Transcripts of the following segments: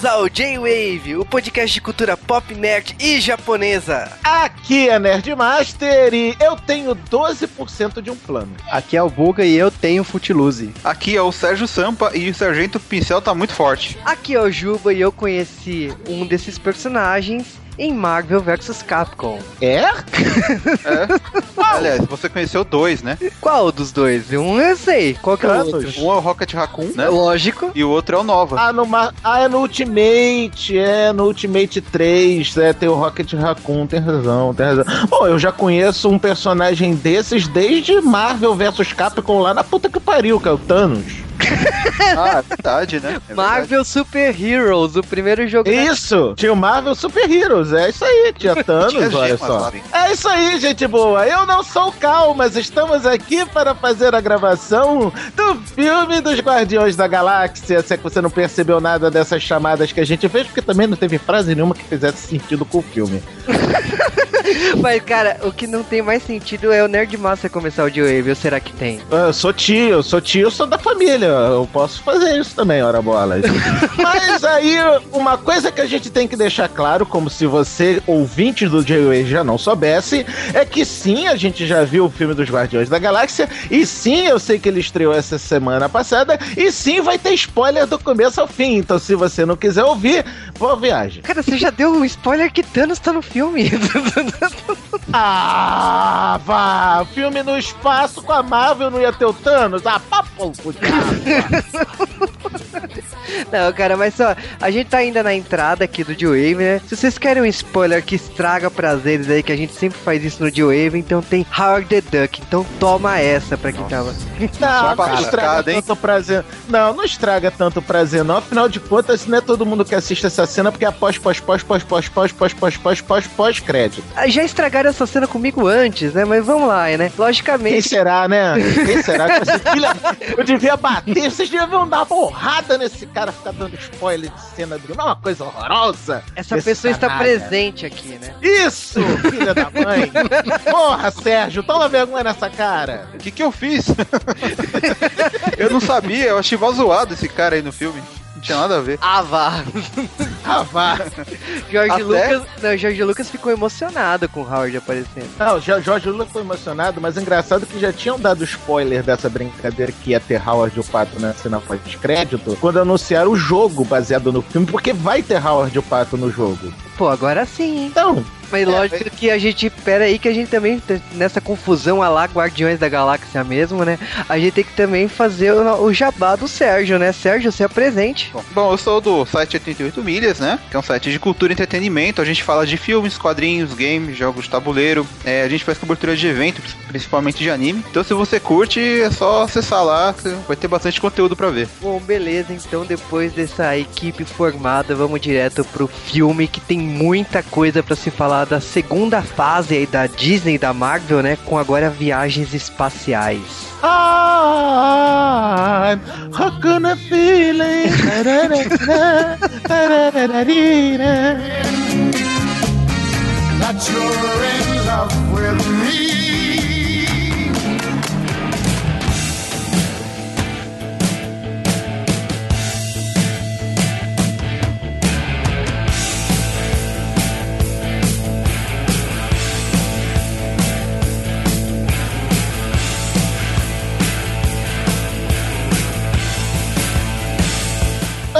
Bem-vindos ao J-Wave, o podcast de cultura pop, nerd e japonesa. Aqui é Nerd Master e eu tenho 12% de um plano. Aqui é o Buga e eu tenho Footloose. Aqui é o Sérgio Sampa e o Sargento Pincel tá muito forte. Aqui é o Juba e eu conheci um desses personagens em Marvel vs Capcom. É? É. Aliás, você conheceu dois, né? Qual dos dois? Um eu sei. Qual que é o outro? Um é o Rocket Raccoon, né? Lógico. E o outro é o Nova. Ah, no, ma- ah, é no Ultimate, é no Ultimate 3, é, tem o Rocket Raccoon, tem razão, tem razão. Bom, eu já conheço um personagem desses desde Marvel vs Capcom lá na puta que pariu, que é o Thanos. Ah, é verdade, né? É verdade. Marvel Super Heroes, o primeiro jogo. da- Isso, tinha o Marvel Super Heroes, é isso aí, tinha Thanos, Tinha olha gemas só. É isso aí, gente boa. Eu não sou o Cal, mas estamos aqui para fazer a gravação do filme dos Guardiões da Galáxia. Se é que você não percebeu nada dessas chamadas que a gente fez, porque também não teve frase nenhuma que fizesse sentido com o filme. Mas, cara, o que não tem mais sentido é o Nerd Master começar o J-Wave, ou será que tem? Ah, Eu sou tio, eu sou tio, eu sou da família. Eu posso fazer isso também, ora bolas. Mas aí, uma coisa que a gente tem que deixar claro, como se você, ouvinte do J-Way, já não soubesse, é que sim, a gente já viu o filme dos Guardiões da Galáxia, e sim, eu sei que ele estreou essa semana passada, e sim, vai ter spoiler do começo ao fim. Então, se você não quiser ouvir, boa viagem. Cara, você já deu um spoiler que Thanos tá no filme. Ah, vá! Filme no espaço com a Marvel não ia ter o Thanos? Ah, papo, Não, cara, mas só, a gente tá ainda na entrada aqui do J-Wave, né? Se vocês querem um spoiler que estraga prazeres aí, que a gente sempre faz isso no J-Wave, então tem Howard the Duck. Então toma essa pra quem tava. Não, não estraga hein? tanto prazer. Não, não estraga tanto prazer, não. Afinal de contas, não é todo mundo que assiste essa cena porque é pós, pós, pós, pós, pós, pós, pós, pós, pós, pós, pós, crédito. Ah, Já estragaram essa cena comigo antes, né? Mas vamos lá, né? Quem Logicamente. será, né? Quem será que você filha? Eu devia bater, vocês deviam dar uma porrada nesse cara ficar dando spoiler de cena do. Não, é uma coisa horrorosa. Essa pessoa está canalha. presente aqui, né? Isso, filha da mãe. Porra, Sérgio, toma vergonha nessa cara. O que que eu fiz? eu não sabia, eu achei mó zoado esse cara aí no filme. Não tinha nada a ver. Ah, vá! Ah, vá. Jorge Até- Lucas. Não, Jorge Lucas ficou emocionado com o Howard aparecendo. Não, Jorge Lula foi emocionado, mas engraçado que já tinham dado spoiler dessa brincadeira que ia ter Howard o Pato na cena pós-crédito, quando anunciaram o jogo baseado no filme, porque vai ter Howard o Pato no jogo. Pô, agora sim, hein? Então, Mas lógico que a gente. Pera aí, que a gente também, tá nessa confusão a lá, Guardiões da Galáxia mesmo, né? A gente tem que também fazer o, o jabá do Sérgio, né? Sérgio, se apresente. Bom, bom, eu sou do site 88 Milhas, né? Que é um site de cultura e entretenimento. A gente fala de filmes, quadrinhos, games, jogos de tabuleiro. É, a gente faz cobertura de eventos, principalmente de anime. Então, se você curte, é só acessar lá, vai ter bastante conteúdo pra ver. Bom, beleza, então depois dessa equipe formada, vamos direto pro filme que tem muita coisa pra se falar da segunda fase aí da Disney da Marvel, né? Com agora viagens espaciais. That you're in love with me.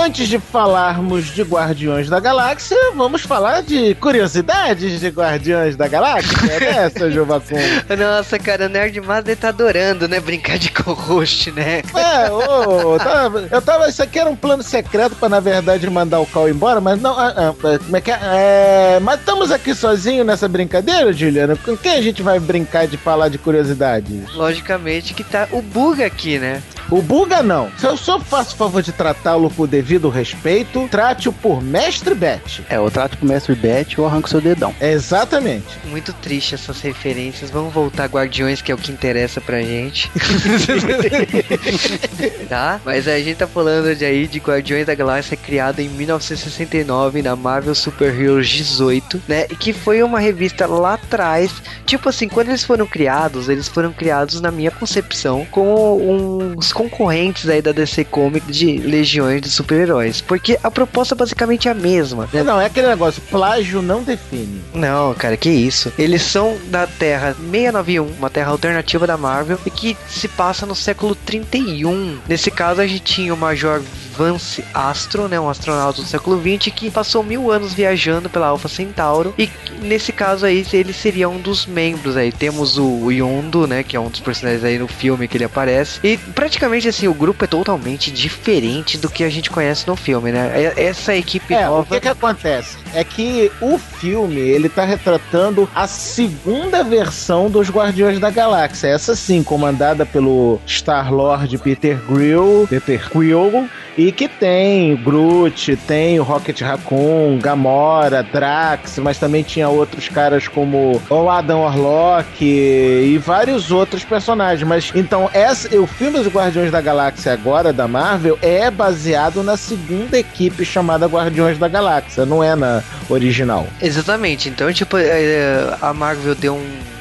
Antes de falarmos de Guardiões da Galáxia, vamos falar de curiosidades de Guardiões da Galáxia. É essa, Jovacum? Nossa, cara, o Nerd Master tá adorando, né? Brincar de co-host, né? É, ô, tava- eu tava. Isso aqui era um plano secreto pra, na verdade, mandar o Cal embora, mas não. ah, ah, como é que é? É, Mas estamos aqui sozinhos nessa brincadeira, Juliana? Com quem a gente vai brincar de falar de curiosidades? Logicamente que tá o Bug aqui, né? O Buga não. Se eu só faço o favor de tratá-lo com o devido respeito, trate-o por Mestre Bet. É, eu trato pro mestre Bet ou arranco seu dedão. Exatamente. Muito triste essas referências. Vamos voltar a Guardiões, que é o que interessa pra gente. tá? Mas a gente tá falando de aí de Guardiões da Galáxia criado em 1969 na Marvel Super Heroes 18, né? E que foi uma revista lá atrás. Tipo assim, quando eles foram criados, eles foram criados na minha concepção com uns concorrentes aí da DC Comics de legiões de super-heróis. Porque a proposta basicamente é a mesma, né? Não, é aquele negócio, plágio não define. Não, cara, que isso. Eles são da Terra 691, uma terra alternativa da Marvel, e que se passa no século 31. Nesse caso, a gente tinha o Major Vance Astro, né, um astronauta do século 20 que passou mil anos viajando pela Alpha Centauro e nesse caso aí ele seria um dos membros aí. Temos o Yondo, né, que é um dos personagens aí no filme que ele aparece e praticamente assim o grupo é totalmente diferente do que a gente conhece no filme, né? É- Essa equipe É, o nova que que acontece? É que o filme, ele tá retratando a segunda versão dos Guardiões da Galáxia. Essa sim, comandada pelo Star-Lord Peter Grill, Peter Quill, e que tem Groot, tem o Rocket Raccoon, Gamora, Drax, mas também tinha outros caras como o Adam Warlock e vários outros personagens. Mas então, essa, o filme dos Guardiões da Galáxia agora, da Marvel, é baseado na segunda equipe chamada Guardiões da Galáxia, não é na original. Exatamente. Então, tipo, é, a Marvel deu um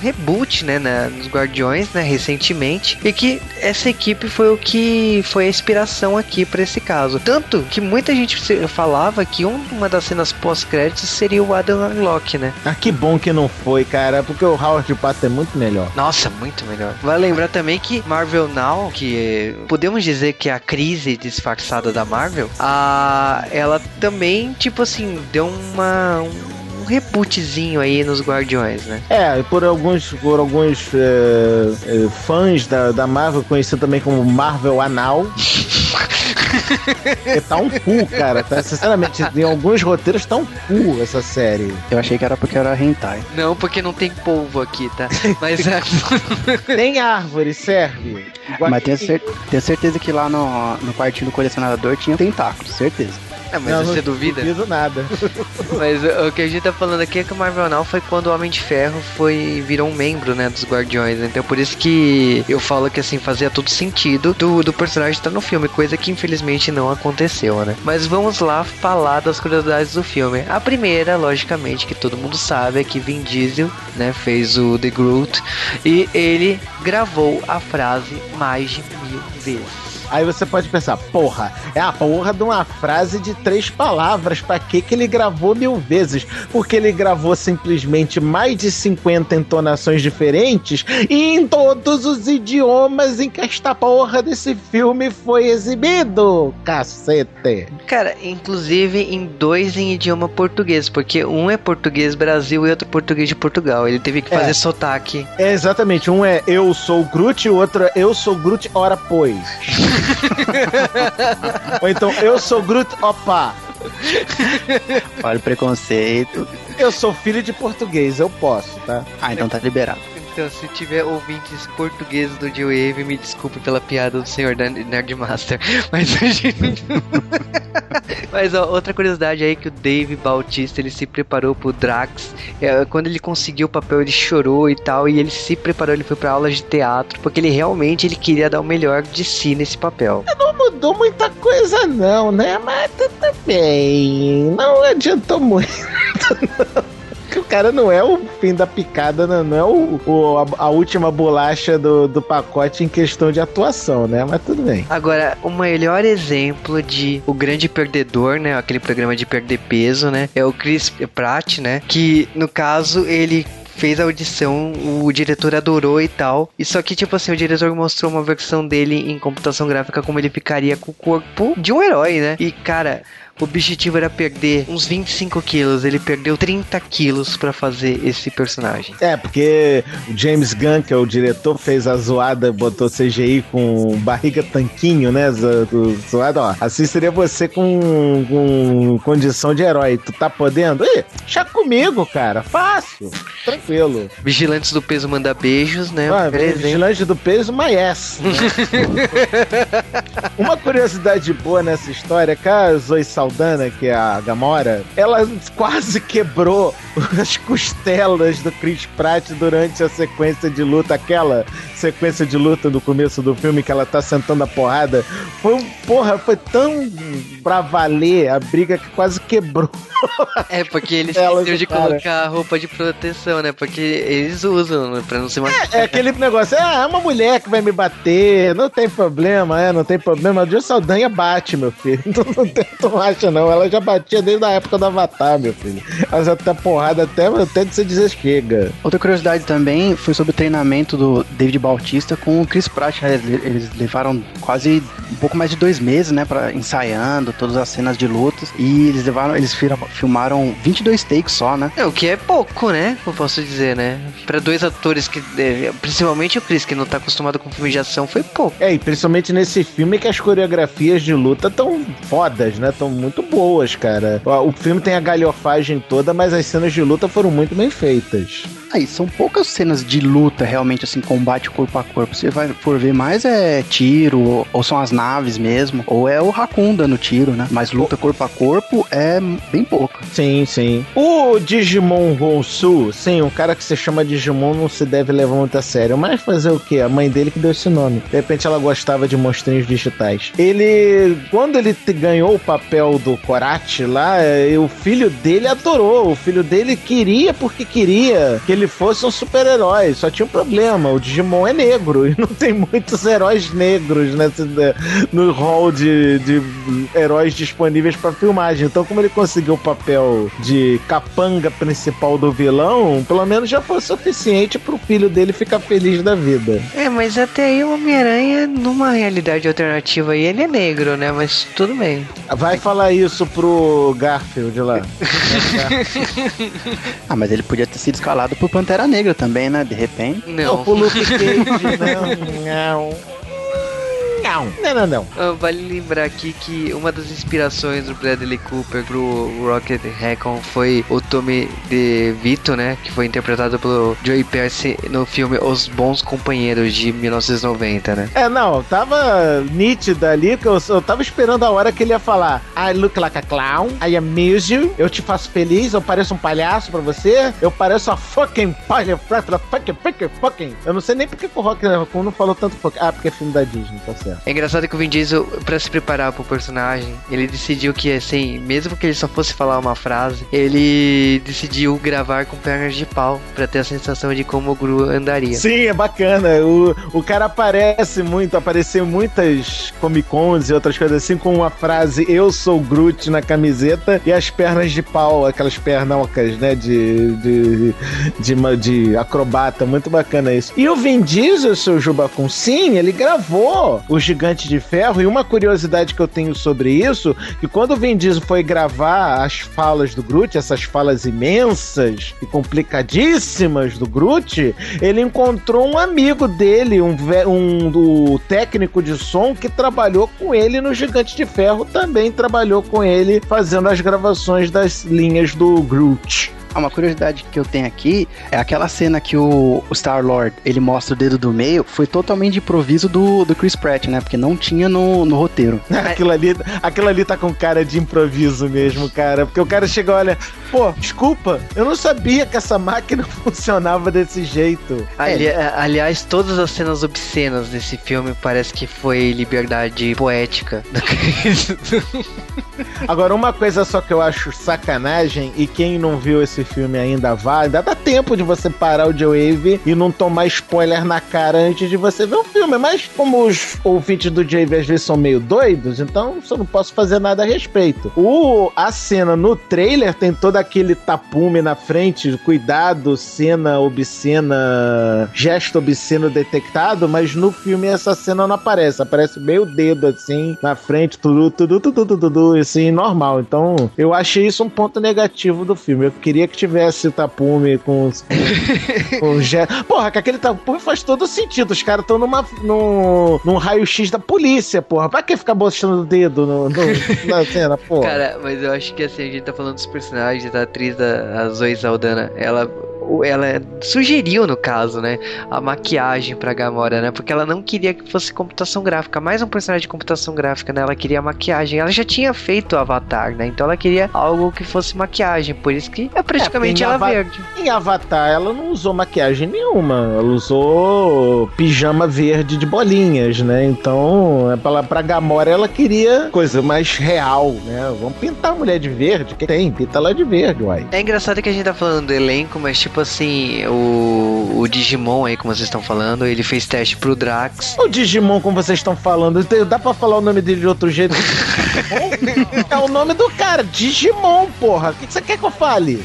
reboot, né, na- nos Guardiões, né, recentemente, e que essa equipe foi o que foi a inspiração aqui pra esse caso. Tanto que muita gente falava que um- uma das cenas pós-créditos seria o Adam Warlock, né? Ah, que bom que não foi, cara, porque o Howard Pato é muito melhor. Nossa, muito melhor. Vai lembrar também que Marvel Now, que podemos dizer que é a crise disfarçada da Marvel, a, ela também, tipo assim, deu uma, um rebootzinho aí nos Guardiões, né? É, e por alguns, por alguns é, é, fãs da, da Marvel, conhecido também como Marvel Anal. Porque tá um cu, cara. Tá, sinceramente, em alguns roteiros tá um cu essa série. Eu achei que era porque era hentai. Não, porque não tem polvo aqui, tá? Mas é, Tem árvore, serve. Mas tenho, cer tenho certeza que lá no, no quartinho do colecionador tinha tentáculos, certeza. Ah, mas Não, você não duvida? duvido nada. Mas o o que a gente tá falando aqui é que o Marvel Now foi quando o Homem de Ferro foi virou um membro, né, dos Guardiões. Então por isso que eu falo que assim fazia todo sentido do, do personagem estar no filme, coisa que infelizmente não aconteceu, né? Mas vamos lá falar das curiosidades do filme. A primeira, logicamente, que todo mundo sabe é que Vin Diesel, né, fez o The Groot e ele gravou a frase mais de mil vezes. Aí você pode pensar, porra, é a porra de uma frase de três palavras. Pra que que ele gravou mil vezes? Porque ele gravou simplesmente mais de 50 entonações diferentes e em todos os idiomas em que esta porra desse filme foi exibido. Cacete. Cara, inclusive em dois em idioma português, porque um é português Brasil e outro português de Portugal. Ele teve que É. fazer sotaque. É exatamente, um é eu sou o Groot e o outro é eu sou Groot, ora pois. Ou então eu sou Groot, opa. Olha o preconceito. Eu sou filho de português, eu posso, tá? Ah, então tá liberado. Então, se tiver ouvintes portugueses do G-Wave, me desculpe pela piada do senhor Nerdmaster. Mas a gente. Mas ó, outra curiosidade aí que o Dave Bautista ele se preparou pro Drax. É, quando ele conseguiu o papel, ele chorou e tal. E ele se preparou, ele foi pra aulas de teatro. Porque ele realmente ele queria dar o melhor de si nesse papel. Não mudou muita coisa, não, né? Mas tudo bem. Não adiantou muito, não. Cara não é o fim da picada, não é o, o- a, a última bolacha do, do pacote em questão de atuação, né? Mas tudo bem. Agora, o melhor exemplo de O Grande Perdedor, né? Aquele programa de perder peso, né? É o Chris Pratt, né? Que, no caso, ele fez a audição, o diretor adorou e tal. E só que, tipo assim, o diretor mostrou uma versão dele em computação gráfica como ele ficaria com o corpo de um herói, né? E, cara, o objetivo era perder uns 25 quilos. Ele perdeu 30 quilos pra fazer esse personagem. É, porque o James Gunn, que é o diretor, fez a zoada, botou CGI com barriga tanquinho, né? zo- zo- Zoada, ó. Assim seria você com, com condição de herói. Tu tá podendo? Ih, chá comigo, cara. Fácil. Tranquilo. Vigilantes do peso manda beijos, né? Ah, vigilante do peso, mas yes. né? Uma curiosidade boa nessa história é que a Zoe Saldana, que é a Gamora, ela quase quebrou as costelas do Chris Pratt durante a sequência de luta, aquela sequência de luta no começo do filme que ela tá sentando a porrada. Foi um, porra, foi tão pra valer a briga que quase quebrou. É, porque eles Elas esqueceram de do cara. colocar roupa de proteção, né? Porque eles usam né, pra não se machucar. É aquele negócio, ah, é uma mulher que vai me bater, não tem problema, é, não tem problema. A Joe Saldanha bate, meu filho. Não, não, tem, não não. Ela já batia desde a época do Avatar, meu filho. Ela já tá porrada até, até de você dizer chega. Outra curiosidade também foi sobre o treinamento do David Bautista com o Chris Pratt. Eles, levaram quase um pouco mais de dois meses, né, para ensaiando todas as cenas de lutas e eles levaram, eles filmaram 22 takes só, né? É, o que é pouco, né? Eu posso dizer, né? Pra dois atores que. é, Principalmente o Chris, que não tá acostumado com filme de ação, foi pouco. É, e principalmente nesse filme que as coreografias de luta tão fodas, né? Tão muito boas, cara. O filme tem a galhofagem toda, mas as cenas de luta foram muito bem feitas. Aí são poucas cenas de luta realmente assim, combate corpo a corpo. Você vai for ver mais é tiro ou, são as naves mesmo, ou é o Raccoon dando tiro, né? Mas luta corpo a corpo é bem pouca. Sim, sim. O Digimon Honsu, sim, um cara que se chama Digimon não se deve levar muito a sério. Mas fazer o quê? A mãe dele que deu esse nome. De repente ela gostava de monstrinhos digitais. Ele, quando ele ganhou o papel do Korachi lá, eh, o filho dele adorou. O filho dele queria porque queria que ele fosse um super-herói. Só tinha um problema: o Digimon é negro e não tem muitos heróis negros nesse, no hall de, de heróis disponíveis pra filmagem. Então, como ele conseguiu o papel de capanga principal do vilão, pelo menos já foi suficiente pro filho dele ficar feliz da vida. É, mas até aí o Homem-Aranha, numa realidade alternativa aí, ele é negro, né? Mas tudo bem. Vai falar isso pro Garfield lá. Ah, mas ele podia ter sido escalado por Pantera Negra também, né? De repente. Não. pro Luke Cage, não, não. Não, não, não, não. Vale lembrar aqui que uma das inspirações do Bradley Cooper pro Rocket Raccoon foi o Tommy DeVito, né? Que foi interpretado pelo Joey Percy no filme Os Bons Companheiros de 1990, né? É, não, tava nítida ali, que eu, eu tava esperando a hora que ele ia falar I look like a clown, I amuse you, eu te faço feliz, eu pareço um palhaço pra você, eu pareço a fucking palha, fucking, fucking, fucking. Eu não sei nem porque que o Rock não falou tanto fucking. Ah, porque é filme da Disney, tá certo. É engraçado que o Vin Diesel, pra se preparar pro personagem, ele decidiu que, assim, mesmo que ele só fosse falar uma frase, ele decidiu gravar com pernas de pau, pra ter a sensação de como o Gru andaria. Sim, é bacana. O, o cara aparece muito, apareceu muitas Comic Cons e outras coisas assim, com uma frase Eu sou Groot na camiseta e as pernas de pau, aquelas pernocas, né? De, de, de, ma- de acrobata. Muito bacana isso. E o Vin Diesel, seu Jubacum, sim, ele gravou o Gigante de Ferro. E uma curiosidade que eu tenho sobre isso, que quando o Vin Diesel foi gravar as falas do Groot, essas falas imensas e complicadíssimas do Groot, ele encontrou um amigo dele, um, um do técnico de som que trabalhou com ele no Gigante de Ferro, também trabalhou com ele fazendo as gravações das linhas do Groot. Uma curiosidade que eu tenho aqui é aquela cena que o, o Star-Lord, ele mostra o dedo do meio, foi totalmente de improviso do, do Chris Pratt, né? Porque não tinha no, no roteiro. Aquilo ali, aquilo ali tá com cara de improviso mesmo, cara. Porque o cara chega e olha, pô, desculpa, eu não sabia que essa máquina funcionava desse jeito. Ali- aliás, todas as cenas obscenas desse filme parece que foi liberdade poética da Chris. Agora, uma coisa só que eu acho sacanagem, e quem não viu esse filme ainda vai, ainda dá tempo de você parar o J-Wave e não tomar spoiler na cara antes de você ver o filme. Mas como os ouvintes do J-Wave às vezes são meio doidos, então eu não posso fazer nada a respeito. O, a cena no trailer tem toda daquele tapume na frente, cuidado, cena obscena, gesto obsceno detectado, mas no filme essa cena não aparece. Aparece meio dedo assim na frente, tudo, tudo, tudo, tudo, tudo, assim, normal. Então, eu achei isso um ponto negativo do filme. Eu queria que tivesse o tapume com, os- com o gesto. Porra, que aquele tapume faz todo sentido. Os caras estão numa num, num raio-x da polícia, porra. Pra que ficar mostrando o dedo no, no- na cena, porra? Cara, mas eu acho que assim, a gente tá falando dos personagens, da atriz da Zoe Saldana, ela, ela sugeriu, no caso, né, a maquiagem pra Gamora, né, porque ela não queria que fosse computação gráfica, mais um personagem de computação gráfica, né, ela queria maquiagem, ela já tinha feito o Avatar, né, então ela queria algo que fosse maquiagem, por isso que é praticamente em ela verde. Em Avatar, ela não usou maquiagem nenhuma. Ela usou pijama verde de bolinhas, né? Então, é pra, pra Gamora, ela queria coisa mais real, né? Vamos pintar a mulher de verde. Que tem? Pinta ela de verde, uai. É engraçado que a gente tá falando do elenco, mas tipo assim, o, o Digimon aí, como vocês estão falando, ele fez teste pro Drax, O Digimon, como vocês estão falando, dá pra falar o nome dele de outro jeito? é o nome do cara, Digimon, porra. O que você quer que eu fale?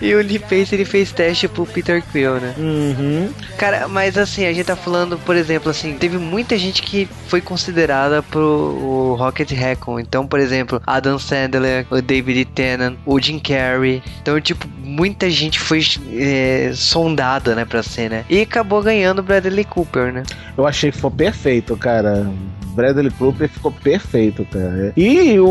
e o Lee Pace, ele fez teste pro Peter Quill, né? Uhum. Cara, mas assim, a gente tá falando, por exemplo, assim, teve muita gente que foi considerada pro o Rocket Raccoon. Então, por exemplo, Adam Sandler, o David Tennant, o Jim Carrey. Então, tipo, muita gente foi é, sondada, né, pra ser, né? E acabou ganhando o Bradley Cooper, né? Eu achei que foi perfeito, cara. Bradley Cooper ficou perfeito, cara. E o,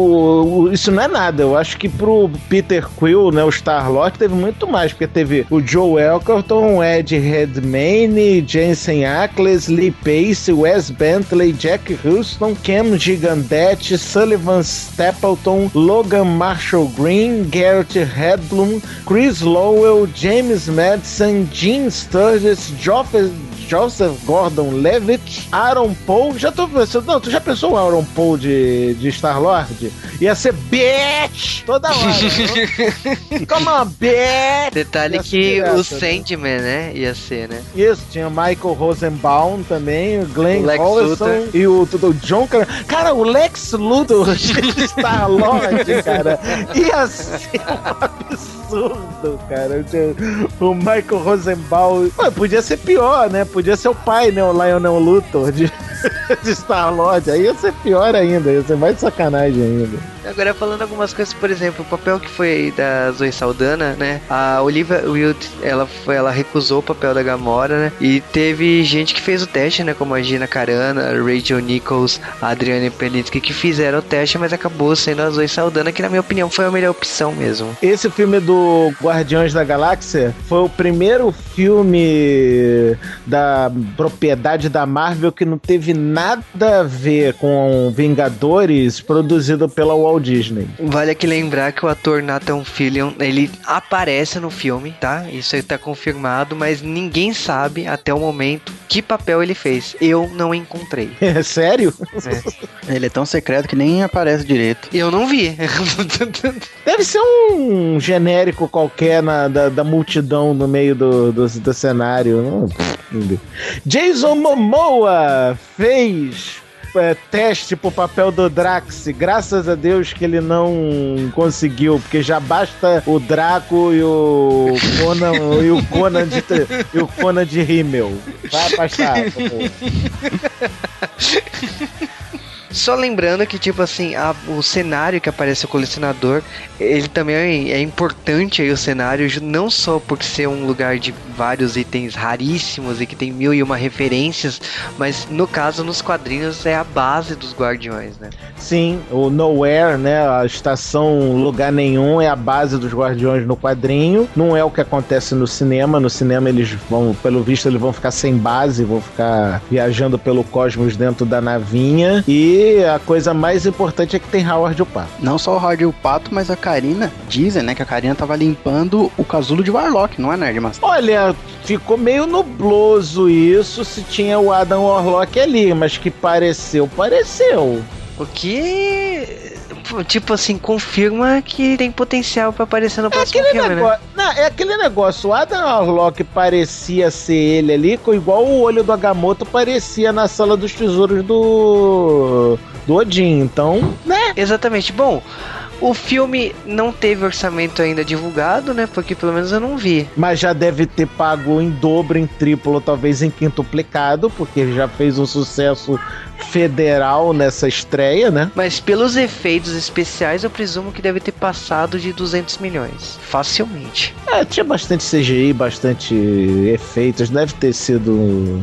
o- isso não é nada. Eu acho que pro Peter Quill, né, o Star-Lord, teve muito mais, porque teve o Joe Elkerton, Ed Redmayne, Jensen Ackles, Lee Pace, Wes Bentley, Jack Houston, Cam Gigandetti, Sullivan Stapleton, Logan Marshall Green, Garrett Hedlund, Chris Lowell, James Madison, Gene Sturgis, Joseph Joseph Gordon-Levitt, Aaron Paul. Já tô pensando, não, tu já pensou o Aaron Paul de, de Star-Lord? Ia ser bitch toda hora. né? Come on, bitch! Detalhe que o né? Sandman, né, ia ser, né? Isso, tinha Michael Rosenbaum também, o Glenn O Lex Luthor. e o, o John Car... Cara, o Lex Luthor de Star-Lord, cara, ia ser um absurdo, cara. O Michael Rosenbaum... Pô, podia ser pior, né? Podia ser o pai, né? O Lionel Luthor de, de Star-Lord. Aí ia ser pior ainda, ia ser mais sacanagem ainda. Agora falando algumas coisas, por exemplo, o papel que foi da Zoe Saldana, né? A Olivia Wilde, ela foi, ela recusou o papel da Gamora, né? E teve gente que fez o teste, né? Como a Gina Carano, a Rachel Nichols, a Adriane Pelitsky, que fizeram o teste, mas acabou sendo a Zoe Saldana, que na minha opinião foi a melhor opção mesmo. Esse filme do Guardiões da Galáxia foi o primeiro filme da propriedade da Marvel que não teve nada a ver com Vingadores produzido pela Walt Disney. Vale aqui lembrar que o ator Nathan Fillion, ele aparece no filme, tá? Isso aí tá confirmado, mas ninguém sabe até o momento que papel ele fez. Eu não encontrei. É sério? Ele é tão secreto que nem aparece direito. Eu não vi. Deve ser um genérico qualquer na- da, da multidão no meio do, do, do cenário. Jason Momoa fez é, teste pro papel do Drax. Graças a Deus que ele não conseguiu, porque já basta o Draco e o Conan e o Conan de e o Conan de Himmel. Vai por favor. Só lembrando que, tipo assim, a- o cenário que aparece o colecionador, ele também é importante aí o cenário, não só por ser um lugar de vários itens raríssimos e que tem mil e uma referências, mas no caso, nos quadrinhos, é a base dos Guardiões, né? Sim, o Nowhere, né? A estação Lugar Nenhum é a base dos Guardiões no quadrinho. Não é o que acontece no cinema. No cinema eles vão, pelo visto, eles vão ficar sem base, vão ficar viajando pelo cosmos dentro da navinha. E a coisa mais importante é que tem Howard o Pato. Não só o Hard e o Pato, mas a Karina. Dizem, né, que a Karina tava limpando o casulo de Warlock, não é, Nerdmaster? Olha, ficou meio nubloso isso se tinha o Adam Warlock ali, mas que pareceu, pareceu. O que, tipo assim, confirma que tem potencial pra aparecer no próximo Aquele filme, né? negócio, não, é aquele negócio, o Adam Warlock parecia ser ele ali, igual o olho do Agamotto parecia na sala dos tesouros do do Odin, então, né? Exatamente. Bom, O filme não teve orçamento ainda divulgado, né? Porque pelo menos eu não vi. Mas já deve ter pago em dobro, em triplo, talvez em quintuplicado, porque já fez um sucesso federal nessa estreia, né? Mas pelos efeitos especiais, eu presumo que deve ter passado de 200 milhões. Facilmente. É, tinha bastante CGI, bastante efeitos, deve ter sido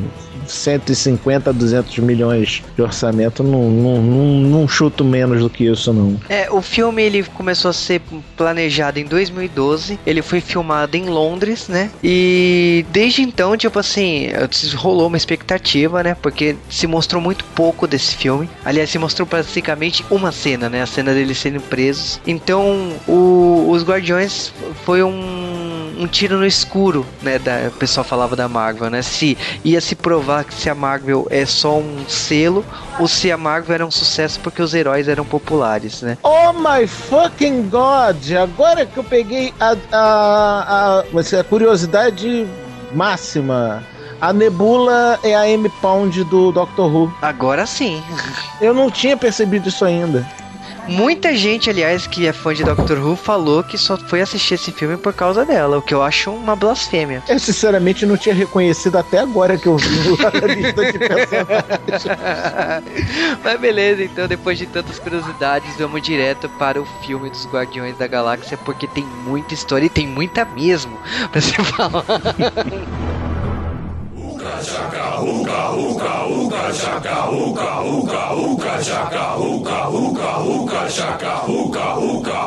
150, 200 milhões de orçamento, não, não, não, não chuto menos do que isso, não. É, o filme ele começou a ser planejado em 2012. Ele foi filmado em Londres, né? E desde então, tipo assim, rolou uma expectativa, né? Porque se mostrou muito pouco desse filme. Aliás, se mostrou praticamente uma cena, né? A cena deles sendo presos. Então, o, os Guardiões foi um, um tiro no escuro, né? Da, o pessoal falava da Marvel, né? Se ia se provar que se a Marvel é só um selo ou se a Marvel era um sucesso porque os heróis eram populares, né? Oh my fucking god! Agora que eu peguei a, a, a, a curiosidade máxima. A Nebula é a M Pound do Doctor Who. Agora sim. Eu não tinha percebido isso ainda. Muita gente, aliás, que é fã de Doctor Who, falou que só foi assistir esse filme por causa dela, o que eu acho uma blasfêmia. Eu sinceramente não tinha reconhecido até agora que eu vi a lista de personagens. Mas beleza, então depois de tantas curiosidades, vamos direto para o filme dos Guardiões da Galáxia, porque tem muita história e tem muita mesmo pra se falar.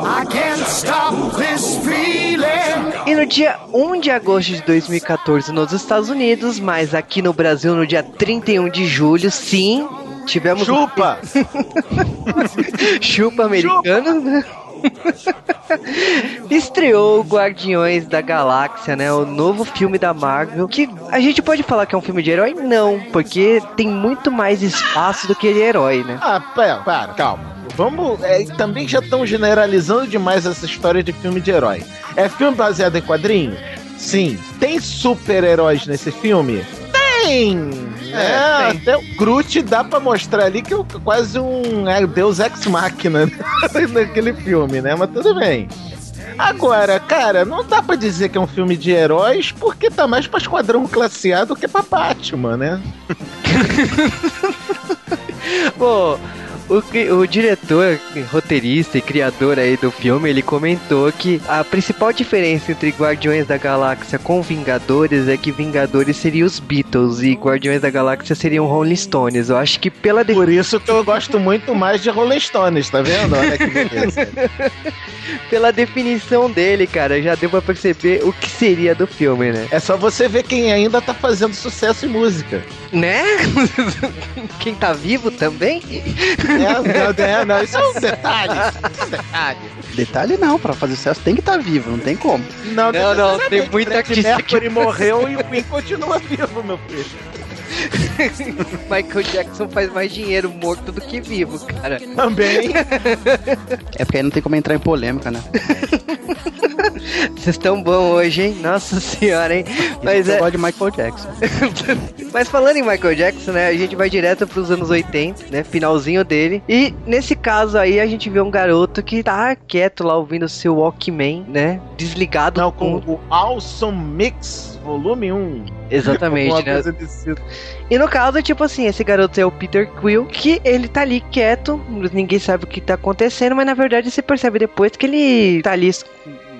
I can't stop this feeling. E no dia 1 de agosto de 2014 nos Estados Unidos, mas aqui no Brasil no dia 31 de julho, sim, tivemos Chupa! chupa americano, né? Estreou Guardiões da Galáxia, né? O novo filme da Marvel. Que a gente pode falar que é um filme de herói? Não, porque tem muito mais espaço do que de herói, né? Ah, pera, para, calma. Vamos. é, também já estão generalizando demais essa história de filme de herói. É filme baseado em quadrinhos? Sim. Tem super-heróis nesse filme? Tem! É, tem. até o Groot dá pra mostrar ali que é quase um é, Deus Ex Machina naquele filme, né? Mas tudo bem. Agora, cara, não dá pra dizer que é um filme de heróis porque tá mais pra Esquadrão Classe A do que pra Batman, né? Pô, o, o diretor, roteirista e criador aí do filme, ele comentou que a principal diferença entre Guardiões da Galáxia com Vingadores é que Vingadores seriam os Beatles e Guardiões da Galáxia seriam Rolling Stones. Eu acho que pela de- Por isso que eu gosto muito mais de Rolling Stones, tá vendo? Olha que beleza. pela definição dele, cara, já deu pra perceber o que seria do filme, né? É só você ver quem ainda tá fazendo sucesso em música. Né? Quem tá vivo também? É, não, é, não, isso é um detalhe. isso é um detalhe. Detalhe não, pra fazer sucesso tem que estar vivo, não tem como. Não, Não, não, necessariamente. tem muita artista Mercury morreu e o Queen continua vivo, meu filho. Michael Jackson faz mais dinheiro morto do que vivo, cara. Também. É porque aí não tem como entrar em polêmica, né? Vocês estão bom hoje, hein? Nossa senhora, hein? Mas, eu é, gosto de Michael Jackson. mas falando em Michael Jackson, né? A gente vai direto pros anos 80, né? Finalzinho dele. E nesse caso aí, a gente vê um garoto que tá quieto lá ouvindo seu Walkman, né? Desligado Não, com o Awesome Mix, volume 1. Exatamente, né? E no caso, tipo assim, esse garoto é o Peter Quill, que ele tá ali quieto, ninguém sabe o que tá acontecendo, mas na verdade você percebe depois que ele tá ali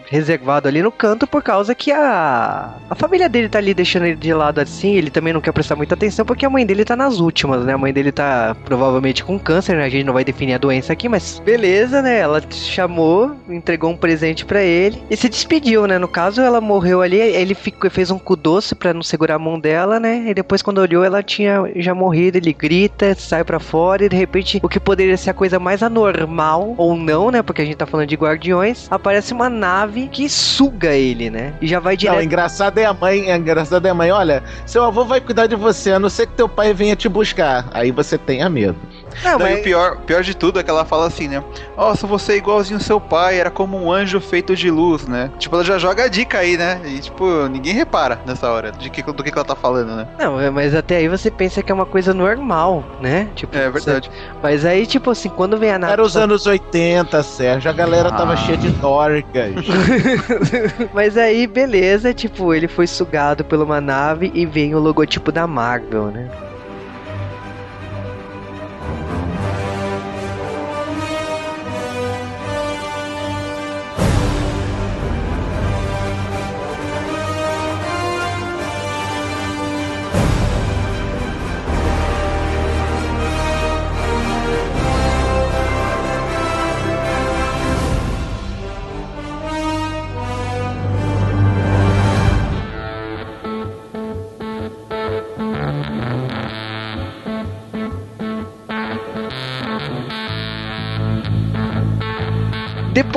reservado ali no canto por causa que a a família dele tá ali deixando ele de lado assim, ele também não quer prestar muita atenção porque a mãe dele tá nas últimas, né? A mãe dele tá provavelmente com câncer, né? A gente não vai definir a doença aqui, mas beleza, né? Ela chamou, entregou um presente pra ele e se despediu, né? No caso, ela morreu ali, ele ficou, fez um cu doce pra não segurar a mão dela, né? E depois quando olhou, ela tinha já morrido, ele grita, sai pra fora e de repente o que poderia ser a coisa mais anormal ou não, né? Porque a gente tá falando de guardiões, aparece uma nave que suga ele, né? E já vai Não, direto. engraçado é a mãe, é engraçado é a mãe, olha, seu avô vai cuidar de você, a não ser que teu pai venha te buscar. Aí você tenha medo. Não, e mas- o pior, pior de tudo é que ela fala assim, né? Nossa, você é igualzinho seu pai, era como um anjo feito de luz, né? Tipo, ela já joga a dica aí, né? E, tipo, ninguém repara nessa hora de que, do que, que ela tá falando, né? Não, é, mas até aí você pensa que é uma coisa normal, né? Tipo, É verdade. você- Mas aí, tipo assim, quando vem a nave. Era os anos 80, Sérgio, a galera tava Ah. cheia de dorgas. Mas aí, beleza, tipo, ele foi sugado por uma nave e vem o logotipo da Marvel, né?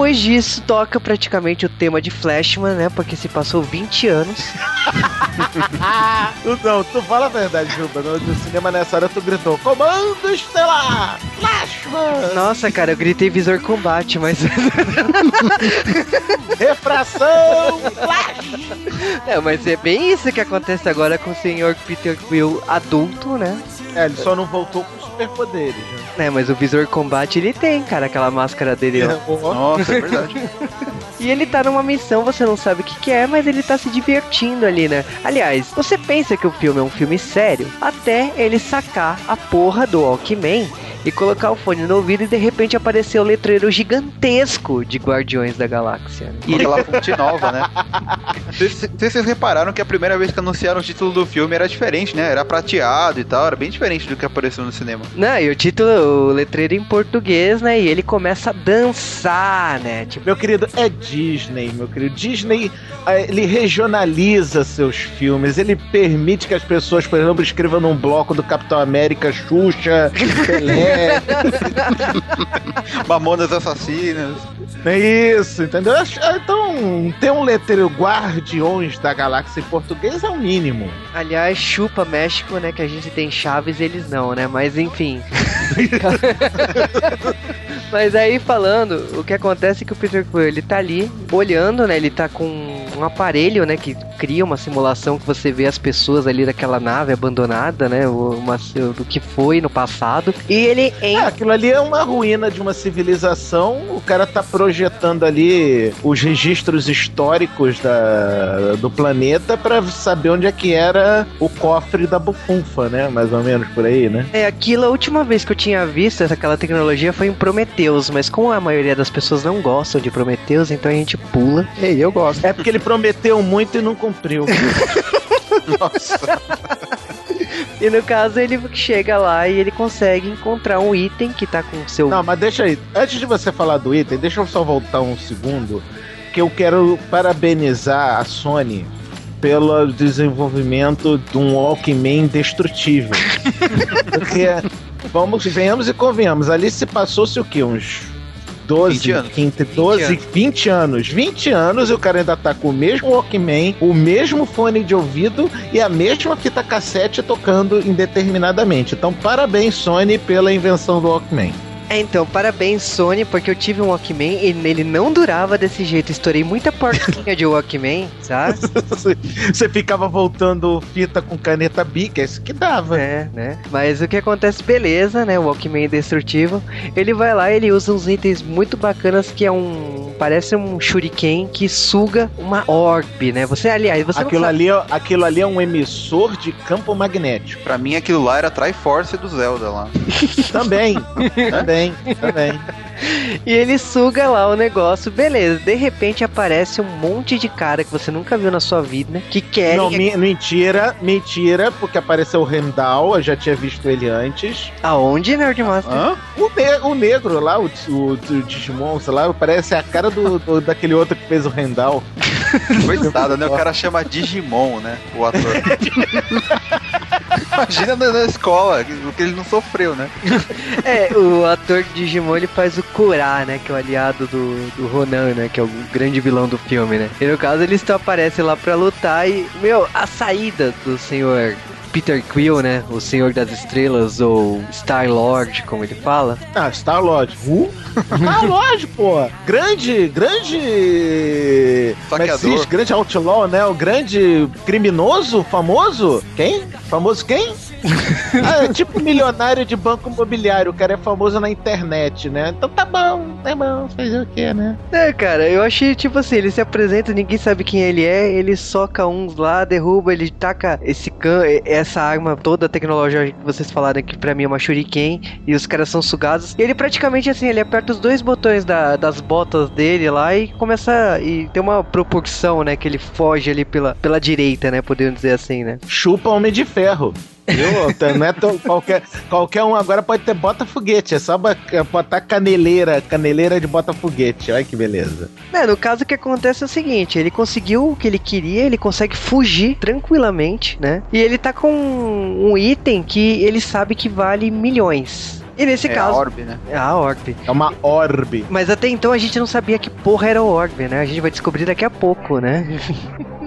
Depois disso, toca praticamente o tema de Flashman, né? Porque se passou 20 anos. Tu não, tu fala a verdade, Juba. No, no cinema nessa hora tu gritou: Comando Estelar! Flashman! Nossa, cara, eu gritei visor combate, mas. Refração! é, mas é bem isso que acontece agora com o senhor Peter Quill adulto, né? É, ele só não voltou superpoderes, né? É, mas o visor combate ele tem, cara, aquela máscara dele. ó. Nossa, é verdade. E ele tá numa missão, você não sabe o que, que é, mas ele tá se divertindo ali, né? Aliás, você pensa que o filme é um filme sério até ele sacar a porra do Walkman e colocar o fone no ouvido e de repente aparecer o letreiro gigantesco de Guardiões da Galáxia. E aquela fonte nova, né? Não sei se não sei se vocês repararam que a primeira vez que anunciaram o título do filme era diferente, né? Era prateado e tal, era bem diferente do que apareceu no cinema. Não, e o título, o letreiro em português, né? E ele começa a dançar, né? Tipo, Meu querido, é Disney, meu querido. Disney, eh, ele regionaliza seus filmes, ele permite que as pessoas, por exemplo, escrevam num bloco do Capitão América, Xuxa, Pelé. Mamonas Assassinas. É isso, entendeu? Então, ter um letreiro Guardiões da Galáxia em português é o mínimo. aliás, chupa México, né? Que a gente tem Chaves, eles não, né? Mas enfim. Mas aí falando, o que acontece é que o Peter Quill, ele tá ali olhando, né? Ele tá com um aparelho, né, que cria uma simulação que você vê as pessoas ali daquela nave abandonada, né, o- uma, do que foi no passado. E ele É, entra aquilo ali é uma ruína de uma civilização. O cara tá projetando ali os registros históricos da, do planeta pra saber onde é que era o cofre da bufunfa, né? Mais ou menos por aí, né? É, aquilo, a última vez que eu tinha visto essa- aquela tecnologia foi em Prometheus, mas como a maioria das pessoas não gostam de Prometheus, então a gente pula. Ei, eu gosto. É porque ele prometeu muito e não cumpriu. Nossa. E no caso ele chega lá e ele consegue encontrar um item que tá com seu. Não, mas deixa aí. Antes de você falar do item, deixa eu só voltar um segundo. Que eu quero parabenizar a Sony pelo desenvolvimento de um Walkman destrutível. Porque, vamos, venhamos e convenhamos, ali se passou-se o quê? Uns 12, 20 anos. 15, 12, 20 anos. 20 anos e o cara ainda tá com o mesmo Walkman, o mesmo fone de ouvido e a mesma fita cassete tocando indeterminadamente. Então, parabéns, Sony, pela invenção do Walkman. É, então, parabéns Sony, porque eu tive um Walkman e ele não durava desse jeito. Estourei muita porquinha de Walkman, sabe? Você ficava voltando fita com caneta bic, é isso que dava. É, né? Mas o que acontece, beleza, né? O Walkman destrutivo. Ele vai lá, ele usa uns itens muito bacanas que é um. Parece um shuriken que suga uma orb, né? Você, aliás, você Aquilo não sabe. ali, é- aquilo ali é um emissor de campo magnético. Pra mim aquilo lá era Triforce do Zelda lá. Também, também, também. E ele suga lá o negócio, beleza. De repente aparece um monte de cara que você nunca viu na sua vida, né? Que querem. Não, mi- mentira, mentira, porque apareceu o Rendal, eu já tinha visto ele antes. Aonde, Nerdmaster? Hã? O, ne- o negro lá, o, o, o Digimon, sei lá, parece a cara do, do- daquele outro que fez o Rendal. Coitado, né? O cara chama Digimon, né? O ator. Imagina na, na escola, o que ele não sofreu, né? É, o ator de Digimon ele faz o Kurá, né? Que é o aliado do, do Ronan, né? Que é o grande vilão do filme, né? E no caso ele só aparece lá pra lutar e, meu, a saída do senhor Peter Quill, né? O Senhor das Estrelas, ou Star Lord, como ele fala. Ah, Star Lord. Uh? Star Lord, pô. Grande, grande. É diz? Grande outlaw, né? O grande criminoso, famoso. Quem? Famoso quem? ah, é tipo milionário de banco imobiliário. O cara é famoso na internet, né? Então tá bom, tá bom. Fazer o quê, né? É, cara, eu achei tipo assim: ele se apresenta, ninguém sabe quem ele é. Ele soca uns lá, derruba, ele taca esse can, essa arma toda tecnológica que vocês falaram que pra mim é uma shuriken. E os caras são sugados. E ele praticamente assim: ele aperta os dois botões da, das botas dele lá e começa. E tem uma proporção, né? Que ele foge ali pela, pela direita, né? Podemos dizer assim, né? Chupa Homem de Ferro. Viu? Não é tão, qualquer, qualquer um agora pode ter bota-foguete. É só botar caneleira, caneleira de bota-foguete. Olha que beleza. É, no caso o que acontece é o seguinte: ele conseguiu o que ele queria, ele consegue fugir tranquilamente, né? E ele tá com um item que ele sabe que vale milhões. E nesse É caso. a Orb, né? É a Orb. É uma orbe. Mas até então a gente não sabia que porra era o Orb, né? A gente vai descobrir daqui a pouco, né?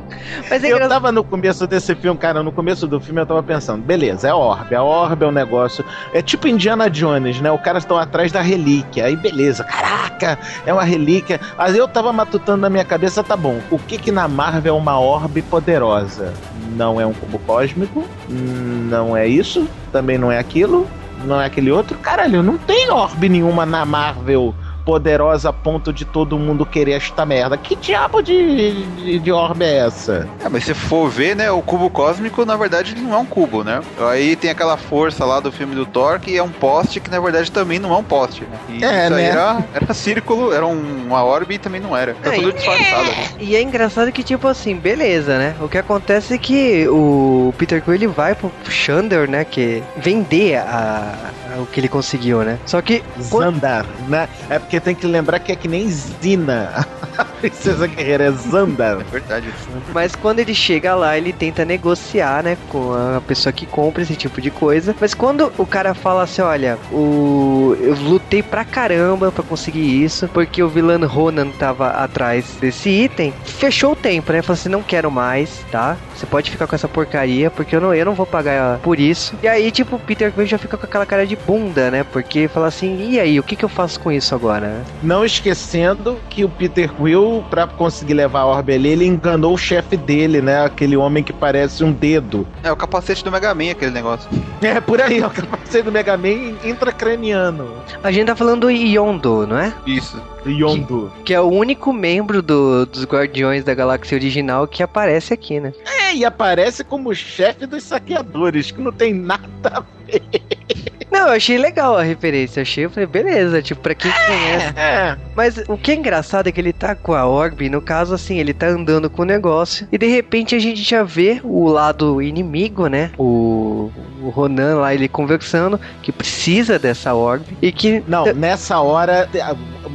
Mas é Eu engraçado. tava no começo desse filme, cara, no começo do filme eu tava pensando, beleza, é orbe, a orbe é um negócio, é tipo Indiana Jones, né? O cara estão atrás da relíquia, aí beleza, caraca, é uma relíquia. Aí eu tava matutando na minha cabeça, tá bom, o que que na Marvel é uma orbe poderosa? Não é um cubo cósmico, não é isso, também não é aquilo, não é aquele outro. Caralho, não tem orbe nenhuma na Marvel poderosa a ponto de todo mundo querer esta merda. Que diabo de, de, de orbe é essa? É, mas se for ver, né, o cubo cósmico, na verdade, ele não é um cubo, né? Aí tem aquela força lá do filme do Thor, que é um poste, que na verdade também não é um poste, né? E É, isso aí né? era, era círculo, era um- uma orbe e também não era. Tá É, tudo e- disfarçado, né? E é engraçado que, tipo assim, beleza, né? O que acontece é que o Peter Quill ele vai pro Xander, né? Que vender a, a- o que ele conseguiu, né? Só que. quando- Zandar, né? É porque tem que lembrar que é que nem Zina. Princesa guerreira é Zandar. É verdade. Mas quando ele chega lá, ele tenta negociar, né? Com a pessoa que compra esse tipo de coisa. Mas quando o cara fala assim: olha, o... eu lutei pra caramba pra conseguir isso, porque o vilão Ronan tava atrás desse item, fechou o tempo, né? Falou assim: não quero mais, tá? Você pode ficar com essa porcaria, porque eu não, eu não vou pagar por isso. E aí, tipo, o Peter Quill já fica com aquela cara de bunda, né? Porque fala assim: e aí, o que, que eu faço com isso agora? Não esquecendo que o Peter Quill, pra conseguir levar a orbe ali, ele enganou o chefe dele, né? Aquele homem que parece um dedo. É o capacete do Mega Man, aquele negócio. É, por aí, ó. O capacete do Mega Man intracraniano. A gente tá falando do Yondo, não é? Isso. Yondo. Que é o único membro do- dos Guardiões da Galáxia original que aparece aqui, né? É, e aparece como chefe dos saqueadores, que não tem nada a Não, eu achei legal a referência. Achei, eu falei, beleza, tipo, pra quem conhece. É, Mas o que é engraçado é que ele tá com a Orb, no caso, assim, ele tá andando com o negócio. E de repente a gente já vê o lado inimigo, né? O, o Ronan lá, ele conversando, que precisa dessa Orb. E que. Não, nessa hora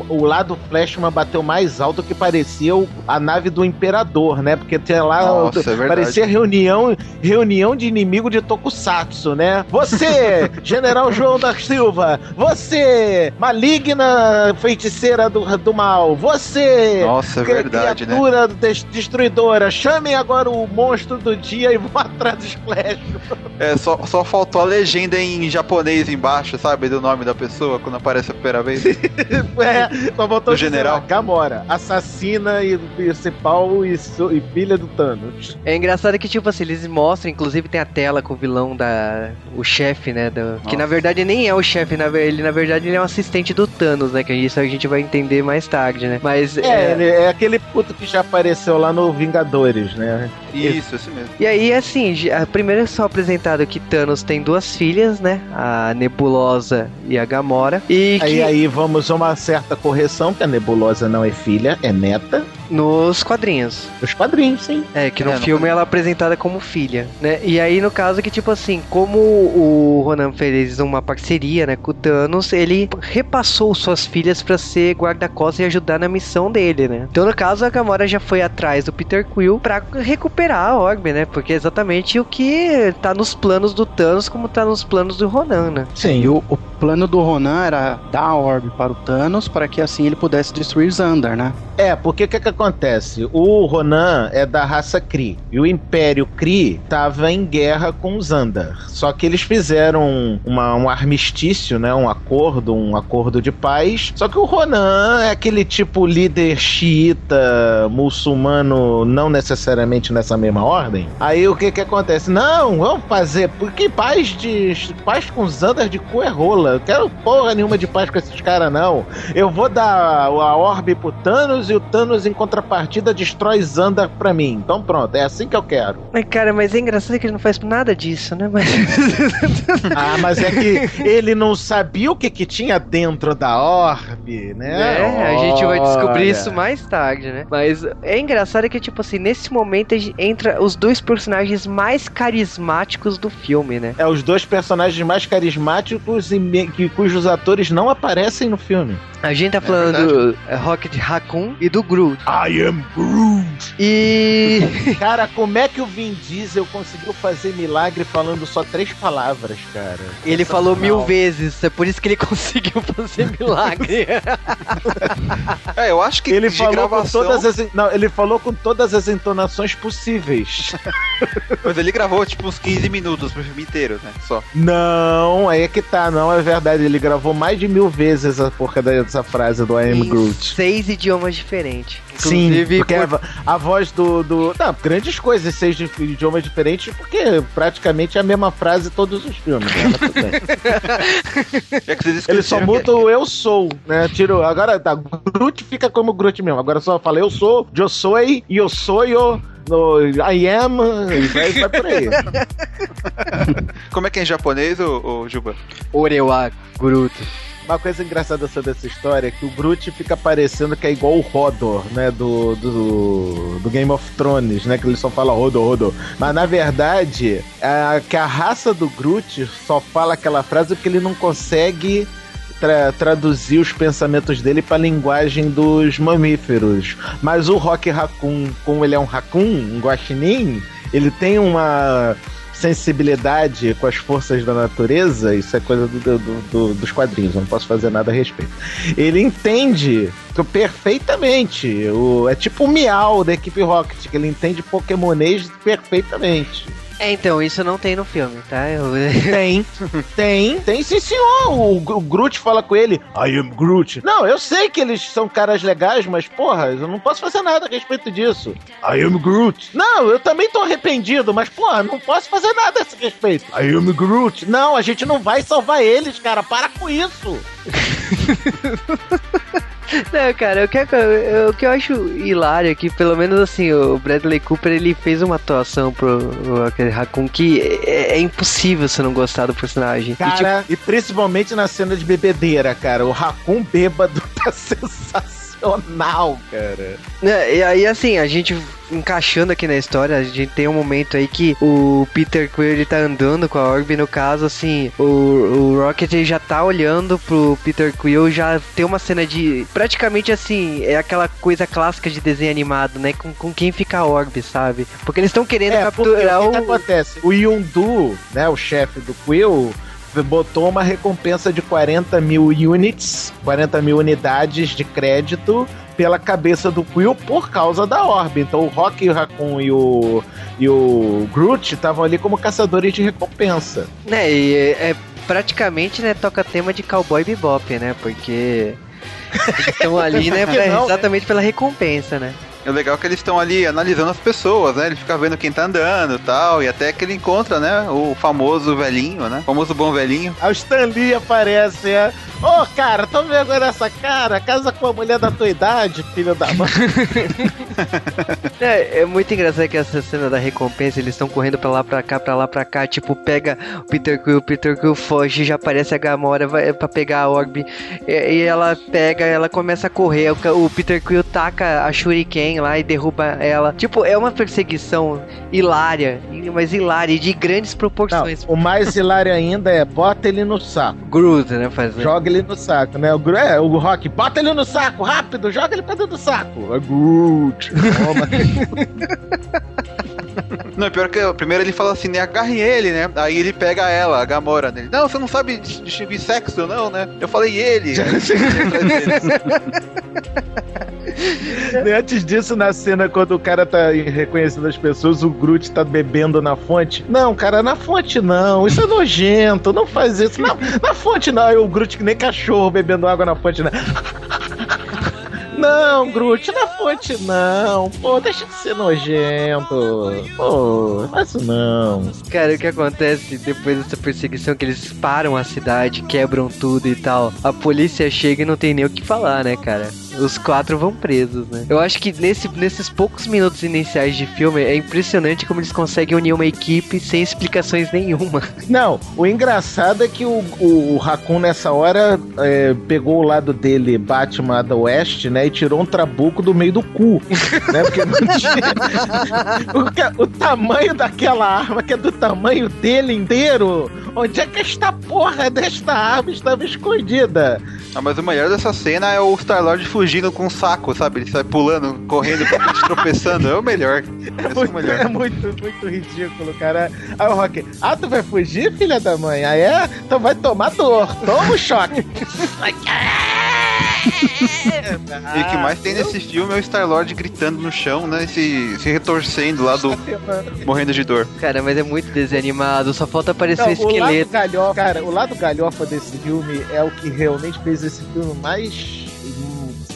o lado Flashman bateu mais alto que parecia o- a nave do Imperador, né? Porque tinha lá Nossa, é parecia reunião, reunião de inimigo de Tokusatsu, né? Você, General João da Silva, você, maligna feiticeira do, do mal, você, Nossa, é verdade, né? criatura des- destruidora, chamem agora o monstro do dia e vão atrás dos Flash. É, só, só faltou a legenda em japonês embaixo, sabe? Do nome da pessoa, quando aparece a primeira vez. É, só botou dizer general. lá, Gamora, assassina e principal e, e filha do Thanos. É engraçado que, tipo assim, eles mostram, inclusive tem a tela com o vilão da. O chefe, né? do- que na verdade nem é o chefe, na ele na verdade ele é um assistente do Thanos, né? Que isso a gente vai entender mais tarde, né? Mas. É, ele é aquele puto que já apareceu lá no Vingadores, né? Isso, esse mesmo. E aí, assim, primeiro é só apresentado que Thanos tem duas filhas, né? A Nebulosa e a Gamora. E Aí, que. aí vamos a uma certa correção, que a Nebulosa não é filha, é neta. Nos quadrinhos. Os quadrinhos, sim. É, que no É, no filme ela é apresentada como filha, né? E aí, no caso, que tipo assim, como o Ronan fez uma parceria, né, com o Thanos, ele repassou suas filhas pra ser guarda-costas e ajudar na missão dele, né? Então, no caso, a Gamora já foi atrás do Peter Quill pra recuperar a Orbe, né? Porque é exatamente o que tá nos planos do Thanos, como tá nos planos do Ronan, né? Sim. E o, o plano do Ronan era dar a orbe para o Thanos para que assim ele pudesse destruir Xandar, né? É, porque o que, que acontece? O Ronan é da raça Kree. E o Império Kree tava em guerra com os Xandar. Só que eles fizeram uma- um armistício, né? Um acordo, um acordo de paz. Só que o Ronan é aquele tipo líder xiita, muçulmano, não necessariamente nessa mesma ordem. Aí o que que acontece? Não, vamos fazer. Porque paz de. Paz com os Xandar de cu é rola. Eu quero porra nenhuma de paz com esses caras, não. Eu vou dar a orbe pro Thanos e o Thanos, em contrapartida, destrói Xandar pra mim. Então pronto, é assim que eu quero. Mas, cara, mas é engraçado que ele não faz nada disso, né? Mas... Ah, mas é que ele não sabia o que, que tinha dentro da orbe, né? É, a gente vai descobrir isso mais tarde, né? Mas é engraçado que, tipo assim, nesse momento a gente entra os dois personagens mais carismáticos do filme, né? É os dois personagens mais carismáticos e me- que, cujos atores não aparecem no filme. A gente tá falando do é, Rocket Raccoon e do Groot. I am Groot. E. Cara, como é que o Vin Diesel conseguiu fazer milagre falando só três palavras, cara? Ele falou mil vezes, é por isso que ele conseguiu fazer milagre. É, eu acho que Ele de falou gravação, com todas as não, ele falou com todas as entonações possíveis. mas ele gravou tipo uns 15 minutos pro filme inteiro, né? Só. não, aí é que tá, não é verdade. Ele gravou mais de mil vezes a porca dessa frase do I am Groot. seis idiomas diferentes. Sim, Inclusive, porque por- a, a voz do, do. Não, grandes coisas, seis de idiomas diferentes, porque praticamente é a mesma frase em todos os filmes. Né? É que vocês Ele só muda o eu sou, né? Tiro, agora tá, Groot fica como Groot mesmo. Agora só fala eu sou, eu sou e eu sou eu. No, I am, e vai, vai por aí. Como é que é em japonês, ô, ô Juba? Orewa Groot. Uma coisa engraçada sobre essa história é que o Groot fica parecendo que é igual o Hodor, né? Do, do, do Game of Thrones, né? Que ele só fala Hodor, Hodor. Mas na verdade, é que a raça do Groot só fala aquela frase porque ele não consegue tra- traduzir os pensamentos dele para a linguagem dos mamíferos. Mas o Rock Raccoon, como ele é um raccoon, um guaxinim, ele tem uma sensibilidade com as forças da natureza, isso é coisa do- do- do- dos quadrinhos, eu não posso fazer nada a respeito. Ele entende perfeitamente, o, é tipo o Miau da equipe Rocket, que ele entende Pokémonês perfeitamente. É, então, isso não tem no filme, tá? Eu- Tem, tem, tem sim senhor. O, o Groot fala com ele, I am Groot. Não, eu sei que eles são caras legais, mas porra, eu não posso fazer nada a respeito disso. I am Groot. Não, eu também tô arrependido, mas porra, não posso fazer nada a esse respeito. I am Groot. Não, a gente não vai salvar eles, cara, para com isso. Não, cara, o que, eu- o que eu acho hilário é que, pelo menos assim, o Bradley Cooper ele fez uma atuação pro aquele Raccoon que é, é impossível você não gostar do personagem. E, tipo, Cara, e principalmente na cena de bebedeira, cara, o Raccoon bêbado tá sensacional, cara. né, e aí, assim, a gente encaixando aqui na história, a gente tem um momento aí que o Peter Quill ele tá andando com a Orb, no caso, assim, o, o Rocket ele já tá olhando pro Peter Quill, já tem uma cena de. Praticamente assim, é aquela coisa clássica de desenho animado, né? Com, com quem fica a Orb, sabe? Porque eles estão querendo É, capturar o que, que o. acontece? O Yundu, né, o chefe do Quill, botou uma recompensa de 40 mil units, 40 mil unidades de crédito pela cabeça do Quill por causa da Orb. Então o Rock, o Raccoon e o, e o Groot estavam ali como caçadores de recompensa. Né, e é, é praticamente, né, toca tema de Cowboy Bebop, né? Porque eles estão ali, né, pra- né? exatamente pela recompensa, né? É legal que eles estão ali analisando as pessoas, né? Ele fica vendo quem tá andando e tal, e até que ele encontra, né? O famoso velhinho, né? O famoso bom velhinho. A Stan Lee aparece, é. Ô, cara, tô vendo agora essa cara, casa com a mulher da tua idade, filho da mãe. É, é muito engraçado que essa cena da recompensa, eles estão correndo pra lá, pra cá, pra lá, pra cá, tipo, pega o Peter Quill, o Peter Quill foge, já aparece a Gamora vai, pra pegar a Orb, e, e ela pega, ela começa a correr, o, o Peter Quill taca a Shuriken vem lá e derruba ela. Tipo, é uma perseguição hilária, mas hilária e de grandes Não, proporções. o mais hilário ainda é bota ele no saco. Groot, né? Fazendo. Joga ele no saco, né? O, é, o Rock, bota ele no saco, rápido, joga ele pra dentro do saco. É Groot. Toma. Não, pior que primeiro ele fala assim, né? Agarrem ele, né? Aí ele pega ela, a Gamora dele. Não, você não sabe dis- distinguir sexo, não, né? Eu falei ele. Antes disso, na cena, quando o cara tá reconhecendo as pessoas, o Groot tá bebendo na fonte. Não, cara, na fonte não. Isso é nojento. Não faz isso. Não, na fonte não. Aí o Groot que nem cachorro bebendo água na fonte, né? Não, Groot, na fonte não. Pô, deixa de ser nojento. Pô, faz isso não. Cara, o que acontece depois dessa perseguição que eles param a cidade, quebram tudo e tal. A polícia chega e não tem nem o que falar, né, cara? Os quatro vão presos, né? Eu acho que nesse, nesses poucos minutos iniciais de filme é impressionante como eles conseguem unir uma equipe sem explicações nenhuma. Não, o engraçado é que o, o, o Raccoon nessa hora é, pegou o lado dele, Batman da Oeste, né? E tirou um trabuco do meio do cu, né? Porque não tinha... o, ca- o tamanho daquela arma, que é do tamanho dele inteiro, onde é que esta porra desta arma estava escondida? Ah, mas o melhor dessa cena é o Star-Lord fugindo com um saco, sabe? Ele sai pulando, correndo, tropeçando. É o melhor. É o Muito, melhor. é muito, muito ridículo, cara. Aí o Rock, ah, tu vai fugir, filha da mãe? Ah, é? Então vai tomar dor, toma o choque. E o que mais tem nesse filme é o Star-Lord gritando no chão, né? Se, se retorcendo lá, do, morrendo de dor. Cara, mas é muito desanimado, só falta aparecer Não, o o lado esqueleto. galhofa, cara, o lado galhofa desse filme é o que realmente fez esse filme mais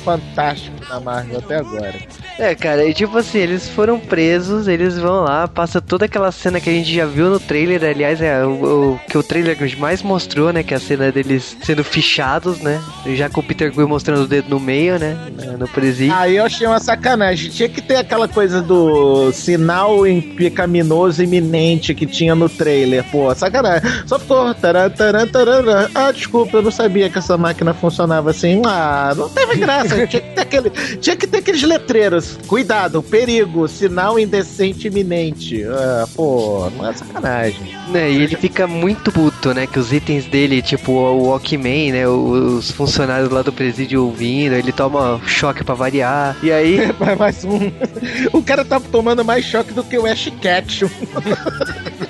fantástico na Marvel até agora. É, cara, e tipo assim, eles foram presos, eles vão lá, passa toda aquela cena que a gente já viu no trailer, aliás, é o, o- que o trailer mais mostrou, né, que é a cena deles sendo fichados, né, já com o Peter Quill mostrando o dedo no meio, né, no presídio. Aí eu achei uma sacanagem. Tinha que ter aquela coisa do sinal em- pecaminoso iminente que tinha no trailer. Pô, sacanagem. Só ficou. taran, taran, taran. Ah, desculpa, eu não sabia que essa máquina funcionava assim. Ah, não teve graça. Tinha, que ter aquele, tinha que ter aqueles letreiros. Cuidado, perigo, sinal indecente iminente. Ah, pô, não é sacanagem. Né, e ele fica muito puto, né? Que os itens dele, tipo o Walkman, né? Os funcionários lá do presídio ouvindo, ele toma choque pra variar. E aí, mais um. O cara tá tomando mais choque do que o Ash Ketchum.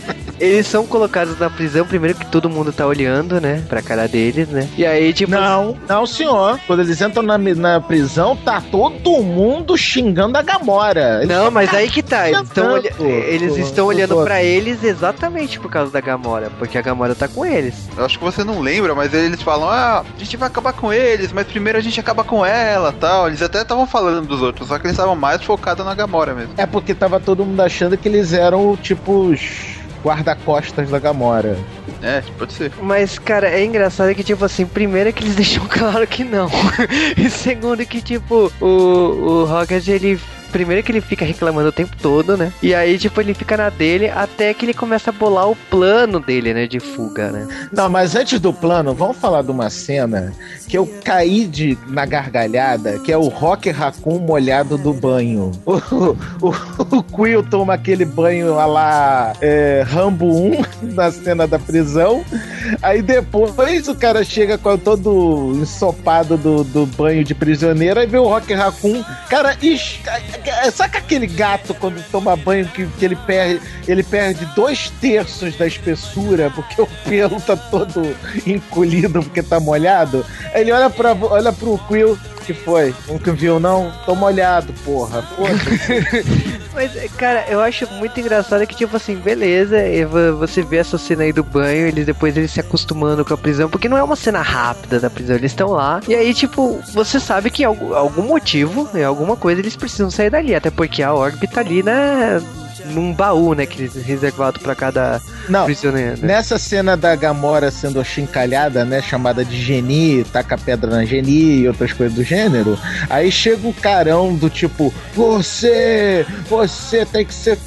eles são colocados na prisão, primeiro que todo mundo tá olhando, né? Pra cara deles, né? E aí, tipo. Não, não, senhor. Quando eles entram na, na prisão, tá todo mundo xingando a Gamora. Eles Não, mas aí que tá. Eles estão, olha- eles estão olhando pra eles exatamente por causa da Gamora, porque a Gamora tá com eles. Eu acho que você não lembra, mas eles falam, ah, a gente vai acabar com eles, mas primeiro a gente acaba com ela tal. Eles até estavam falando dos outros, só que eles estavam mais focados na Gamora mesmo. É porque tava todo mundo achando que eles eram, tipo, os guarda-costas da Gamora. É, pode ser. Mas, cara, é engraçado que, tipo assim, primeiro que eles deixam claro que não. e segundo que, tipo, o, o Rocket, ele. Primeiro que ele fica reclamando o tempo todo, né? E aí, tipo, ele fica na dele até que ele começa a bolar o plano dele, né? De fuga, né? Não, mas antes do plano, vamos falar de uma cena que eu caí de, na gargalhada, que é o Rock Raccoon molhado do banho. O, o, o Quill toma aquele banho lá é, Rambo 1 na cena da prisão. Aí depois o cara chega com todo ensopado do, do banho de prisioneiro, aí vê o Rock Raccoon. Cara, saca aquele gato quando toma banho que, que ele perde, ele perde dois terços da espessura porque o pelo tá todo encolhido porque tá molhado? Ele olha, pra, olha pro Quill. Que foi? Nunca viu, não? Tô molhado, porra. Mas, cara, eu acho muito engraçado que, tipo assim, beleza, vo- você vê essa cena aí do banho, eles depois eles se acostumando com a prisão, porque não é uma cena rápida da prisão, eles estão lá, e aí, tipo, você sabe que algum, motivo, né, alguma coisa, eles precisam sair dali, até porque a Orb tá ali, né, num baú, né, que eles reservado pra cada Não, prisioneiro. né? Nessa cena da Gamora sendo achincalhada, né? Chamada de Geni, taca pedra na Geni e outras coisas do gênero. Aí chega o carão do tipo: Você, você tem que ser,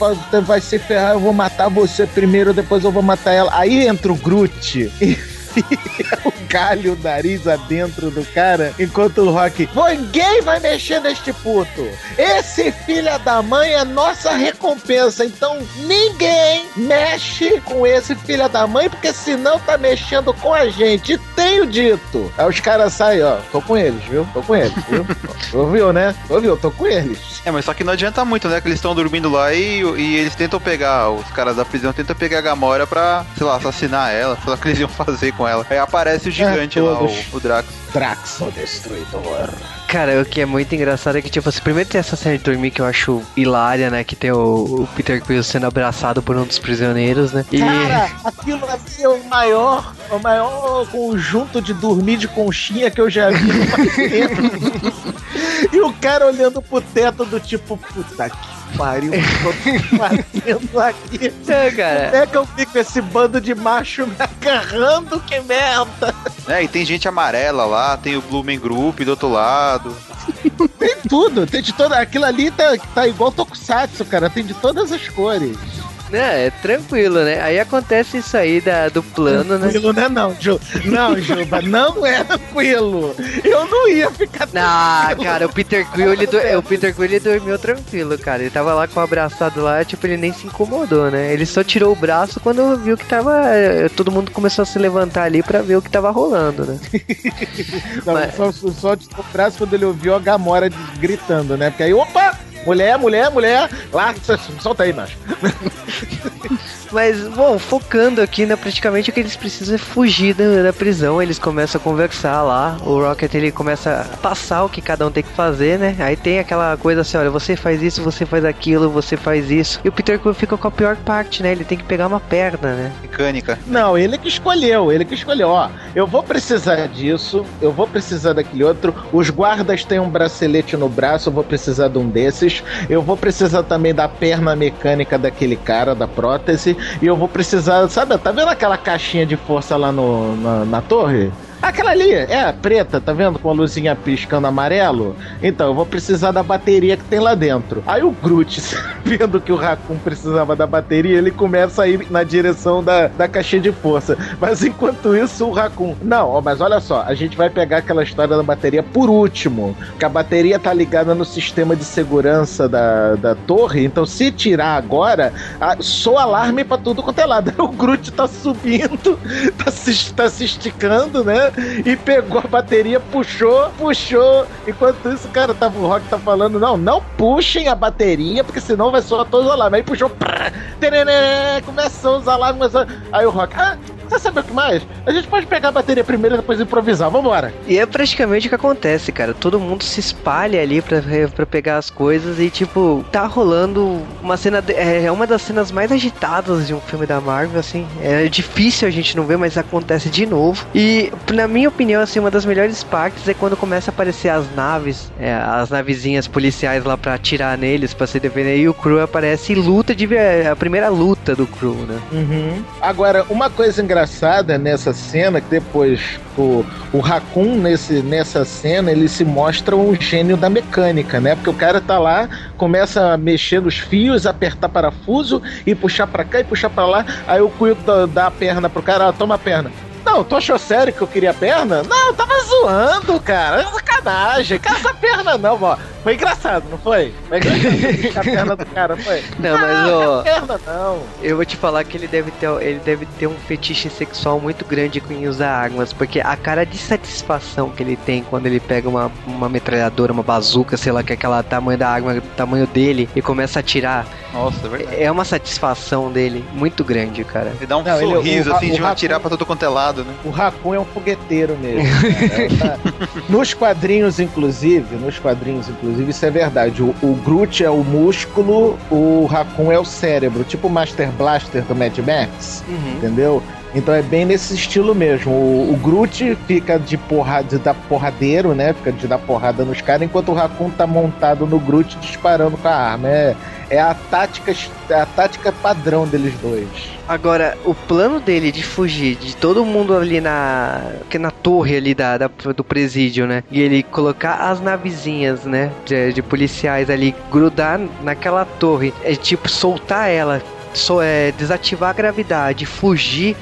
vai se ferrar, eu vou matar você primeiro, depois eu vou matar ela. Aí entra o Groot e enfia o galho, o nariz adentro do cara, enquanto o Rock, ninguém vai mexer neste puto. Esse filho da mãe é nossa recompensa, então ninguém mexe com esse filho da mãe, porque senão tá mexendo com a gente. Tenho dito. Aí os caras saem, ó, tô com eles, viu? Tô com eles, viu? Ouviu, né? Ouviu? Tô com eles. É, mas só que não adianta muito, né? Que eles estão dormindo lá e, e eles tentam pegar, os caras da prisão tentam pegar a Gamora pra, sei lá, assassinar ela, sei lá o que eles iam fazer com ela. Aí aparece o gigante É, lá, o, o Drax. Drax, o Destruidor. Cara, o que é muito engraçado é que, tipo, assim, primeiro tem essa cena de dormir que eu acho hilária, né? Que tem o, o Peter Quill sendo abraçado por um dos prisioneiros, né? E. Cara, aquilo ali é o maior, o maior conjunto de dormir de conchinha que eu já vi no tempo. E o cara olhando pro teto do tipo, puta que pariu, o que eu tô fazendo aqui? É, cara. Como é que eu fico esse bando de macho me agarrando? Que merda! É, e tem gente amarela lá, tem o Blumen Group do outro lado. Tem tudo, tem de toda. Aquilo ali tá, tá igual Tokusatsu, cara, tem de todas as cores. É, é tranquilo, né? Aí acontece isso aí da, do plano, né? Tranquilo, né? Não, Ju, não, Juba, não é tranquilo. Eu não ia ficar Ah, tranquilo. cara, o Peter Quill, ele, do- o Peter Quill, ele dormiu tranquilo, cara. Ele tava lá com o abraçado lá, tipo, ele nem se incomodou, né? Ele só tirou o braço quando viu que tava. eh, Todo mundo começou a se levantar ali pra ver o que tava rolando, né? Não, Mas- só, só, só de braço quando ele ouviu a Gamora gritando, né? Porque aí, opa! Mulher, mulher, mulher! Lá, solta aí, macho. Mas, bom, focando aqui, né, praticamente o que eles precisam é fugir da, da prisão. Eles começam a conversar lá. O Rocket ele começa a passar o que cada um tem que fazer, né? Aí tem aquela coisa assim: olha, você faz isso, você faz aquilo, você faz isso. E o Peter Quill fica com a pior parte, né? Ele tem que pegar uma perna, né? Mecânica. Não, ele que escolheu, ele que escolheu. Ó, eu vou precisar disso, eu vou precisar daquele outro. Os guardas têm um bracelete no braço, eu vou precisar de um desses. Eu vou precisar também da perna mecânica daquele cara, da prótese. E eu vou precisar, sabe, tá vendo aquela caixinha de força lá no, na, na torre? Aquela ali, é, preta, tá vendo? Com a luzinha piscando amarelo. Então, eu vou precisar da bateria que tem lá dentro. Aí o Groot, vendo que o Raccoon precisava da bateria, ele começa a ir na direção da, da caixinha de força. Mas enquanto isso, o Raccoon. Não, mas olha só, a gente vai pegar aquela história da bateria por último. Porque a bateria tá ligada no sistema de segurança da, da torre. Então, se tirar agora, a, alarme pra tudo quanto é lado. O Groot tá subindo, tá se, tá se esticando, né? E pegou a bateria, puxou, puxou. Enquanto isso, cara, tava, o Rock tá falando: não, não puxem a bateria, porque senão vai soar todos os alarmes. Aí puxou, prá, tereré, começou os alarmes. Aí o Rock, ah, você sabe o que mais? A gente pode pegar a bateria primeiro e depois improvisar, vambora. E é praticamente o que acontece, cara. Todo mundo se espalha ali pra, pra pegar as coisas e, tipo, tá rolando uma cena. de- É uma das cenas mais agitadas de um filme da Marvel, assim. É difícil a gente não ver, mas acontece de novo. E, na minha opinião, assim, uma das melhores partes é quando começa a aparecer as naves, é, as navezinhas policiais lá pra atirar neles, pra se defender. E o Crew aparece e luta de. ver- A primeira luta do Crew, né? Agora, uma coisa engraçada nessa cena, que depois o, o Raccoon, nesse, nessa cena, ele se mostra um gênio da mecânica, né? Porque o cara tá lá, começa a mexer nos fios, apertar parafuso e puxar pra cá e puxar pra lá. Aí o Quill dá, dá a perna pro cara, ah, toma a perna. Não, tu achou sério que eu queria a perna? Não, eu tava zoando, cara. É sacanagem. Cara, essa perna não, ó. Foi engraçado, não foi? Foi engraçado a perna do cara, foi? Não, mas, Ah, ó, perna não. Eu vou te falar que ele deve ter, ele deve ter um fetiche sexual muito grande com usar armas, porque a cara de satisfação que ele tem quando ele pega uma, uma metralhadora, uma bazuca, sei lá, que é aquela tamanho da arma, tamanho dele, e começa a atirar, Nossa, é verdade. é uma satisfação dele muito grande, cara. Ele dá um Não, ele- sorriso o- assim o de Raccoon- atirar pra todo quanto é lado, né? O Raccoon é um fogueteiro mesmo. Tá- nos quadrinhos, inclusive, nos quadrinhos, inclusive, isso é verdade. O, o Groot é o músculo, o Raccoon é o cérebro, tipo o Master Blaster do Mad Max, entendeu? Então é bem nesse estilo mesmo. O, o Groot fica de porrada, de dar porradeiro, né? Fica de dar porrada nos caras, enquanto o Raccoon tá montado no Groot disparando com a arma. É, é a tática, é a tática padrão deles dois. Agora, o plano dele de fugir de todo mundo ali na. que na torre ali da, da- do presídio, né? E ele colocar as navezinhas, né? De, de policiais ali, grudar naquela torre. É tipo, soltar ela, só é desativar a gravidade, fugir.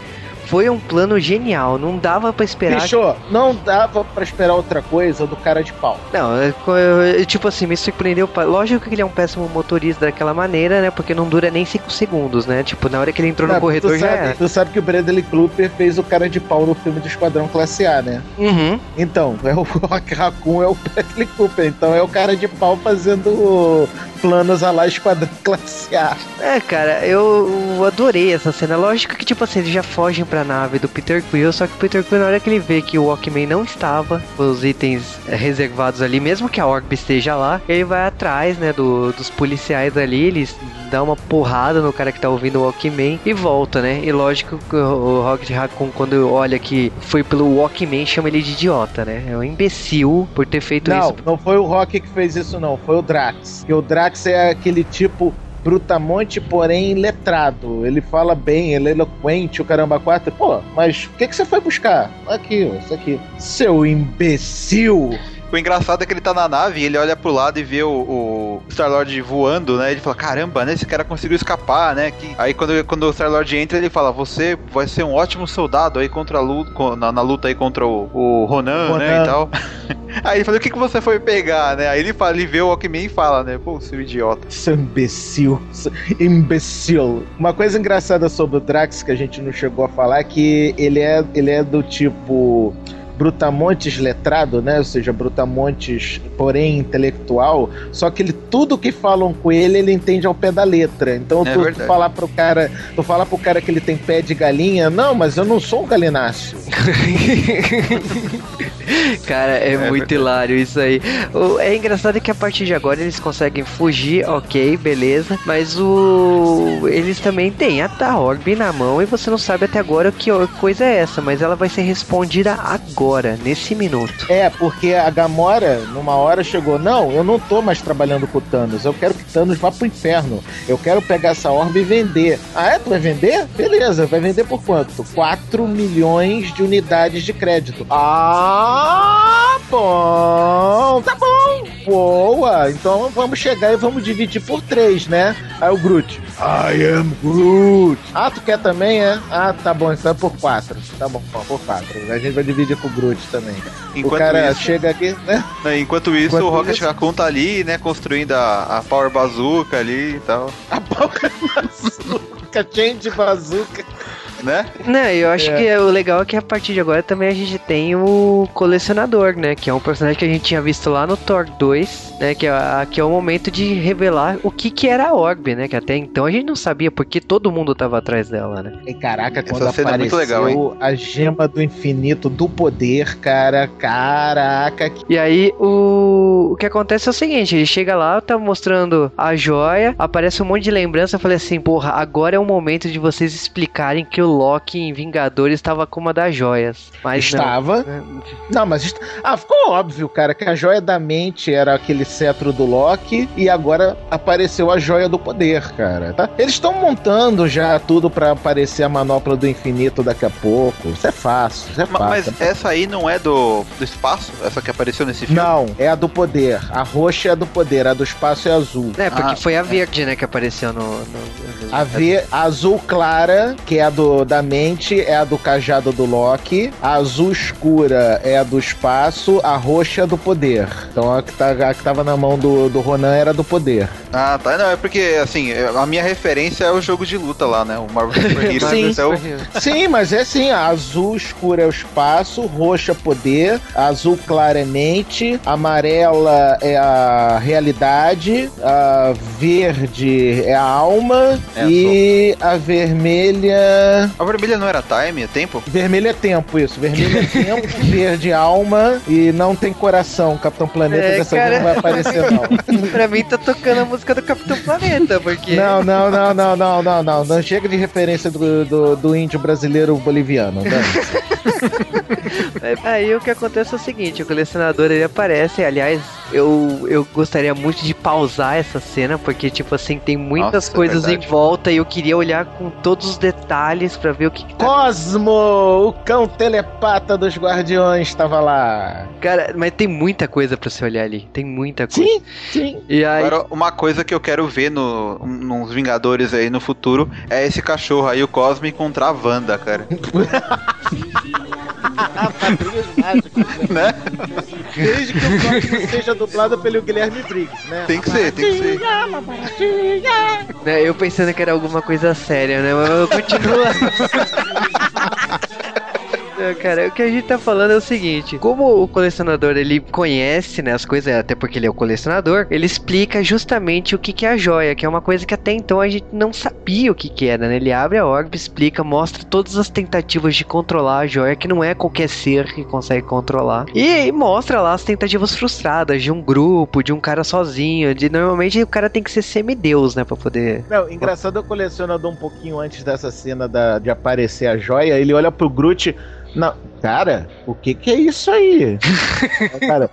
Foi um plano genial. Não dava pra esperar. Bicho, não dava pra esperar outra coisa do cara de pau. Não, é, co- eu- tipo assim, me surpreendeu. Lógico que ele é um péssimo motorista daquela maneira, né? Porque não dura nem 5 segundos, né? Tipo, na hora que ele entrou no Não, corredor tu, já era. tu sabe que o Bradley Cooper fez o cara de pau no filme do Esquadrão Classe A, né? Uhum. Então, é o Rock Raccoon é o Bradley Cooper. Então é o cara de pau fazendo planos a lá Esquadrão Classe A. É, cara, eu, eu adorei essa cena. Lógico que, tipo assim, eles já fogem pra nave do Peter Quill, só que o Peter Quill, na hora que ele vê que o Walkman não estava, os itens é, reservados ali, mesmo que a Orb esteja lá, ele vai atrás, né, do- dos policiais ali, eles dão uma porrada no cara que tá ouvindo o Walkman e volta, né? E lógico que o, Rocket Raccoon, quando olha que foi pelo Walkman, chama ele de idiota, né? É um imbecil por ter feito Não, isso. não foi o Rock que fez isso, não. Foi o Drax. Porque o Drax é aquele tipo brutamonte, porém letrado. Ele fala bem, ele é eloquente, o caramba quatro. Pô, mas o que, que você foi buscar? Aqui, isso aqui. Seu imbecil! O engraçado é que ele tá na nave e ele olha pro lado e vê o, o Star-Lord voando, né? Ele fala, caramba, né? Esse cara conseguiu escapar, né? Que... Aí quando, quando o Star-Lord entra, ele fala, você vai ser um ótimo soldado aí contra a luta, na, na luta aí contra o, o Ronan, né? Ronan. E tal. aí ele fala, o que, que você foi pegar, né? Aí ele fala, ele vê o Walkman e fala, né? Pô, seu idiota. Seu imbecil. Seu imbecil. Uma coisa engraçada sobre o Drax que a gente não chegou a falar é que ele é, ele é do tipo. Brutamontes letrado, né? Ou seja, Brutamontes, porém intelectual. Só que ele tudo que falam com ele, ele entende ao pé da letra. Então, É tu, tu verdade. falar pro cara, tu falar pro cara que ele tem pé de galinha, não, mas eu não sou um galináceo. Cara, é, É muito verdade. hilário isso aí. O- é engraçado que a partir de agora eles conseguem fugir, ok, beleza. Mas o eles também têm a, Orb na mão e você não sabe até agora que coisa é essa, mas ela vai ser respondida agora, nesse minuto. É, porque a Gamora, numa hora, chegou: Não, eu não tô mais trabalhando com o Thanos. Eu quero que Thanos vá pro inferno. Eu quero pegar essa orbe e vender. Ah, é? Tu vai vender? Beleza, vai vender por quanto? 4 milhões de unidades de crédito. Ah, bom, tá bom. Boa, então vamos chegar e vamos dividir por três, né? Aí o Groot. I am Groot. Ah, tu quer também, é? Ah, tá bom, então é por quatro. Tá bom, por quatro. A gente vai dividir com o Groot também. Enquanto o cara isso, chega aqui, né? né, enquanto isso Enquanto o Rocket isso- Raccoon tá ali, né? Construindo a, a Power Bazooka ali e tal, A boca bazooka, change bazooka. Né? Não, eu acho É. que o legal é que a partir de agora também a gente tem o colecionador, né? Que é um personagem que a gente tinha visto lá no Thor 2, né? Que é, que é o momento de revelar o que que era a Orb, né? Que até então a gente não sabia porque todo mundo tava atrás dela, né? E caraca, Essa quando cena é muito apareceu legal, a gema do infinito do poder, cara, caraca, que E aí o, o que acontece é o seguinte, ele chega lá, tá mostrando a joia, aparece um monte de lembrança, eu falei assim, porra, agora é o momento de vocês explicarem que o Loki em Vingadores estava com uma das joias. Mas não. estava. né? Não, mas est- ah, ficou óbvio, cara, que a joia da mente era aquele cetro do Loki e agora apareceu a joia do poder, cara. tá? Eles estão montando já tudo pra aparecer a manopla do infinito daqui a pouco. Isso é fácil, isso é Ma- fácil. Mas essa aí não é do, do espaço? Essa que apareceu nesse filme? Não, é a do poder. A roxa é a do poder, a do espaço é azul. É, porque Ah, foi a verde, né, que apareceu no... no- A, ver, a azul clara, que é a do, da mente, é a do cajado do Loki. A azul escura é a do espaço. A roxa é do poder. Então a que, tá, a que tava na mão do, do Ronan era do poder. Ah, tá. Não, é porque, assim, a minha referência é o jogo de luta lá, né? O Marvel Super Heroes. Sim. Então, Sim, mas é assim: a azul escura é o espaço, roxa poder, a azul clara é mente, a amarela é a realidade, a verde é a alma É, e a vermelha. A vermelha não era time, é tempo? Vermelho é tempo, isso. Vermelho é tempo, verde é alma e não tem coração. Capitão Planeta É, dessa cara. vez não vai aparecer, não. pra mim tá tocando a música do Capitão Planeta, porque... Não, não, não, não, não, não, não. Não chega de referência do, do, do índio brasileiro boliviano. É, Aí o que acontece é o seguinte, o colecionador ele aparece, aliás, eu, eu gostaria muito de pausar essa cena, porque tipo assim, tem muitas Nossa, é coisas em verdade. volta e eu queria olhar com todos os detalhes pra ver o que, tá Cosmo, o cão telepata dos guardiões, estava lá. Cara, mas tem muita coisa pra você olhar ali. Tem muita coisa. Sim, sim. E aí. Agora, uma coisa que eu quero ver no, nos Vingadores aí no futuro é esse cachorro aí, o Cosmo, encontrar a Wanda, cara. Padrinhos mágicos, né? Desde que o Cosmo seja dublado pelo Guilherme Briggs, né? Tem que ser, tem que ser. né, eu pensando que era alguma coisa séria, né? Mas eu continuo. Cara, o que a gente tá falando é o seguinte: como o colecionador ele conhece né, as coisas, até porque ele é o colecionador, ele explica justamente o que, que é a joia, que é uma coisa que até então a gente não sabia o que, que era, né? Ele abre a orbe, explica, mostra todas as tentativas de controlar a joia, que não é qualquer ser que consegue controlar. E, e mostra lá as tentativas frustradas de um grupo, de um cara sozinho. De normalmente o cara tem que ser semideus, né? Pra poder. Não, engraçado o colecionador um pouquinho antes dessa cena da- de aparecer a joia, ele olha pro Groot. Não, cara, o que que é isso aí? Cara,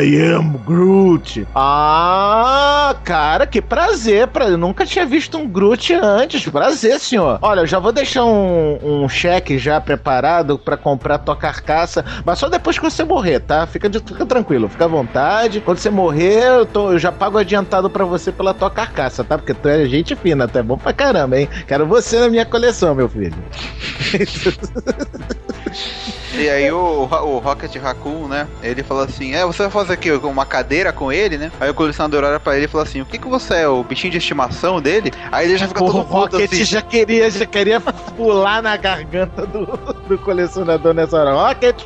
I am Groot. Ah, cara, que prazer. Pra... Eu nunca tinha visto um Groot antes. Prazer, senhor. Olha, eu já vou deixar um, um cheque já preparado pra comprar tua carcaça, mas só depois que você morrer, tá? Fica, de- fica tranquilo, fica à vontade. Quando você morrer, eu, tô- eu já pago adiantado pra você pela tua carcaça, tá? Porque tu é gente fina, tu é bom pra caramba, hein? Quero você na minha coleção, meu filho. E aí o, o Rocket Raccoon, né? Ele fala assim: É, você vai fazer aqui uma cadeira com ele, né? Aí o colecionador olha pra ele e fala assim: O que que você é? O bichinho de estimação dele? Aí ele já fica O todo puto Rocket assim. já queria, já queria pular na garganta do, do colecionador nessa hora. Rocket,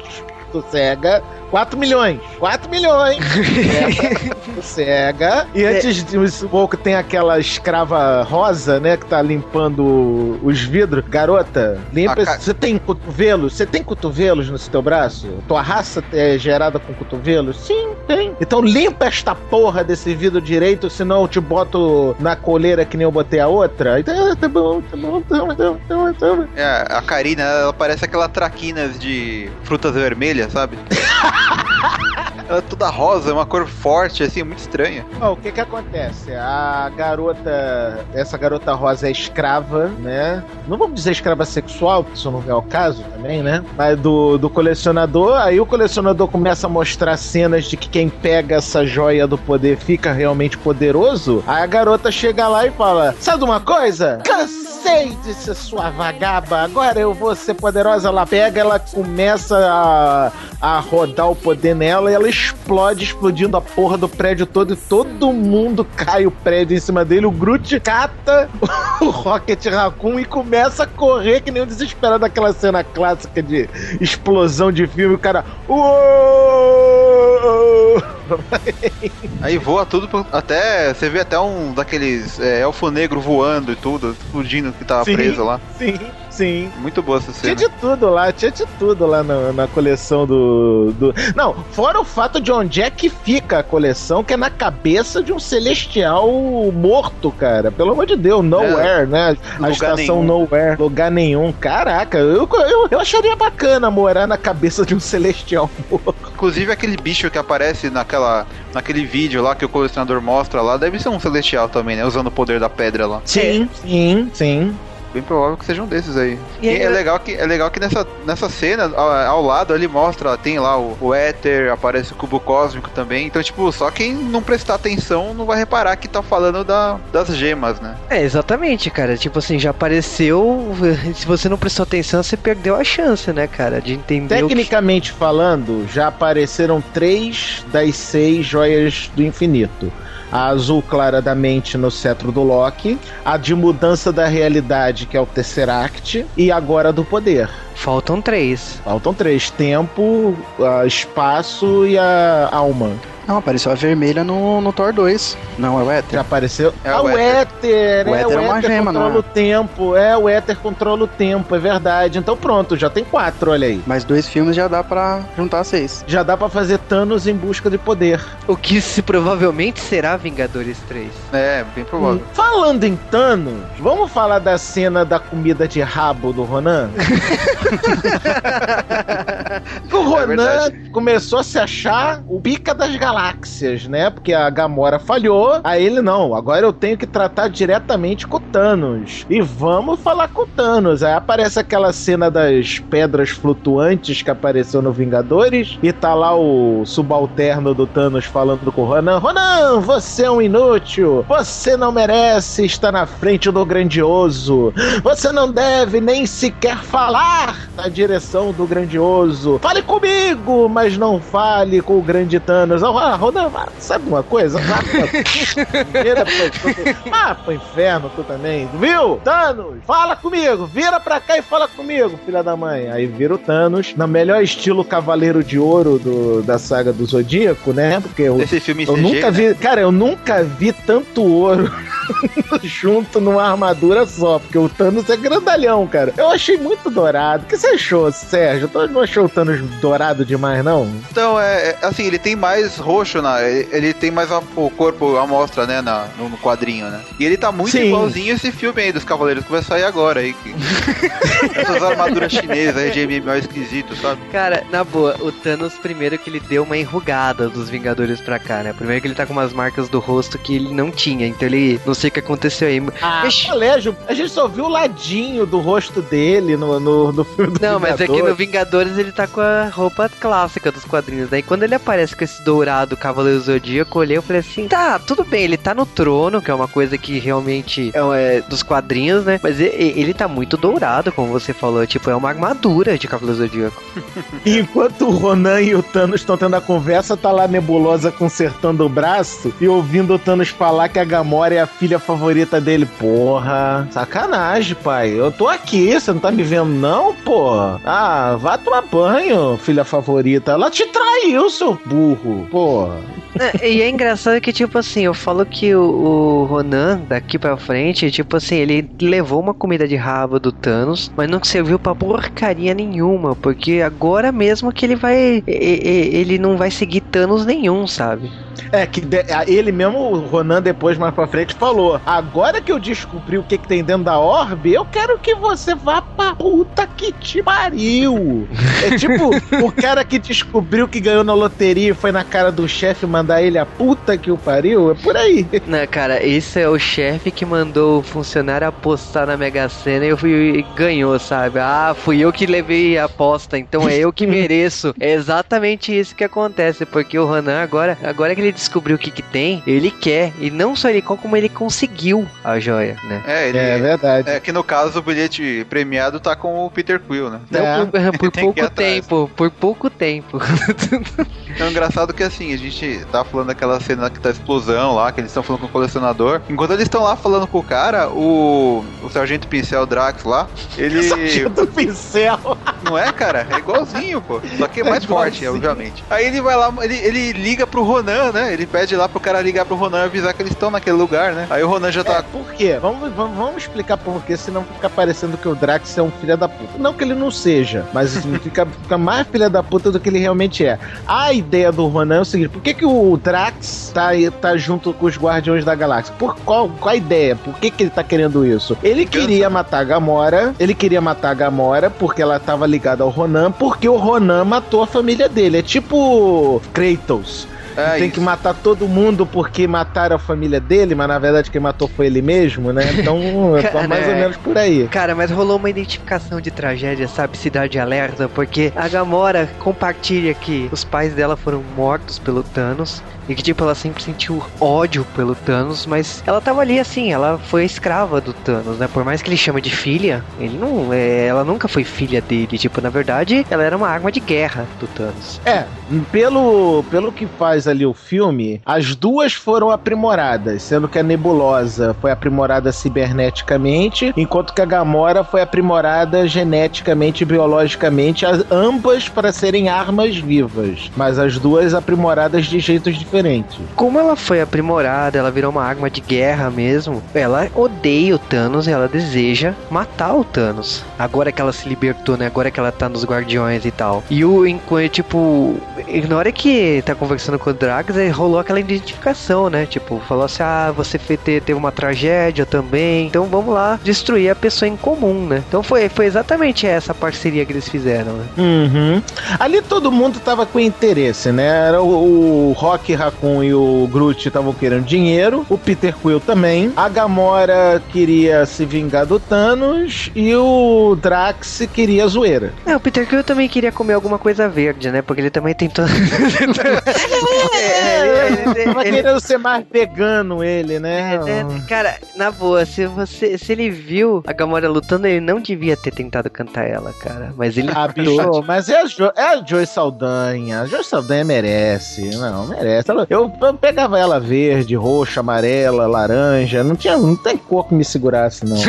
sossega. 4 milhões. 4 milhões. É, sossega. E antes disso, pouco tem aquela escrava rosa, né? Que tá limpando os vidros. Garota, limpa. A ca- Você tem cotovelos? Você tem cotovelos no seu teu braço? Tua raça é gerada com cotovelos? Sim, tem. Então limpa esta porra desse vidro direito, senão eu te boto na coleira que nem eu botei a outra. Então, tá bom, tá bom, tá bom, tá bom, tá bom, tá bom. É, a Karina, ela parece aquela traquinas de frutas vermelhas, sabe? ela é toda rosa, é uma cor forte, assim, muito estranha. Ó, o que que acontece? A garota, essa garota rosa é escrava, né? Não vamos dizer escrava sexual, porque isso não é o caso também, né? Mas do, do colecionador, aí o colecionador começa a mostrar cenas de que quem pega essa joia do poder fica realmente poderoso. Aí a garota chega lá e fala: Sabe de uma coisa? Cansei ser sua vagaba, agora eu vou ser poderosa. Ela pega, ela começa a, a rodar o poder nela e ela explode, explodindo a porra do prédio todo e todo mundo cai o prédio em cima dele. O Groot cata o Rocket Raccoon e começa a correr que nem um desesperado daquela cena clássica de explosão de filme. O cara. Uou! Aí voa tudo, pro- até você vê até um daqueles é, elfo negro voando e tudo, explodindo que tava Sim. preso lá. Sim, sim. Muito boa essa Tinha cena. de tudo lá, tinha de tudo lá na, na coleção do, do. Não, fora o fato de onde é que fica a coleção, que é na cabeça de um celestial morto, cara. Pelo amor de Deus, nowhere, né? A estação nenhum. nowhere, lugar nenhum. Caraca, eu, eu, eu acharia bacana morar na cabeça de um celestial morto. Inclusive aquele bicho que aparece naquela, naquele vídeo lá que o colecionador mostra lá, deve ser um celestial também, né? Usando o poder da pedra lá. Sim, sim, sim. Bem provável que seja um desses aí. E E aí, é legal que, é legal que nessa, nessa cena, ao, ao lado ele mostra, tem lá o, o éter, aparece o cubo cósmico também. Então, tipo, só quem não prestar atenção não vai reparar que tá falando da, das gemas, né? É, exatamente, cara. Tipo assim, já apareceu. Se você não prestou atenção, você perdeu a chance, né, cara? De entender o que... Tecnicamente falando, já apareceram três das seis joias do infinito. A azul claramente no cetro do Loki, a de mudança da realidade, que é o Tesseract, e agora do poder. Faltam três. Faltam três: tempo, a espaço e a alma. Não, apareceu a vermelha no, no Thor 2. Não, é o Ether. Já apareceu. É ah, o o éter! O é, éter o é uma éter gema, não controla é? o tempo. É, o éter controla o tempo, é verdade. Então pronto, já tem quatro, olha aí. Mais dois filmes já dá pra juntar seis. Já dá pra fazer Thanos em busca de poder. O que se provavelmente será Vingadores 3. É, bem provável. Falando em Thanos, vamos falar da cena da comida de rabo do Ronan? O Ronan verdade. começou a se achar o pica das galáxias, né? Porque a Gamora falhou. Aí ele, não, agora eu tenho que tratar diretamente com o Thanos. E vamos falar com o Thanos. Aí aparece aquela cena das pedras flutuantes que apareceu no Vingadores. E tá lá o subalterno do Thanos falando com o Ronan. Ronan, você é um inútil. Você não merece estar na frente do grandioso. Você não deve nem sequer falar na direção do grandioso. Fale comigo, mas não fale com o grande Thanos. Ah, Ronan, vá, sabe uma coisa? Vira pra... Ah, pro inferno tu também. Viu? Thanos, fala comigo. Vira pra cá e fala comigo, filha da mãe. Aí vira o Thanos, no melhor estilo Cavaleiro de Ouro do, da saga do Zodíaco, né? Porque eu, Esse filme eu CG, nunca né? vi... Cara, eu nunca vi tanto ouro junto numa armadura só, porque o Thanos é grandalhão, cara. Eu achei muito dourado. O que você achou, Sérgio? Tu não achou o Thanos dourado demais, não? Então, é, é, assim, ele tem mais roxo, na, ele ele tem mais a- o corpo à mostra, né, na, no, no quadrinho, né? E ele tá muito Sim. igualzinho esse filme aí dos Cavaleiros que vai sair agora aí. que- Essas armaduras chinesas aí de MMA esquisito, sabe? Cara, na boa, o Thanos primeiro que ele deu uma enrugada dos Vingadores pra cá, né? Primeiro que ele tá com umas marcas do rosto que ele não tinha, então ele não sei o que aconteceu aí. Ah, Ixi. colégio, a gente só viu o ladinho do rosto dele no, no, no Não, mas é que no Vingador. Vingadores ele tá com a roupa clássica dos quadrinhos. Daí quando ele aparece com esse dourado Cavaleiro Zodíaco, eu olhei e falei assim: tá, tudo bem, ele tá no trono, que é uma coisa que realmente é, é dos quadrinhos, né? Mas e- e- ele tá muito dourado, como você falou. Tipo, é uma armadura de Cavaleiro Zodíaco. E Enquanto o Ronan e o Thanos estão tendo a conversa, tá lá a Nebulosa consertando o braço e ouvindo o Thanos falar que a Gamora é a filha favorita dele. Porra, sacanagem, pai. Eu tô aqui, você não tá me vendo, não, pô? Ah, vá tomar banho, filha favorita. Ela te traiu, seu burro. Pô. É, e é engraçado que, tipo assim, eu falo que o, o Ronan, daqui pra frente, tipo assim, ele levou uma comida de rabo do Thanos, mas não serviu pra porcaria nenhuma, porque agora mesmo que ele vai. Ele não vai seguir Thanos nenhum, sabe? É, que de- a- ele mesmo, o Ronan, depois mais pra frente, falou: Agora que eu descobri o que, que tem dentro da orbe, eu quero que você vá pra puta que te pariu. É tipo o cara que descobriu que ganhou na loteria e foi na cara do chefe mandar ele a puta que o pariu. É por aí. Né, cara, esse é o chefe que mandou o funcionário apostar na Mega Sena e eu fui, e ganhou, sabe? Ah, fui eu que levei a aposta, então é eu que mereço. É exatamente isso que acontece, porque o Ronan agora, agora que ele descobriu o que que tem, ele quer. E não só ele quer, como ele conseguiu a joia, né? É, ele. É É, verdade. que no caso o bilhete premiado tá com o Peter Quill, né? Então, É. por, por ir pouco tempo, por pouco tempo. Então, engraçado que assim, a gente tá falando daquela cena que tá explosão lá, que eles estão falando com o colecionador. Enquanto eles estão lá falando com o cara, o, o Sargento Pincel Drax lá, ele. Sargento pincel. Não é, cara? É igualzinho, pô. Só que é mais É forte, obviamente. Aí ele vai lá, ele, ele liga pro Ronan, né? Ele pede lá pro cara ligar pro Ronan e avisar que eles estão naquele lugar, né? Aí o Ronan já É, tá. por quê? Vamos, vamos, vamos explicar por quê, senão fica parecendo que o Drax é um filho da puta. Não que ele não seja, mas assim, fica, fica mais filha da puta do que ele realmente é. A ideia do Ronan é o seguinte: por que, que o Drax tá, tá junto com os Guardiões da Galáxia? Por qual, qual a ideia? Por que, que ele tá querendo isso? Ele queria matar a Gamora, ele queria matar a Gamora porque ela tava ligada ao Ronan, porque o Ronan matou a família dele. É tipo Kratos. É, tem isso. que matar todo mundo porque mataram a família dele, mas na verdade quem matou foi ele mesmo, né? Então, Cara, mais ou é. menos por aí. Cara, mas rolou uma identificação de tragédia, sabe? Cidade alerta, porque a Gamora compartilha que os pais dela foram mortos pelo Thanos. E que, tipo, ela sempre sentiu ódio pelo Thanos, mas ela tava ali assim, ela foi escrava do Thanos, né? Por mais que ele chama de filha, ele não. é, ela nunca foi filha dele. Tipo, na verdade, ela era uma arma de guerra do Thanos. É, pelo, pelo que faz ali o filme, as duas foram aprimoradas, sendo que a Nebulosa foi aprimorada ciberneticamente, enquanto que a Gamora foi aprimorada geneticamente e biologicamente, as- ambas para serem armas vivas, mas as duas aprimoradas de jeitos diferentes. Como ela foi aprimorada, ela virou uma arma de guerra mesmo. Ela odeia o Thanos e ela deseja matar o Thanos. Agora que ela se libertou, né? Agora que ela tá nos Guardiões e tal. E o enquanto, tipo, na hora que tá conversando com Drax, aí rolou aquela identificação, né? Tipo, falou assim: ah, você teve uma tragédia também, então vamos lá destruir a pessoa em comum, né? Então foi, foi exatamente essa parceria que eles fizeram, né? Uhum. Ali todo mundo tava com interesse, né? Era o, o Rock Raccoon e o Groot estavam querendo dinheiro, o Peter Quill também, a Gamora queria se vingar do Thanos e o Drax queria zoeira. É, o Peter Quill também queria comer alguma coisa verde, né? Porque ele também tentou. Ele- Tava querendo ser mais vegano ele, né? É, cara, na boa, se você se ele viu a Gamora lutando, ele não devia ter tentado cantar ela, cara. Mas ele Ah, bicho, mas é a, jo é a Joy Saldanha. A Joy Saldanha merece. Não, merece. Ela- eu, eu pegava ela verde, roxa, amarela, laranja. Não tinha, não tem cor que me segurasse, não.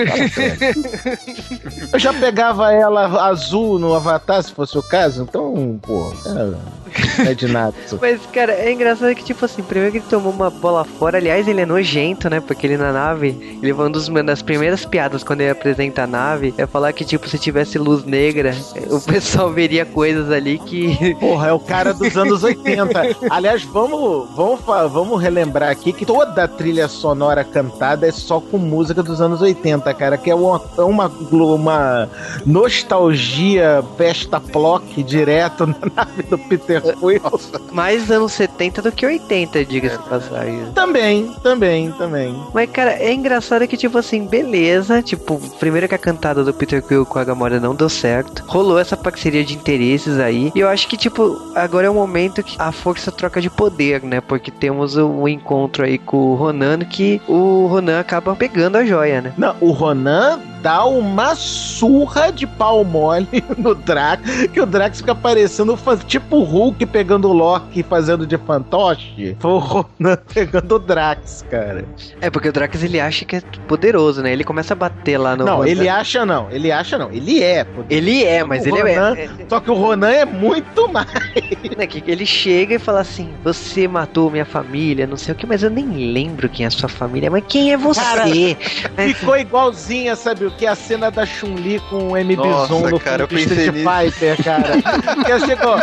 Eu já pegava ela azul no Avatar, se fosse o caso. Então, pô, não é de nada. Mas, cara, é engraçado que, tipo assim, primeiro que ele tomou uma bola fora, aliás, ele é nojento, né? Porque ele na nave, ele foi uma das primeiras piadas quando ele apresenta a nave, é falar que, tipo, se tivesse luz negra, o pessoal veria coisas ali que. Porra, é o cara dos anos 80. Aliás, vamos, vamos, vamos relembrar aqui que toda a trilha sonora cantada é só com música dos anos 80, cara, que é uma, é uma, uma nostalgia pesta plock direto na nave do Peter Quill. mais anos 70 do que 80, diga-se de passagem. Também, também, também. Mas, cara, é engraçado que, tipo assim, beleza. Tipo, primeiro que a cantada do Peter Quill com a Gamora não deu certo. Rolou essa parceria de interesses aí. E eu acho que, tipo, agora é o momento que a força troca de poder, né? Porque temos o, o encontro aí com o Ronan, que o Ronan acaba pegando a joia, né? Não, o Ronan dá uma surra de pau mole no Drax, que o Drax fica parecendo tipo o Hulk pegando o Loki e fazendo de fantoche. Foi o Ronan pegando o Drax, cara. É, porque o Drax ele acha que é poderoso, né? Ele começa a bater lá no. não, Ronan. ele acha não, ele acha não, ele é. poderoso. Ele é, mas O ele Ronan- é, é, Só que o Ronan é muito mais. que ele chega e fala assim: Você matou minha família, não sei o que, mas eu nem lembro quem é a sua família. Mas quem é você? Cara, Ficou igualzinha, sabe o que? A cena da Chun-Li com o M. Nossa, Bison no cara, eu filme Street Fighter, cara. que chegou.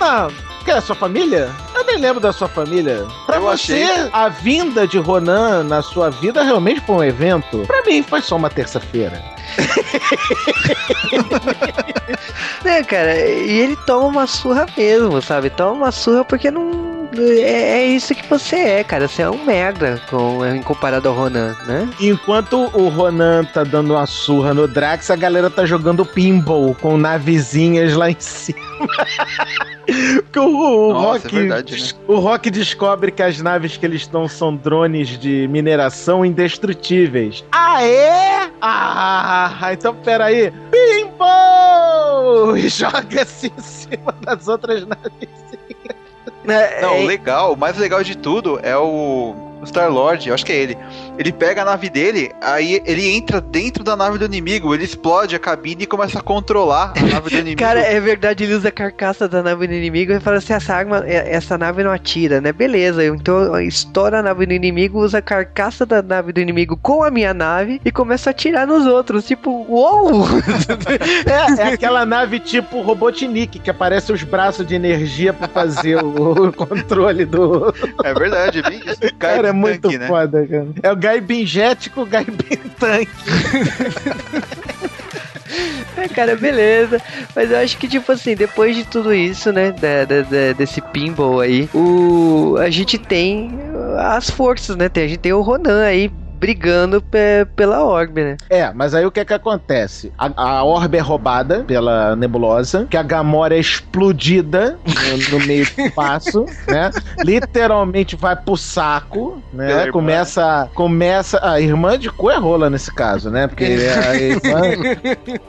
Não, que é a sua família? Eu nem lembro da sua família. Pra Eu você, achei. a vinda de Ronan na sua vida realmente foi um evento? Pra mim, foi só uma terça-feira. né, cara, e ele toma uma surra mesmo, sabe? Toma uma surra porque não. É, é isso que você é, cara. Você é um merda com, em comparado ao Ronan, né? Enquanto o Ronan tá dando uma surra no Drax, a galera tá jogando pinball com navezinhas lá em cima. Porque o, o Nossa, Rock, é verdade, né? o Rock descobre que as naves que eles estão são drones de mineração indestrutíveis. Ah, é? Ah, então peraí. Pinball! E joga-se em cima das outras naves. É, Não, é- legal, o mais legal de tudo é o Star-Lord, eu acho que é ele. Ele pega a nave dele, aí ele entra dentro da nave do inimigo, ele explode a cabine e começa a controlar a nave do inimigo. Cara, é verdade, ele usa a carcaça da nave do inimigo e fala assim: essa arma, é- essa nave não atira, né? Beleza, então estoura a nave do inimigo, usa a carcaça da nave do inimigo com a minha nave e começa a atirar nos outros. Tipo, uou! É, é aquela nave tipo Robotnik, que aparece os braços de energia pra fazer o, o controle do. É verdade, é bem isso. Cara, é muito tanque, né? foda, cara. É o Gaibin Jet com o Gaibin Tanque. É, cara, beleza. Mas eu acho que, tipo assim, depois de tudo isso, né? da- da- da- desse pinball aí, o, a gente tem as forças, né? Tem, a gente tem o Ronan aí brigando pe- pela Orbe, né? É, mas aí o que é que acontece? A, a orbe é roubada pela nebulosa, que a Gamora é explodida no, no meio do espaço, né? Literalmente vai pro saco, Pela né? irmã. Começa, começa... A irmã de cu é rola nesse caso, né? Porque a irmã...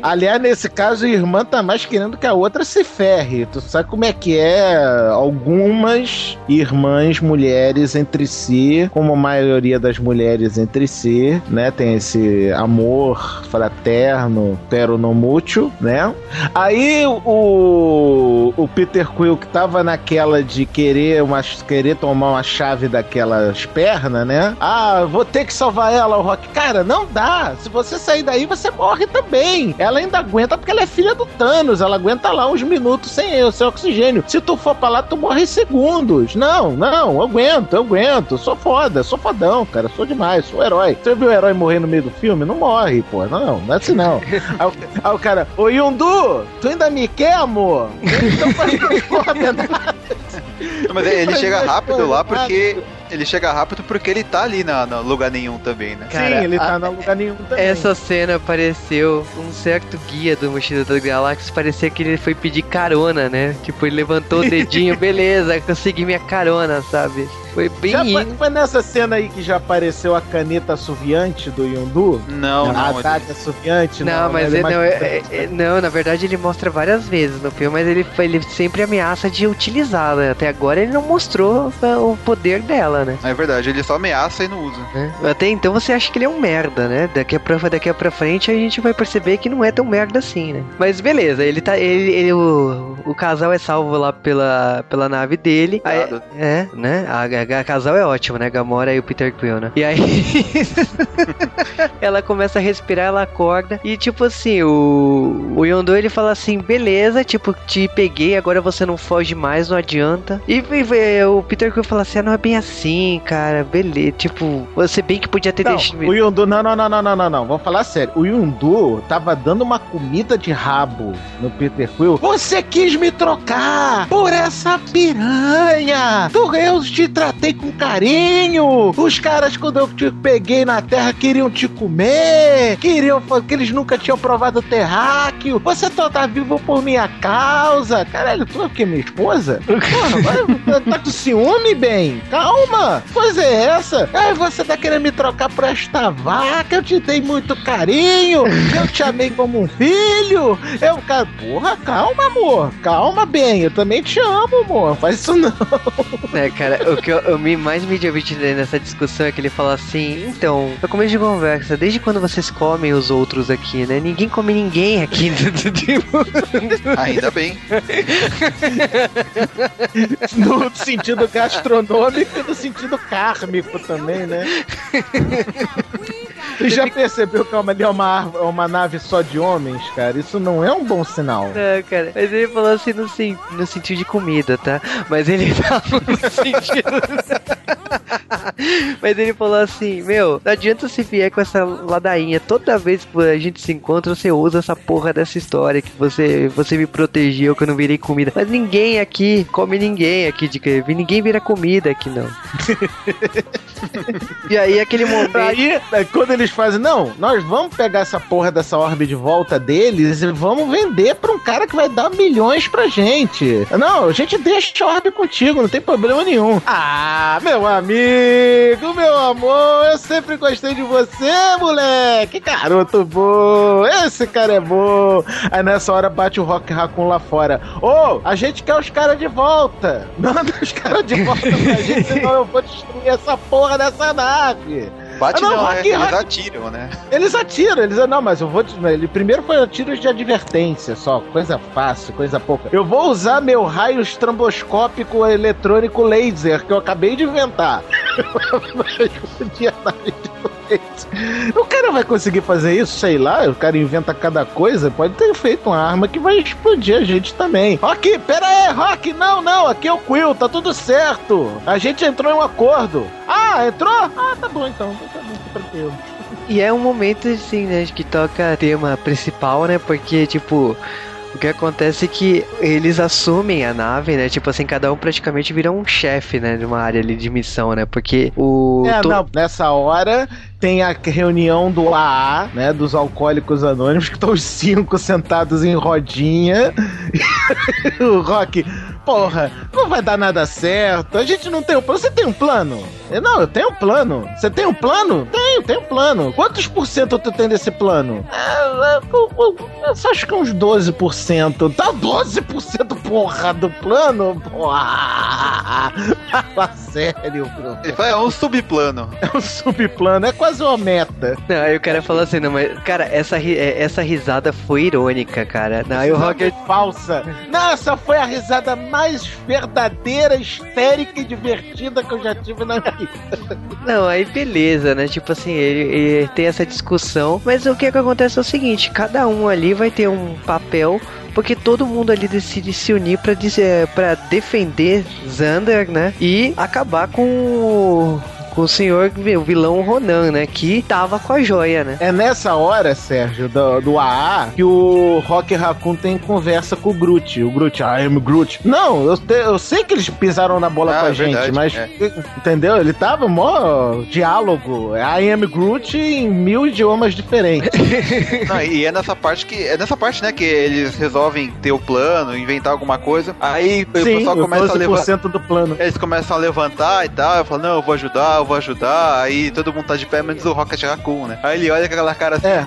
Aliás, nesse caso, a irmã tá mais querendo que a outra se ferre. Tu sabe como é que é algumas irmãs mulheres entre si, como a maioria das mulheres entre entre si, né? Tem esse amor fraterno, pero no mútuo, né? Aí o, o Peter Quill que tava naquela de querer, uma, querer tomar uma chave daquelas pernas, né? Ah, vou ter que salvar ela, o Rock. Cara, não dá. Se você sair daí, você morre também. Ela ainda aguenta porque ela é filha do Thanos. Ela aguenta lá uns minutos sem, sem oxigênio. Se tu for pra lá, tu morre em segundos. Não, não, eu aguento, eu aguento. Sou foda, sou fodão, cara. Sou demais, sou. Você viu o herói morrer no meio do filme? Não morre, pô. Não, não é assim não. aí, o- aí o cara, ô Yundu, tu ainda me quer, amor? Então faz coordenada. Mas ele chega rápido lá porque. Ele chega rápido porque ele tá ali na, no lugar nenhum também, né? Cara, Sim, ele tá a- no lugar nenhum também. Essa cena pareceu um certo guia do Mochila das Galáxias. Parecia que ele foi pedir carona, né? Tipo, ele levantou o dedinho, beleza, consegui minha carona, sabe? Foi bem Já foi, foi nessa cena aí que já apareceu a caneta assoviante do Yondu? Não, a não. ele- adaga assoviante? Não, mas ele é, não, é- é- é- não, na verdade ele mostra várias vezes no filme, mas ele, ele sempre ameaça de utilizá-la. Até agora ele não mostrou ah, o poder dela, né? É verdade, ele só ameaça e não usa. né? Até então você acha que ele é um merda, né? Daqui a pra, daqui a pra frente a gente vai perceber que não é tão merda assim, né? Mas beleza, ele tá. Ele, ele- o, o casal é salvo lá pela, pela nave dele. Aí- é, né? A, a- casal é ótimo, né? Gamora e o Peter Quill, né? E aí. ela começa a respirar, ela acorda. E tipo assim, o, o Yondu ele fala assim: beleza, tipo, te peguei, agora você não foge mais, não adianta. E, e- o Peter Quill fala assim: ah, não é bem assim, cara, beleza. Tipo, você bem que podia ter Não, deixado. o Yundu, não, não, não, não, não, não, não, vamos falar sério. O Yundu tava dando uma comida de rabo no Peter Quill. Você quis me trocar por essa piranha! Tu, eu te tratei com carinho! Os caras, quando eu te peguei na terra, queriam te comer! Queriam, que eles nunca tinham provado terráqueo! Você só tá vivo por minha causa! Caralho, tu é o que, minha esposa? Porra, vai, tá com ciúme, bem? Calma! Coisa é essa? Ai, você tá querendo me trocar por esta vaca? Eu te dei muito carinho! Eu te amei como um filho! Eu, cara, porra, calma, amor! Calma, bem, eu também te amo, amor! Faz isso não! É, cara, o que eu, eu me mais me diverti nessa discussão é que ele fala assim: então, no começo de conversa, desde quando vocês comem os outros aqui, né? Ninguém come ninguém aqui. tipo, Ainda bem. No sentido gastronômico e no sentido kármico também, né? Você já percebeu que é uma, ali é uma, é uma nave só de homens, cara? Isso não é um bom sinal. Não, cara, mas ele falou assim no, no sentido de comida, tá? Mas ele falou no sentido. mas ele falou assim: Meu, não adianta você vier com essa ladainha. Toda vez que a gente se encontra, você usa essa porra dessa história que você, você me protegeu, que eu não virei comida. Mas ninguém aqui come ninguém aqui de que ninguém vira comida aqui, não. e aí, aquele momento. Aí, é, quando eles fazem, não, nós vamos pegar essa porra dessa orbe de volta deles e vamos vender pra um cara que vai dar milhões pra gente. Não, a gente deixa a orbe contigo, não tem problema nenhum. Ah, meu amigo, meu amor, eu sempre gostei de você, moleque. Garoto bom, esse cara é bom. Aí nessa hora bate o Rock Raccoon lá fora. Ô, a gente quer os caras de volta. Manda os caras de volta pra gente, senão eu vou destruir essa porra dessa nave. Bate Ah, não, não? Rock, Eles atiram, né? Eles atiram, eles não, mas eu vou. Ele primeiro foi tiros de advertência só, coisa fácil, coisa pouca. Eu vou usar meu raio estramboscópico eletrônico laser que eu acabei de inventar. Podia dar de. O cara vai conseguir fazer isso, sei lá. O cara inventa cada coisa. Pode ter feito uma arma que vai explodir a gente também. Rock, pera aí, Rock, não, não, aqui é o Quill, tá tudo certo. A gente entrou em um acordo. Ah, entrou? Ah, tá bom então, tá bom, tá. E é um momento assim, né, que toca tema principal, né? Porque, tipo, o que acontece é que eles assumem a nave, né? Tipo assim, cada um praticamente vira um chefe, né? De uma área ali de missão, né? Porque o. É, to- não, nessa hora tem a reunião do AA, né, dos alcoólicos anônimos, que estão os cinco sentados em rodinha. o Rock, porra, não vai dar nada certo. A gente não tem um plano. Você tem um plano? Eu, Não, eu tenho um plano. Você tem um plano? Tenho, tenho um plano. Quantos por cento tu tem desse plano? É, é, eu, eu- eu só acho que uns 12%. Tá 12% porra do plano? Porra! Fala sério, bro. Ele fala, é um subplano. É um subplano, é quase uma meta. Não, aí o cara falou assim, não, mas, cara, essa, ri- é, essa risada foi irônica, cara. Não, aí o Rocket. falsa. Não, essa foi a risada mais verdadeira, histérica e divertida que eu já tive na vida. Não, aí beleza, né? Tipo assim, ele, ele tem essa discussão, mas o que, é que acontece é o seguinte: cada um ali vai ter um papel. Porque todo mundo ali decide se unir pra, dizer, pra defender Xander, né? E acabar com o, com o senhor, o vilão Ronan, né? Que tava com a joia, né? É nessa hora, Sérgio, do, do AA, que o Rock Raccoon tem conversa com o Groot. O Groot, I am Groot. Não, eu, te- eu sei que eles pisaram na bola Ah, com a é gente, verdade, mas. é. Entendeu? Ele tava mó diálogo. I am Groot em mil idiomas diferentes. Não, e é nessa parte que. É nessa parte, né, que eles resolvem ter o plano, inventar alguma coisa. Aí o Sim, pessoal o começa a levantar. 12% do plano. Eles começam a levantar e tal, eu falo, não, eu vou ajudar, eu vou ajudar, aí todo mundo tá de pé, menos o Rocket Raccoon, né? Aí ele olha com aquela cara assim, É.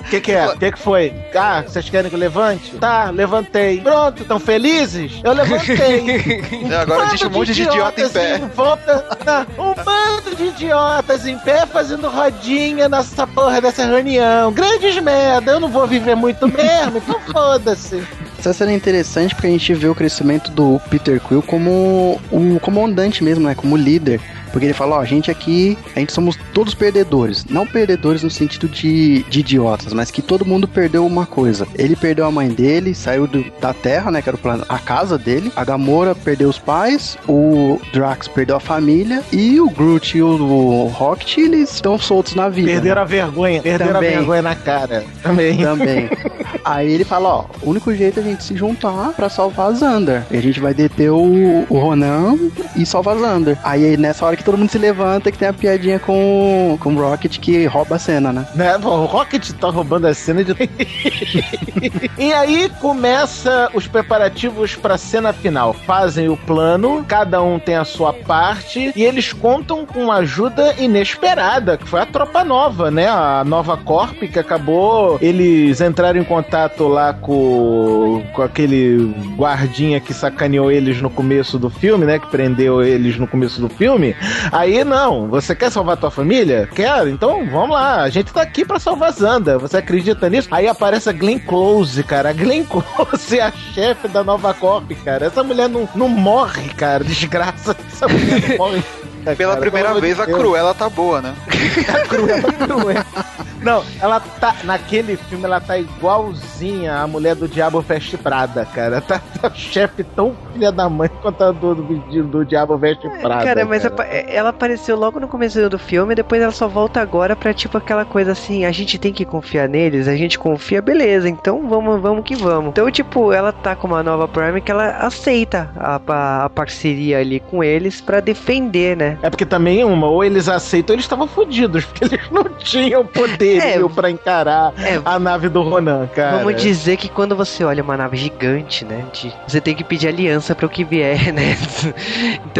O que, que é? O que, que foi? Ah, vocês querem que eu levante? Tá, levantei. Pronto, estão felizes? Eu levantei. "É, agora existe um monte de idiota em pé. em volta. Um bando de idiotas em pé fazendo rodinha nessa porra dessa reunião. Grandes merda, eu não vou viver muito mesmo, então foda-se. Essa cena é interessante porque a gente vê o crescimento do Peter Quill como o comandante mesmo, né? Como líder. Porque ele fala, ó, a gente aqui, a gente somos todos perdedores. Não perdedores no sentido de, de idiotas, mas que todo mundo perdeu uma coisa. Ele perdeu a mãe dele, saiu do- da Terra, né? Que era o plano, a casa dele. A Gamora perdeu os pais, o Drax perdeu a família e o Groot e o, o Rocket, eles estão soltos na vida. né? Perderam a vergonha, perderam Também. a vergonha na cara. Também. Também. Aí ele fala, ó, o único jeito é a gente se juntar pra salvar a Xander. E a gente vai deter o, o Ronan e salvar a Xander. Aí nessa hora que todo mundo se levanta, que tem a piadinha com, com o Rocket que rouba a cena, né? Né? O Rocket tá roubando a cena de. e aí começa os preparativos pra cena final. Fazem o plano, cada um tem a sua parte e eles contam com uma ajuda inesperada, que foi a tropa nova, né? A nova Corp que acabou. Eles entraram em contato lá com, com aquele guardinha que sacaneou eles no começo do filme, né? Que prendeu eles no começo do filme. Aí não, você quer salvar tua família? Quero, então vamos lá. A gente tá aqui pra salvar Zanda. Você acredita nisso? Aí aparece a Glenn Close, cara. A Glenn Close é a chefe da Nova Corp, cara. Essa mulher não, não morre, cara. Desgraça. Essa mulher não morre. Pela cara, primeira vez de a. Cruella tá boa, né? Tá cruel, tá cruel. Não, ela tá. Naquele filme ela tá igualzinha a mulher do Diabo Veste Prada, cara. Tá, tá chefe tão filha da mãe quanto a do, do, do Diabo Veste Prada. cara, mas cara. apa- ela apareceu logo no começo do filme, depois ela só volta agora pra tipo aquela coisa assim, a gente tem que confiar neles, a gente confia, beleza, então vamos, vamos que vamos. Então, tipo, ela tá com uma nova Prime que ela aceita a, a, a parceria ali com eles pra defender, né? É porque também uma, ou eles aceitam, ou eles estavam fodidos, porque eles não tinham poderio É. pra encarar É, a nave do Ronan, cara. Vamos dizer que quando você olha uma nave gigante, né? de- você tem que pedir aliança para o que vier, né?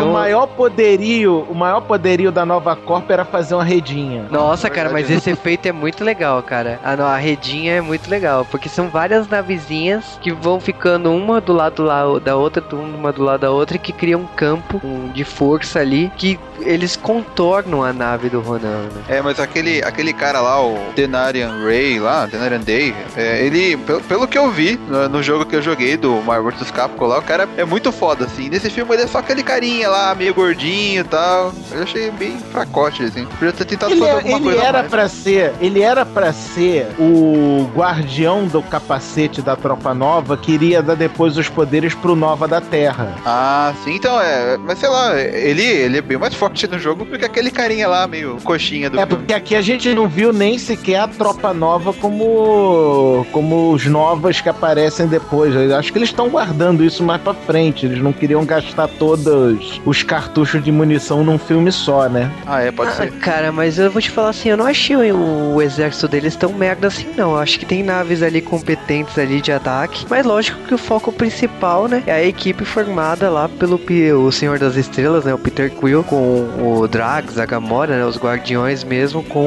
o maior poderio, o maior poderio da nova Corp era fazer uma redinha. Nossa, cara, mas esse efeito é muito legal, cara. A, a redinha é muito legal, porque são várias navezinhas que vão ficando uma do lado lá da outra, uma do lado da outra, e que criam um campo de força ali, que eles contornam a nave do Ronan, né? É, mas aquele, aquele cara lá, o Denarian Ray lá, Denarian Day, é, ele, pelo, pelo que eu vi no, no jogo que eu joguei do Marvel vs Capcom lá, o cara é muito foda, assim. Nesse filme ele é só aquele carinha lá, meio gordinho e tal. Eu achei bem fracote, assim. Podia ter tentado Ele, fazer é- alguma ele coisa era mais. pra ser, ele era para ser o guardião do capacete da tropa nova que iria dar depois os poderes pro Nova da Terra. Ah, sim, então é. Mas sei lá, ele, ele é bem mais forte no jogo do que aquele carinha lá, meio coxinha do É filme. porque aqui a gente não viu nem sequer a tropa nova como como os novas que aparecem depois. Eu acho que eles estão guardando isso mais pra frente. Eles não queriam gastar todos os cartuchos de munição num filme só, né? Ah, é, pode Ah, ser. cara, mas eu vou te falar assim, eu não achei o, o exército deles tão merda assim, não. Eu acho que tem naves ali competentes ali de ataque, mas lógico que o foco principal, né, é a equipe formada lá pelo o Senhor das Estrelas, né, o Peter Quill, com o Drax, a Gamora, né, os Guardiões mesmo, com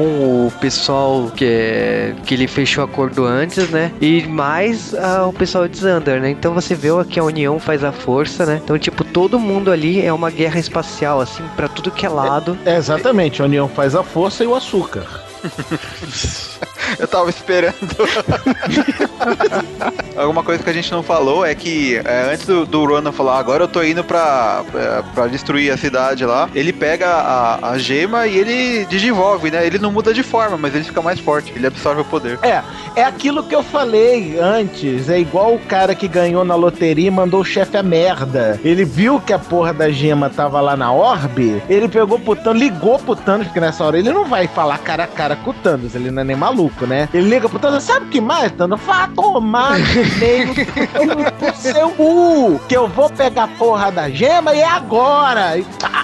o pessoal que, é- que ele fechou acordo antes, né, e mais ah, o pessoal de Xandar, né. Então você vê que a união faz a força, né. Então, tipo, todo mundo ali é uma guerra espacial, assim, pra tudo que é lado. É, exatamente, a união faz a força e o açúcar. Eu tava esperando. Alguma coisa que a gente não falou é que é, antes do, do Ronan falar, agora eu tô indo pra, pra, destruir a cidade lá, ele pega a, a gema e ele desenvolve, né? Ele não muda de forma, mas ele fica mais forte, ele absorve o poder. É, é aquilo que eu falei antes. É igual o cara que ganhou na loteria e mandou o chefe a merda. Ele viu que a porra da gema tava lá na orbe, ele pegou pro Thanos, ligou pro Thanos, porque nessa hora ele não vai falar cara a cara com o Thanos, ele não é nem maluco, né? Ele liga pro Thanos, sabe o que mais, Thanos? Vá tomar meio do seu cu, que eu vou pegar a porra da gema e é agora. E tá,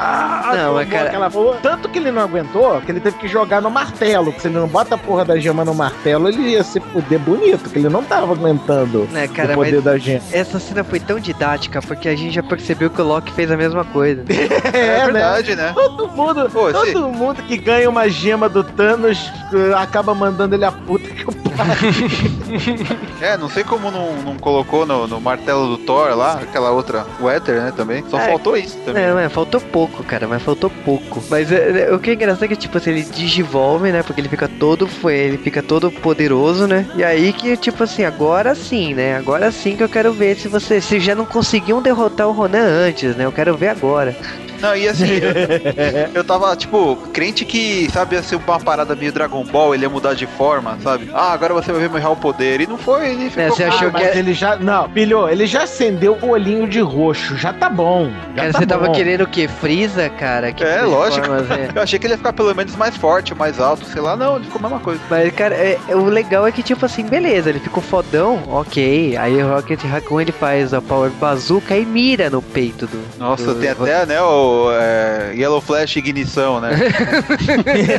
ah, Não, mas, cara- aquela. Tanto que ele não aguentou, que ele teve que jogar no martelo. Porque se ele não bota a porra da gema no martelo, ele ia se fuder bonito, que ele não tava aguentando Né, cara, o poder mas da gema. essa cena foi tão didática porque a gente já percebeu que o Loki fez a mesma coisa. É, verdade, né? Todo mundo, Pô, todo se- mundo que ganha uma gema do Thanos eh, acaba mandando ele a puta que o É, não sei como não, não colocou no, no martelo do Thor lá, aquela outra, o Éter, né, também. Só É. faltou isso também. É, mas faltou pouco, cara, mas faltou pouco. Mas é, é, o que é engraçado é que, tipo assim, ele digivolve, né? Porque ele fica todo, ele fica todo poderoso, né? E aí que, tipo assim, agora sim, né? Agora sim que eu quero ver se você, se já não conseguiam derrotar o Ronan antes, né? Eu quero ver agora. Não, e assim, eu, eu tava, tipo, crente que, sabe, ia ser uma parada meio Dragon Ball, ele ia mudar de forma, sabe? Ah, agora você vai ver meu real poder. E não foi, ele ficou. É, você achou Ah, que mas é- ele já. Não, pilhou, ele já acendeu o olhinho de roxo. Já tá bom. Já Cara, tá você tava bom. querendo o quê? Freeza, cara? Que É, lógico. formas, é. Eu achei que ele ia ficar pelo menos mais forte, mais alto, sei lá. Não, ele ficou a mesma coisa. Mas, cara, é- é- o legal é que, tipo assim, beleza, ele ficou fodão, ok. Aí o Rocket Raccoon ele faz a Power Bazooka e mira no peito do. Nossa, do- tem até, né, o é, Yellow Flash ignição, né?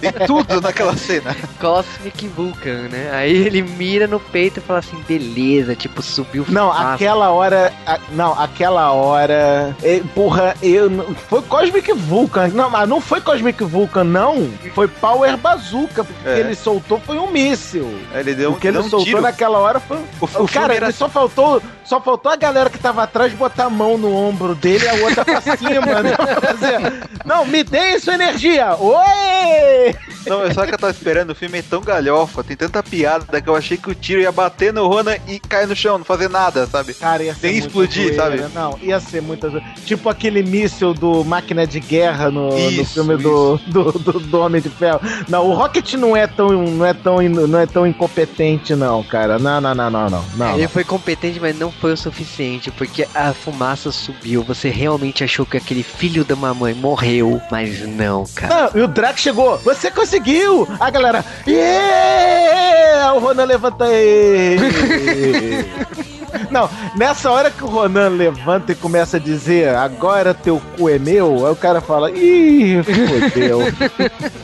tem tudo naquela cena. Cosmic Vulcan, né? Aí ele mira no peito e fala assim, beleza, tipo, subiu Não, fácil. aquela hora. a- não, aquela hora. eh, porra, eu. não- Foi Cosmic Vulcan. Não, mas não foi Cosmic Vulcan, não. Foi Power Bazooka. Porque É. ele soltou foi um míssil. Aí ele deu, o que ele deu um soltou tiro. naquela hora foi. O, O, o cara, era ele só faltou, só faltou a galera que tava atrás botar a mão no ombro dele e a outra pra cima, né? Não, me dê sua energia! Oi! Não, é só que eu tava esperando, o filme é tão galhofa, tem tanta piada que eu achei que o tiro ia bater no Ronan e cair no chão, não fazer nada, sabe? Cara, ia ser Nem explodir, zoeira. sabe? Não, ia ser muito zoeira. Tipo aquele míssil do Máquina de Guerra no, no Isso, filme do, do, do, do Homem de Ferro. Não, o Rocket não é tão, não é tão, não é tão incompetente, não, cara. Não, não, não, não, não. não. Ele foi competente, mas não foi o suficiente, porque a fumaça subiu. Você realmente achou que aquele filho da mamãe morreu, mas não, cara. Não, e o Drax chegou. Você conseguiu! A galera. Yeah! O Ronan levanta ele. Não, nessa hora que o Ronan levanta e começa a dizer agora teu cu é meu, aí o cara fala, ih, fodeu.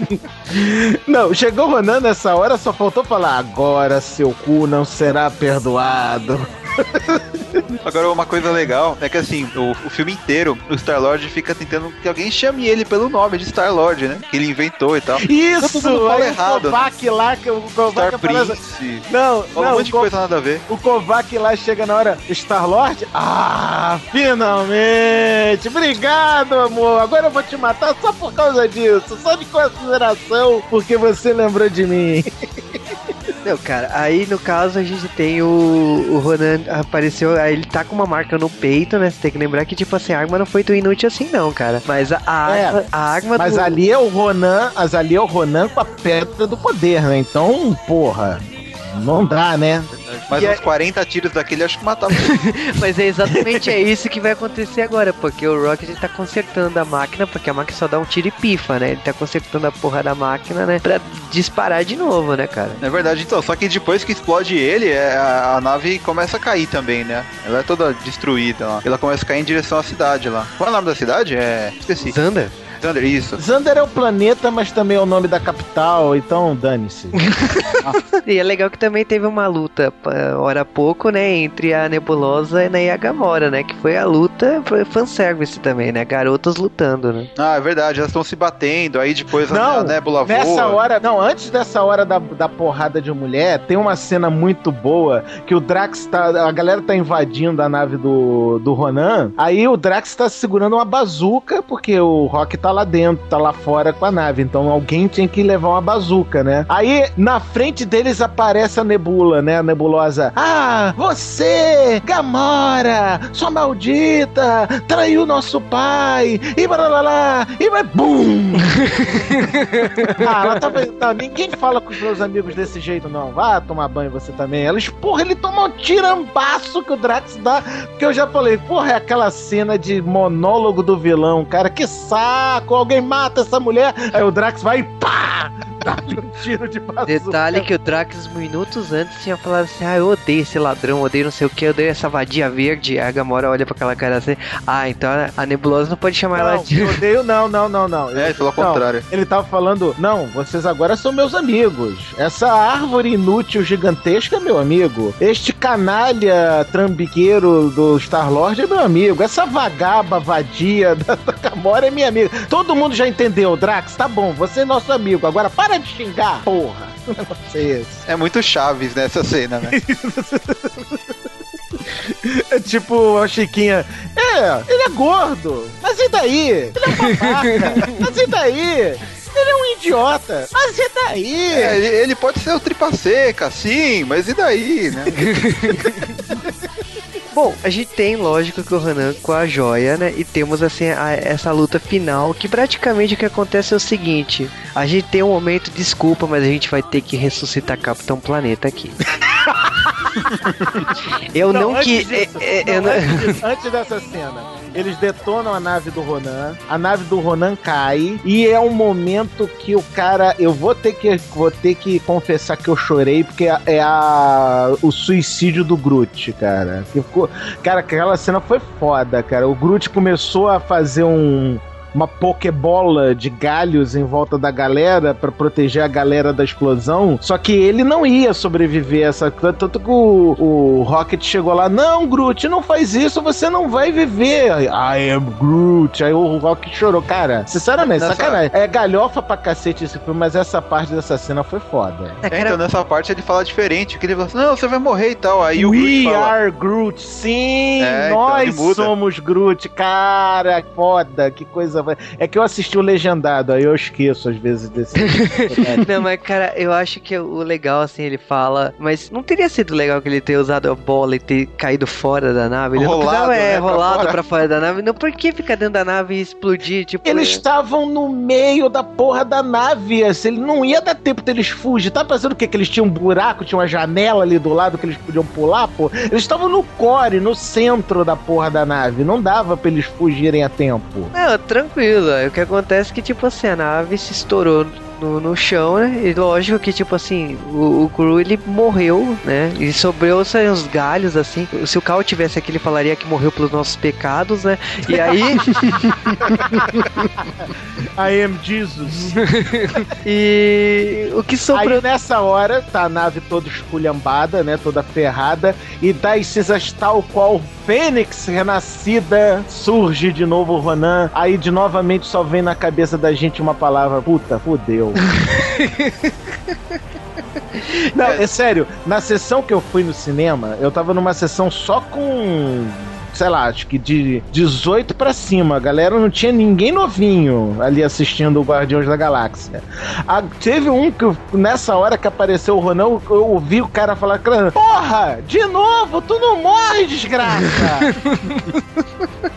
não, chegou o Ronan nessa hora, só faltou falar agora seu cu não será perdoado. Agora, uma coisa legal é que assim, o, o filme inteiro, o Star-Lord fica tentando que alguém chame ele pelo nome de Star-Lord, né? Que ele inventou e tal. Isso! Todo mundo fala Aí errado, o Kovac lá, que o Kovac Star assim, Prince. Não, não, um o monte de coisa nada a ver. O Kovac lá chega na hora, Star-Lord? Ah, finalmente! Obrigado, amor! Agora eu vou te matar só por causa disso, só de consideração, porque você lembrou de mim. Não, cara, aí no caso a gente tem o, o Ronan apareceu, aí ele tá com uma marca no peito, né? Você tem que lembrar que, tipo assim, a arma não foi tão inútil assim, não, cara. Mas a, a É, arma, a arma Mas do... ali é o Ronan, mas ali é o Ronan com a pedra do poder, né? Então, porra, não dá, né? Mas E uns é- 40 tiros daquele acho que matava. Mas é exatamente é isso que vai acontecer agora, porque o Rocket tá consertando a máquina, porque a máquina só dá um tiro e pifa, né? Ele tá consertando a porra da máquina, né? Pra disparar de novo, né, cara? É verdade, então. Só que depois que explode ele, é, a, a nave começa a cair também, né? Ela é toda destruída lá. Ela começa a cair em direção à cidade lá. Qual é o nome da cidade? É. Esqueci. Zander? Thunder, isso. Xander é o planeta, mas também é o nome da capital, então dane-se. E é legal que também teve uma luta, hora há pouco, né, entre a Nebulosa e a Gamora, né? Que foi a luta, foi fanservice também, né? Garotas lutando, né? Ah, é verdade, elas estão se batendo, aí depois a- Não, a nébula Nessa voa. hora, não, antes dessa hora da, da porrada de mulher, tem uma cena muito boa que o Drax tá. A galera tá invadindo a nave do, do Ronan. Aí o Drax tá segurando uma bazuca, porque o Rock tá lá dentro, tá lá fora com a nave. Então alguém tinha que levar uma bazuca, né? Aí na frente deles aparece a nebula, né? A nebulosa. Ah, você, Gamora, sua maldita, traiu nosso pai, e blá blá blá, e vai BUM! Ah, ela tava. Não, ninguém fala com os meus amigos desse jeito, não. Vá tomar banho você também. Elas, porra, ele tomou um tirambaço que o Drax dá. Que eu já falei, porra, é aquela cena de monólogo do vilão, cara. Que saco! Alguém mata essa mulher. Aí o Drax vai e pá! Dá-lhe um tiro de bazuca. Detalhe que o Drax, minutos antes, tinha falado assim: Ah, eu odeio esse ladrão, odeio não sei o que, eu odeio essa vadia verde. Aí a Gamora olha pra aquela cara assim: Ah, então a Nebulosa não pode chamar ela Não, de. eu odeio, não, não, não, não. É, pelo Não, contrário. Ele tava falando, não, vocês agora são meus amigos. Essa árvore inútil gigantesca é meu amigo. Este canalha trambiqueiro do Star-Lord é meu amigo. Essa vagaba vadia da, da Gamora é minha amiga. Todo mundo já entendeu, Drax, tá bom, você é nosso amigo. Agora para de xingar, porra. É muito Chaves nessa cena, né? É tipo a Chiquinha. É, ele é gordo. Mas e daí? Ele é babaca. mas e daí? Ele é um idiota. Mas e daí? É, ele pode ser o tripa seca, sim, mas e daí, né? Bom, a gente tem, lógico, que o Hanan com a joia, né? E temos, assim, a- essa luta final, que praticamente o que acontece é o seguinte: a gente tem um momento, desculpa, mas a gente vai ter que ressuscitar Capitão Planeta aqui. eu não, antes que. disso, é- é- não, eu não- antes, disso, antes dessa cena, eles detonam a nave do Ronan, a nave do Ronan cai e é um momento que o cara, eu vou ter que vou ter que confessar que eu chorei porque é, é a o suicídio do Groot, cara. Que ficou, cara, aquela cena foi foda, cara. O Groot começou a fazer um uma pokebola de galhos em volta da galera pra proteger a galera da explosão. Só que ele não ia sobreviver a essa. Tanto que o, o Rocket chegou lá: Não, Groot, não faz isso, você não vai viver. I am Groot. Aí o Rocket chorou. Cara, sinceramente, Nessa- sacanagem. É galhofa pra cacete esse filme, mas essa parte dessa cena foi foda. É, cara, então nessa parte ele fala diferente, que ele fala assim, não, você vai morrer e tal. Aí o We Groot fala, are Groot, sim! É, então nós muda. somos Groot, cara, foda, que coisa. É que eu assisti o legendado, aí eu esqueço às vezes desse. Não, mas cara, eu acho que o legal, assim, ele fala. Mas não teria sido legal que ele ter usado a bola e ter caído fora da nave? Ele Rolado, não precisava, é, né, pra rolado fora. pra fora da nave. Não, por que ficar dentro da nave e explodir? Tipo, Eles é- estavam no meio da porra da nave. Assim, ele não ia dar tempo deles fugir. Tá pensando o quê? Que eles tinham um buraco, tinha uma janela ali do lado que eles podiam pular, pô? Eles estavam no core, no centro da porra da nave. Não dava pra eles fugirem a tempo. Não, tranquilo. Aí O que acontece é que, tipo assim, a nave se estourou no, no chão, né? E lógico que, tipo assim, o, o Gru, ele morreu, né? E sobrou uns galhos, assim. Se o Cal tivesse aqui, ele falaria que morreu pelos nossos pecados, né? E aí... I am Jesus. e... O que sobrou... Aí nessa hora, tá a nave toda esculhambada, né? Toda ferrada. E das cinzas tal qual Fênix renascida surge de novo o Ronan. Aí de novamente só vem na cabeça da gente uma palavra: puta, fudeu. Não, é sério, na sessão que eu fui no cinema, eu tava numa sessão só com. Sei lá, acho que de 18 pra cima. A galera não tinha ninguém novinho ali assistindo o Guardiões da Galáxia. Ah, teve um que nessa hora que apareceu o Ronan, eu, eu ouvi o cara falar: Porra, de novo, tu não morre, desgraça!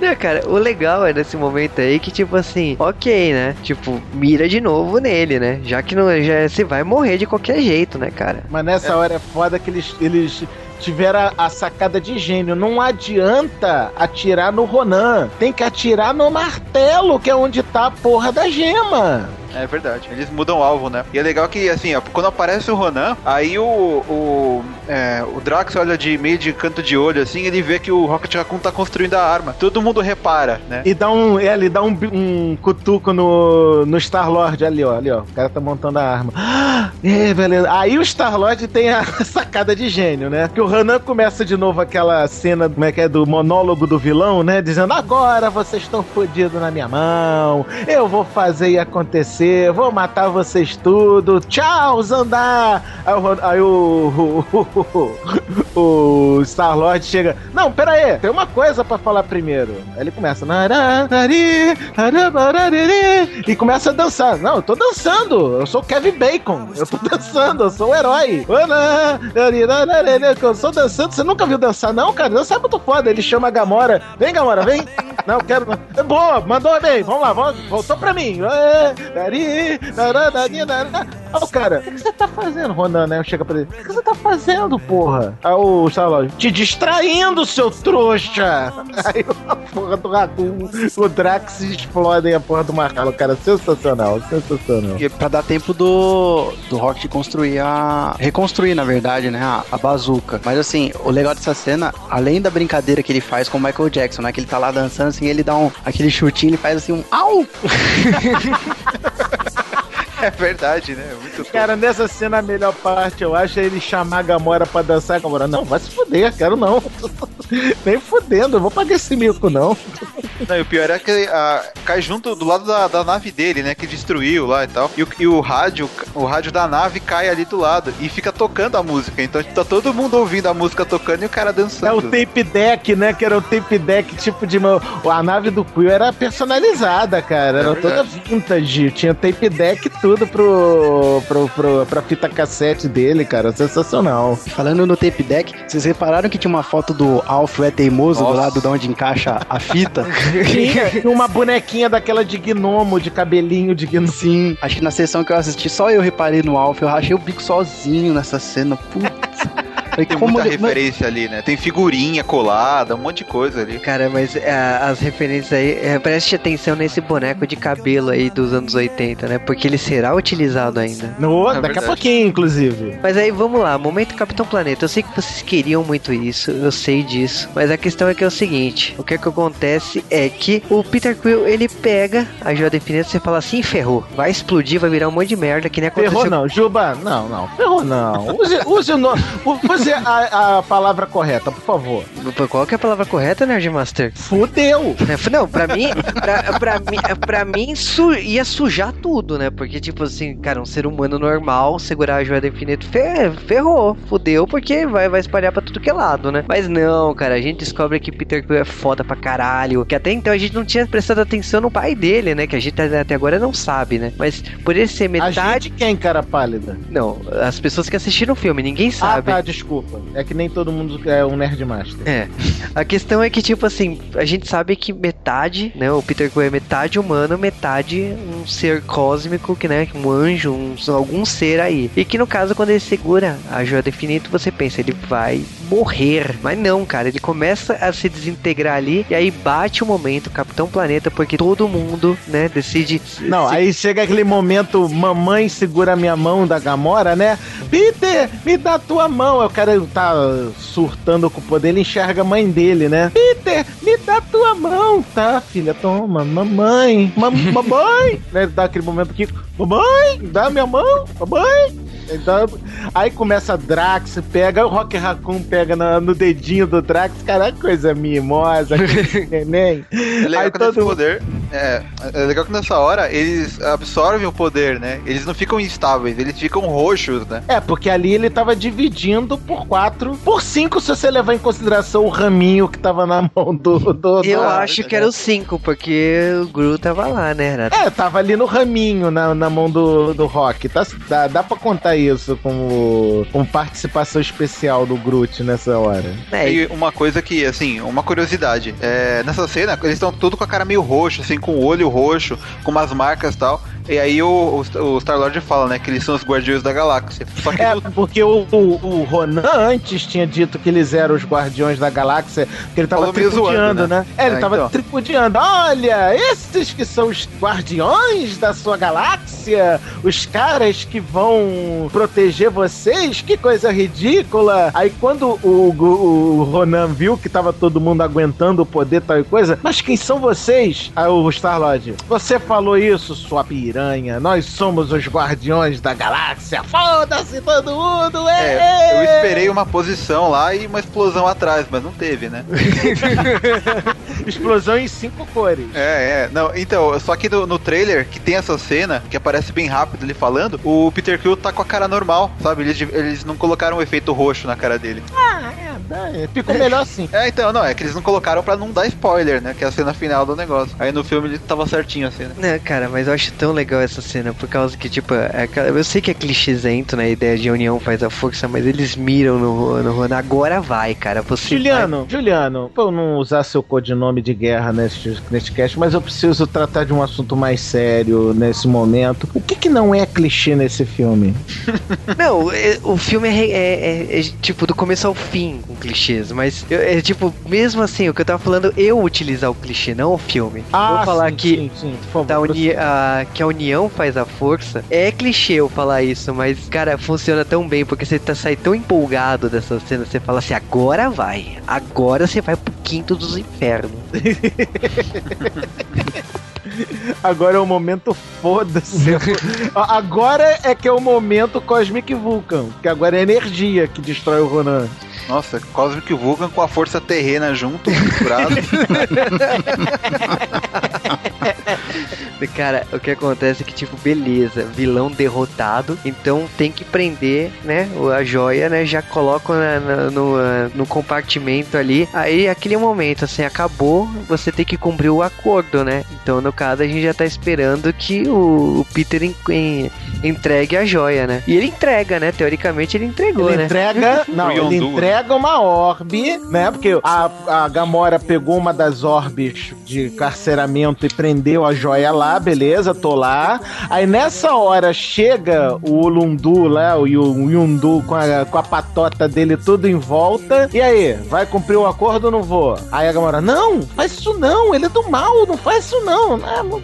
Não, cara, o legal é nesse momento aí que, tipo assim, ok, né? Tipo, mira de novo nele, né? Já que não, já, você vai morrer de qualquer jeito, né, cara? Mas nessa hora é foda que eles, eles tiveram a, a sacada de gênio. Não adianta atirar no Ronan. Tem que atirar no martelo, que é onde tá a porra da gema. É verdade. Eles mudam o alvo, né? E é legal que, assim, ó, quando aparece o Ronan, aí o, o, é, o Drax olha de meio de canto de olho, assim, ele vê que o Rocket Raccoon tá construindo a arma. Todo mundo repara, né? E dá um, é, ele dá um, um cutuco no, no Star-Lord ali, ó, ali, ó. O cara tá montando a arma. É, beleza. Aí o Star-Lord tem a sacada de gênio, né? Que o Hanan começa de novo aquela cena, como é que é, do monólogo do vilão, né? Dizendo, agora vocês estão fodidos na minha mão, eu vou fazer e acontecer, vou matar vocês tudo, tchau, Zandar! Aí o, aí o, o, o Star-Lord chega, não, pera aí, tem uma coisa pra falar primeiro. Aí ele começa, e começa a dançar. Não, eu tô dançando, eu sou o Kevin Bacon, eu tô dançando, eu sou o herói. Eu sou dançando, você nunca viu dançar não, cara? Dançar é muito foda. Ele chama a Gamora, vem Gamora, vem. Não, quero. É boa, mandou bem, vamos lá, voltou pra mim. É, dari nara tanya nara. Aí o cara, o que que você tá fazendo, Ronan, né? Chega pra ele, o que que você tá fazendo, porra? Aí o Star-Lord, te distraindo, seu trouxa! Aí a porra do Raccoon, o Drax explodem a porra do martelo, cara, sensacional, sensacional. E pra dar tempo do, do Rocket construir a. reconstruir, na verdade, né? A, a bazuca. Mas assim, o legal dessa cena, além da brincadeira que ele faz com o Michael Jackson, né? Que ele tá lá dançando, assim, ele dá um. aquele chutinho, ele faz assim um. Au! É verdade, né? Muito Cara, nessa cena a melhor parte, eu acho, é ele chamar a Gamora pra dançar. A Gamora, não, vai se fuder, quero não. Nem fudendo, eu vou pagar esse mico, não. Não, e o pior é que ah, cai junto do lado da, da nave dele, né? Que destruiu lá e tal. E o, e o rádio, o rádio da nave cai ali do lado e fica tocando a música. Então tá todo mundo ouvindo a música tocando e o cara É dançando. o tape deck, né? Que era o tape deck tipo de. mo- A nave do Quill era personalizada, cara. Era É toda vintage. Tinha tape deck e tudo pro, pro, pro, pra fita cassete dele, cara. Sensacional. Falando no tape deck, vocês repararam que tinha uma foto do Alf é teimoso do Nossa. lado de onde encaixa a fita? Tinha uma bonequinha daquela de gnomo, de cabelinho de gnomo. Sim, acho que na sessão que eu assisti, só eu reparei no Alf, eu rachei o bico sozinho nessa cena. Putz. Tem como muita ele- referência ali, né? Tem figurinha colada, um monte de coisa ali. Cara, mas é, as referências aí, é, preste atenção nesse boneco de cabelo aí dos anos 80, né? Porque ele será utilizado ainda. No, É daqui verdade. a pouquinho, inclusive. Mas aí vamos lá, momento Capitão Planeta. Eu sei que vocês queriam muito isso, eu sei disso. Mas a questão é que é o seguinte: o que, é que acontece é que o Peter Quill ele pega a joia do infinito e você fala assim: ferrou, vai explodir, vai virar um monte de merda que nem aconteceu. Ferrou não, Juba, não, não, ferrou não. Use, use, o no, use a, a palavra correta, por favor. Qual que é a palavra correta, Nerdmaster? Fudeu. É, Não, pra mim, pra, pra mim, pra mim su- ia sujar tudo, né? Porque, tipo assim, cara, um ser humano normal segurar a joia do infinito fe- ferrou, fudeu, porque vai, vai espalhar pra tudo que é lado, né? Mas não, cara, a gente descobre que Peter Quill é foda pra caralho. Que até então a gente não tinha prestado atenção no pai dele, né? Que a gente até agora não sabe, né? Mas por ele ser A metade. gente quem, cara pálida? Não, as pessoas que assistiram o filme, ninguém Ah, sabe. tá, desculpa. É que nem todo mundo é um Nerdmaster. É. A questão é que, tipo assim, a gente sabe que metade, né? O Peter Quill é metade humano, metade um ser cósmico, que, né? Um anjo, um, algum ser aí. E que no caso, quando ele segura a joia do infinito, você pensa, ele vai morrer. Mas não, cara, ele começa a se desintegrar ali. E aí bate o momento, Capitão Planeta, porque todo mundo, né, decide. Não, se- aí chega aquele momento, mamãe segura minha mão da Gamora, né? Peter, me dá tua mão. Aí O cara tá surtando com o poder, ele enxerga a mãe dele, né? Peter, me dá tua mão. Tá, filha, toma, mamãe, ma mamãe. né? Dá aquele momento aqui, mamãe, dá minha mão, mamãe. Então, aí começa a Drax, pega o Rock Raccoon, pega na- no dedinho do Drax, cara, coisa mimosa, neném. É legal Aí esse todo- poder. É, é legal que nessa hora eles absorvem o poder, né? Eles não ficam instáveis, eles ficam roxos, né? É, porque ali ele tava dividindo por quatro, por cinco, se você levar em consideração o raminho que tava na mão do. do Eu do- acho que era o 5, porque o Gru tava lá, né, Renato? É, tava ali no raminho na, na mão do, do Rock. Tá, dá, dá pra contar isso como, como participação especial do Groot nessa hora. É, E uma coisa que, assim, uma curiosidade. É, nessa cena, eles estão tudo com a cara meio roxo, assim, com o olho roxo, com umas marcas e tal. E aí o, o, o Star-Lord fala, né, que eles são os guardiões da galáxia. Só que É, no- porque o, o, o Ronan antes tinha dito que eles eram os guardiões da galáxia, que ele tava Falou tripudiando, zoando, né? né? É, ele É, tava então. tripudiando. Olha, esses que são os guardiões da sua galáxia, os caras que vão proteger vocês, que coisa ridícula. Aí quando o, o, o Ronan viu que tava todo mundo aguentando o poder tal e coisa, mas quem são vocês? Aí o Star-Lord, você falou isso, sua piranha, nós somos os guardiões da galáxia, foda-se todo mundo, é, é, eu esperei uma posição lá e uma explosão atrás, mas não teve, né? Explosão em cinco cores. É, é. Não, então, só que no, no trailer, que tem essa cena, que aparece bem rápido ele falando, o Peter Quill tá com a cara normal, sabe? Eles, eles não colocaram um efeito roxo na cara dele. Ah, é, é, ficou melhor assim. É, então, não, é que eles não colocaram pra não dar spoiler, né? Que é a cena final do negócio. Aí no filme ele tava certinho a cena. Não, cara, mas eu acho tão legal essa cena, por causa que, tipo, é eu sei que é clichêzento, né? A ideia de união faz a força, mas eles miram no, no. Agora vai, cara. Você Juliano, Juliano, pra eu não usar seu codinome de guerra neste, neste cast, mas eu preciso tratar de um assunto mais sério nesse momento. O que que não é clichê nesse filme? vai- Não, é- o filme é, é- é- é, tipo, do começo ao fim clichês, mas eu- é tipo, mesmo assim, o que eu tava falando, eu utilizar o clichê, não o filme. eu vou falar sim, que. Sim, sim, por favor. uni a- que a união faz a força. É clichê eu falar isso, mas, cara, funciona tão bem, porque você tá sai tão empolgado dessa cena, você fala assim, agora vai. Agora você vai pro quinto dos infernos. Agora é o momento foda-se. agora é que é o momento Cosmic Vulcan, que agora é energia que destrói o Ronan. Nossa, Cosmic Vulcan com a força terrena junto, misturado. Cara, o que acontece é que, tipo, beleza, vilão derrotado, então tem que prender, né, o- a joia, né, já colocam na- na- no, ah, no compartimento ali, aí aquele momento, assim, acabou, você tem que cumprir o acordo, né, então no caso a gente já tá esperando que o, o Peter en- en- entregue a joia, né, e ele entrega, né, teoricamente ele entregou, Ele né. entrega. Não, ele Yondu, entrega uma orbe, né? Porque a, a Gamora pegou uma das orbes de carceramento e prendeu a joia lá, beleza, tô lá. Aí nessa hora chega o Olundu lá, o Yu- o Yundu com a, com a patota dele tudo em volta. E aí, vai cumprir o acordo ou não vou? Aí a Gamora, não, faz isso não, ele é do mal, não faz isso não. Ah, não,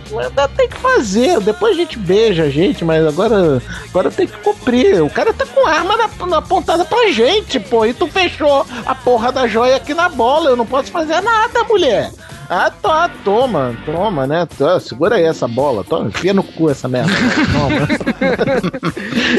tem que fazer, depois a gente beija a gente, mas agora, agora tem que cumprir. O cara tá com arma na, na apontada pra gente, pô, e tu fechou a porra da joia aqui na bola, eu não posso fazer nada, mulher. Ah, tá, toma, toma, né? Tá, segura aí essa bola, toma, enfia no cu essa merda. Toma.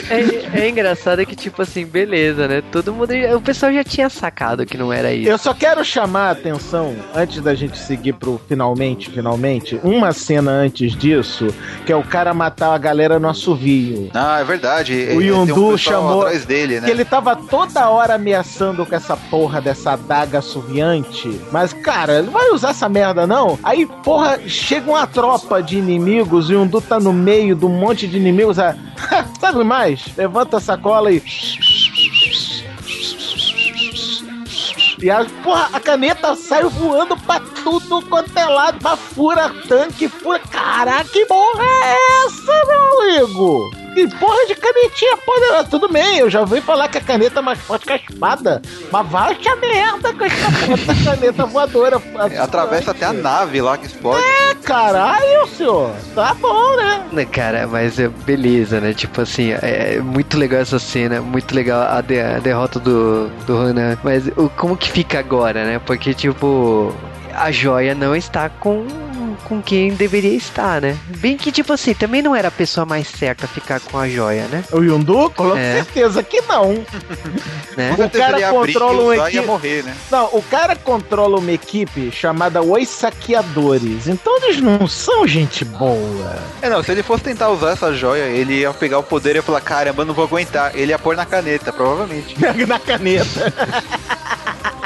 É, é engraçado que, tipo assim, beleza, né, todo mundo, o pessoal já tinha sacado que não era isso. Eu só quero chamar a atenção, antes da gente seguir pro finalmente, finalmente, uma cena antes disso, que é o cara matar a galera no assovio. ah, é verdade. O Tem Yondu um chamou- atrás dele, né? Que ele tava toda hora ameaçando com essa porra dessa adaga assoviante. Mas, cara, ele vai usar essa merda, não? Aí, porra, chega uma tropa de inimigos e o Yondu tá no meio um monte de inimigos. ah, Sabe mais? Levanta a sacola e. E a, porra, a caneta sai voando pra tudo quanto é lado, pra fura tanque, fura. Caraca, que porra é essa, meu amigo? Que porra de canetinha poderosa? Tudo bem, eu já ouvi falar que a caneta é mais forte que a espada. Mas vai a merda com essa porra da caneta voadora. É, Atravessa até a nave lá que explode. É, caralho, senhor. Tá bom, né? Né, Cara, mas é beleza, né? Tipo assim, é é muito legal essa cena, muito legal a, de- a derrota do, do Ronan. Mas o, como que fica agora, né? Porque, tipo, a joia não está com, com quem deveria estar, né? Bem que, tipo assim, também não era a pessoa mais certa a ficar com a joia, né? O Yundu? Com É. certeza que não. né? O cara controla e um e equipe. morrer, né? Não, o cara controla uma equipe chamada Os Saqueadores. Então eles não são gente boa. É, não, se ele fosse tentar usar essa joia, ele ia pegar o poder e ia falar, caramba, não vou aguentar. Ele ia pôr na caneta, provavelmente. Na caneta.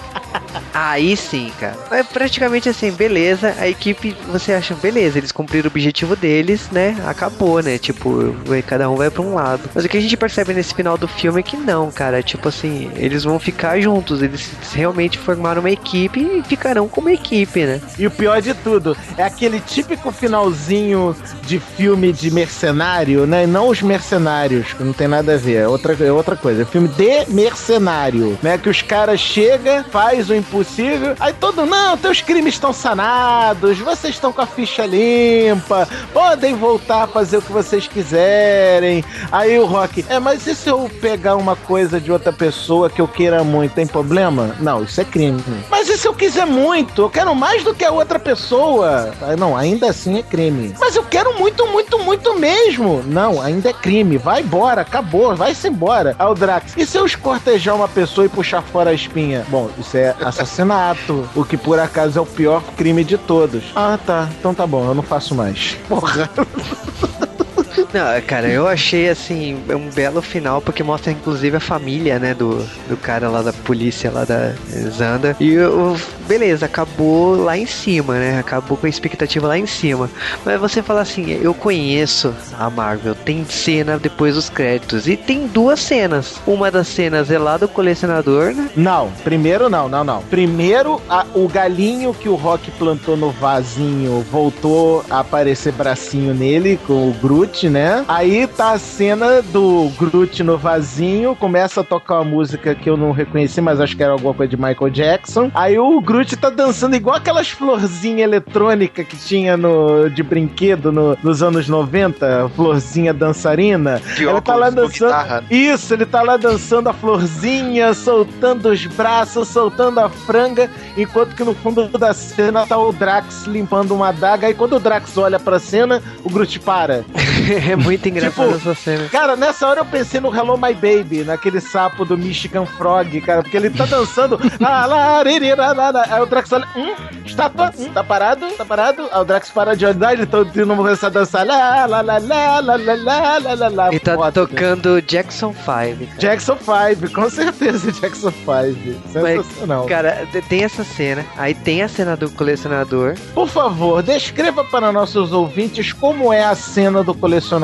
Aí sim, cara. É praticamente assim, beleza. A equipe, você acha, beleza, eles cumpriram o objetivo deles, né? Acabou, né? Tipo, cada um vai pra um lado. Mas o que a gente percebe nesse final do filme é que não, cara. Tipo assim, eles vão ficar juntos. Eles realmente formaram uma equipe e ficarão como equipe, né? E o pior de tudo, é aquele típico finalzinho de filme de mercenário, né? Não os mercenários, que não tem nada a ver. É outra, é outra coisa. É filme de mercenário, né? Que os caras chegam, faz o impossível, aí todo, não, teus crimes estão sanados, vocês estão com a ficha limpa, podem voltar a fazer o que vocês quiserem. Aí o Rock, é, mas e se eu pegar uma coisa de outra pessoa que eu queira muito, tem problema? Não, isso é crime. Mas e se eu quiser muito? Eu quero mais do que a outra pessoa. Não, ainda assim é crime. Mas eu quero muito, muito, muito mesmo. Não, ainda é crime. Vai embora, acabou, vai-se embora. Aí o Drax, e se eu escortejar uma pessoa e puxar fora a espinha? Bom, isso é assassinato, o que por acaso é o pior crime de todos. Ah, tá. Então tá bom, eu não faço mais. Porra. Não, cara, eu achei assim um belo final porque mostra inclusive a família, né, do, do cara lá da polícia lá da Zanda. E beleza, acabou lá em cima, né? Acabou com a expectativa lá em cima. Mas você fala assim, eu conheço a Marvel, tem cena depois dos créditos e tem duas cenas. Uma das cenas é lá do colecionador, né? Não, primeiro não, não, não. Primeiro, a- o galinho que o Rock plantou no vasinho voltou a aparecer bracinho nele com o Groot, né? Aí tá a cena do Groot no vasinho, começa a tocar uma música que eu não reconheci, mas acho que era alguma coisa de Michael Jackson. Aí o Groot tá dançando igual aquelas florzinhas eletrônicas que tinha no, de brinquedo no- nos anos 90, florzinha dançarina. De Ele tá lá dançando. guitarra. Isso, ele tá lá dançando a florzinha, soltando os braços, soltando a franga, enquanto que no fundo da cena tá o Drax limpando uma adaga. Aí quando o Drax olha pra cena, o Groot para. é muito engraçado Tipo, essa cena. Cara, nessa hora eu pensei no Hello My Baby, naquele sapo do Michigan Frog, cara, porque ele tá dançando. lá, lá, ririra, lá, lá. Aí o Drax olha, hum, estátua, hum, tá parado, tá parado. Aí o Drax para de olhar, ele tá não começa a dançar. Lá, lá, lá, lá, lá, lá, lá, lá, lá, lá. Ele tá Foda. tocando Jackson 5. cara. Jackson 5, com certeza Jackson 5. Sensacional. Cara, te- tem essa cena, aí tem a cena do colecionador. Por favor, descreva para nossos ouvintes como é a cena do colecionador.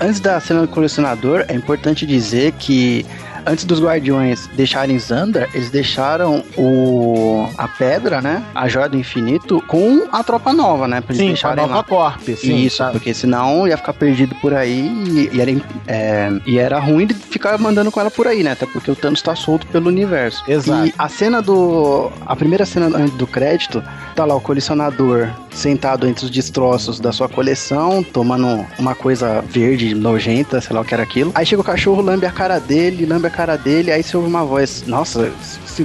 Antes da cena do colecionador, é importante dizer que antes dos guardiões deixarem Xandar, eles deixaram o a pedra, né? A joia do infinito com a tropa nova, né? Pra eles Sim, com a deixarem Nova lá. Corp. Sim, Isso, tá. porque senão ia ficar perdido por aí e, e era, é, e era ruim de ficar mandando com ela por aí, né? Até porque o Thanos tá solto pelo universo. Exato. E a cena do. A primeira cena do crédito, tá lá o colecionador sentado entre os destroços da sua coleção, tomando uma coisa verde, nojenta, sei lá o que era aquilo. Aí chega o cachorro, lambe a cara dele, lambe a cara dele, aí você ouve uma voz, nossa,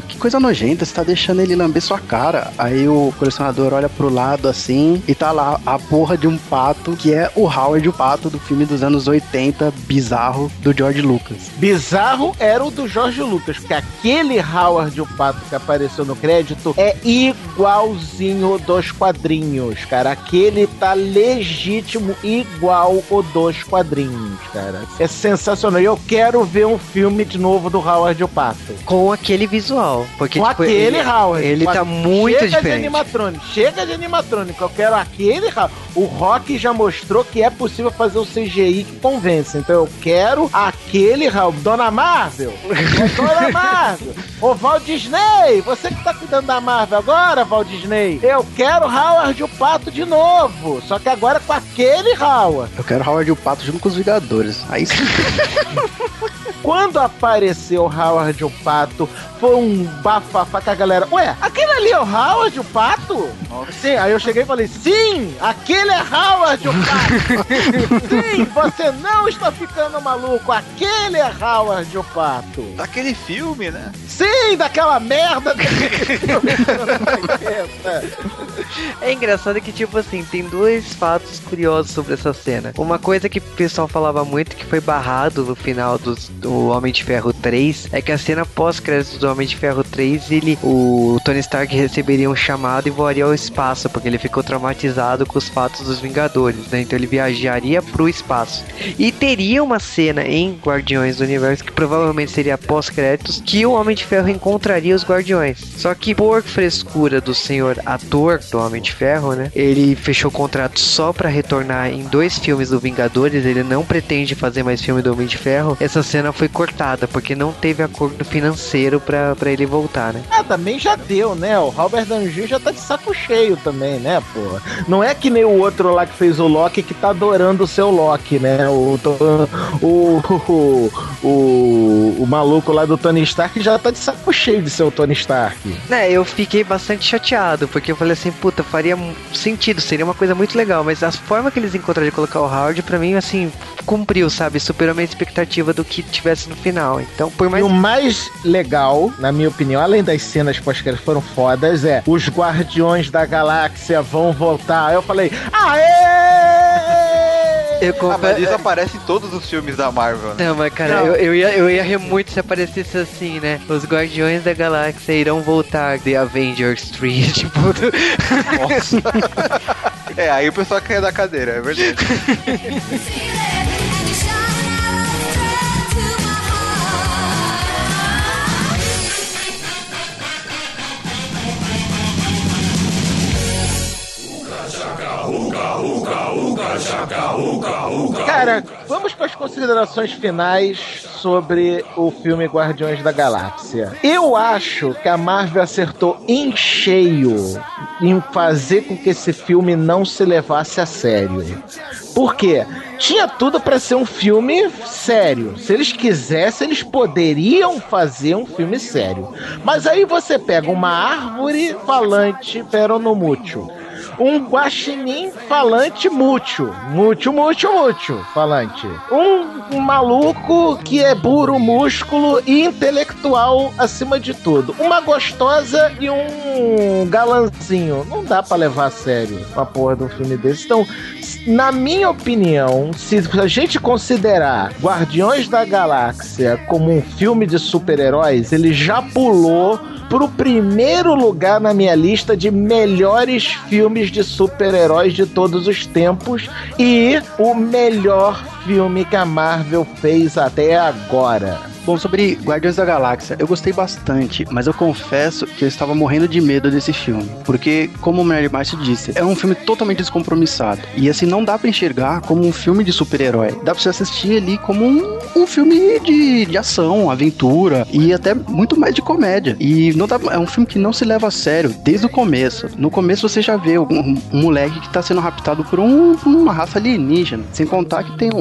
que coisa nojenta, você tá deixando ele lamber sua cara. Aí o colecionador olha pro lado assim e tá lá a porra de um pato, que é o Howard o Pato do filme dos anos 80, bizarro, do George Lucas. Bizarro era o do Jorge Lucas, porque aquele Howard o Pato que apareceu no crédito é igualzinho dos quadrinhos, cara. Aquele tá legítimo igual o dos quadrinhos, cara. É sensacional. E eu quero ver um filme de novo do Howard o Pato. Com aquele visual. Porque, Com tipo, aquele ele, Howard. Ele tá a- muito chega de diferente. animatrônico, chega de animatrônico. Eu quero aquele Howard. O Rock já mostrou que é possível fazer o CGI que convence. Então eu quero aquele Howard. Dona Marvel! É Dona Marvel! Ô Walt Disney! Você que tá cuidando da Marvel agora, Walt Disney! Eu quero Howard o Pato de novo! Só que agora com aquele Howard. Eu quero Howard o Pato junto com os Vingadores. Aí sim. Quando apareceu o Howard o Pato, foi um bafafá com a galera. Ué, aquele ali é o Howard o Pato? Sim, aí eu cheguei e falei: Sim, aquele é Howard o Pato. Sim, você não está ficando maluco. Aquele é Howard o Pato. Daquele filme, né? Sim, daquela merda. daquele filme dos anos 80. É engraçado que, tipo assim, tem dois fatos curiosos sobre essa cena. Uma coisa que o pessoal falava muito, que foi barrado no final do, do Homem de Ferro 3, é que a cena pós-créditos do Homem de Ferro 3, ele, o Tony Stark receberia um chamado e voaria ao espaço, porque ele ficou traumatizado com os fatos dos Vingadores, né? Então ele viajaria pro espaço. E teria uma cena em Guardiões do Universo, que provavelmente seria pós-créditos, que o Homem de Ferro encontraria os Guardiões. Só que por frescura do senhor ator do Homem de Ferro, né? Ele fechou o contrato só para retornar em dois filmes do Vingadores, ele não pretende fazer mais filme do Homem de Ferro. Essa cena foi cortada, porque não teve acordo financeiro para ele voltar, né? Ah, também já deu, né? O Robert Downey Jr. já tá de saco cheio também, né, porra? Não é que nem o outro lá que fez o Loki que tá adorando o seu Loki, né? O, o, o, o, o maluco lá do Tony Stark já tá de saco cheio de ser o Tony Stark. É, eu fiquei bastante chateado, porque eu falei assim, puta, faria sentido, seria uma coisa muito legal, mas a forma que eles encontraram de colocar o Howard, pra mim, assim, cumpriu, sabe? Superou a minha expectativa do que tivesse no final. Então, por mais. E o mais legal, na minha opinião, além das cenas pós que foram fodas, é os Guardiões da Galáxia vão voltar. Eu falei, aê! Eu. Ah, mas isso aparece em todos os filmes da Marvel. Né? Não, mas cara, Não. Eu, eu, ia, eu ia rir muito se aparecesse assim, né? Os Guardiões da Galáxia irão voltar The Avengers 3, tipo. Nossa. é, aí o pessoal cai da cadeira, é verdade. Cara, vamos para as considerações finais sobre o filme Guardiões da Galáxia. Eu acho que a Marvel acertou em cheio em fazer com que esse filme não se levasse a sério. Por quê? Tinha tudo para ser um filme sério. Se eles quisessem, eles poderiam fazer um filme sério. Mas aí você pega uma árvore falante peronomútil um guaxinim falante mútil. Mútil, mútil, mútil, falante. Um, maluco que é puro músculo e intelectual acima de tudo. Uma gostosa e um galanzinho. Não dá para levar a sério a porra de um filme desse. Então, na minha opinião, se a gente considerar Guardiões da Galáxia como um filme de super-heróis, ele já pulou pro primeiro lugar na minha lista de melhores filmes de super-heróis de todos os tempos e o melhor filme que a Marvel fez até agora. Bom, sobre Guardiões da Galáxia, eu gostei bastante, mas eu confesso que eu estava morrendo de medo desse filme. Porque, como o Mary Marcy disse, é um filme totalmente descompromissado. E assim, não dá para enxergar como um filme de super-herói. Dá pra você assistir ali como um, um filme de, de ação, aventura e até muito mais de comédia. E não dá, é um filme que não se leva a sério desde o começo. No começo você já vê um, um moleque que tá sendo raptado por um, uma raça alienígena. Sem contar que tem um,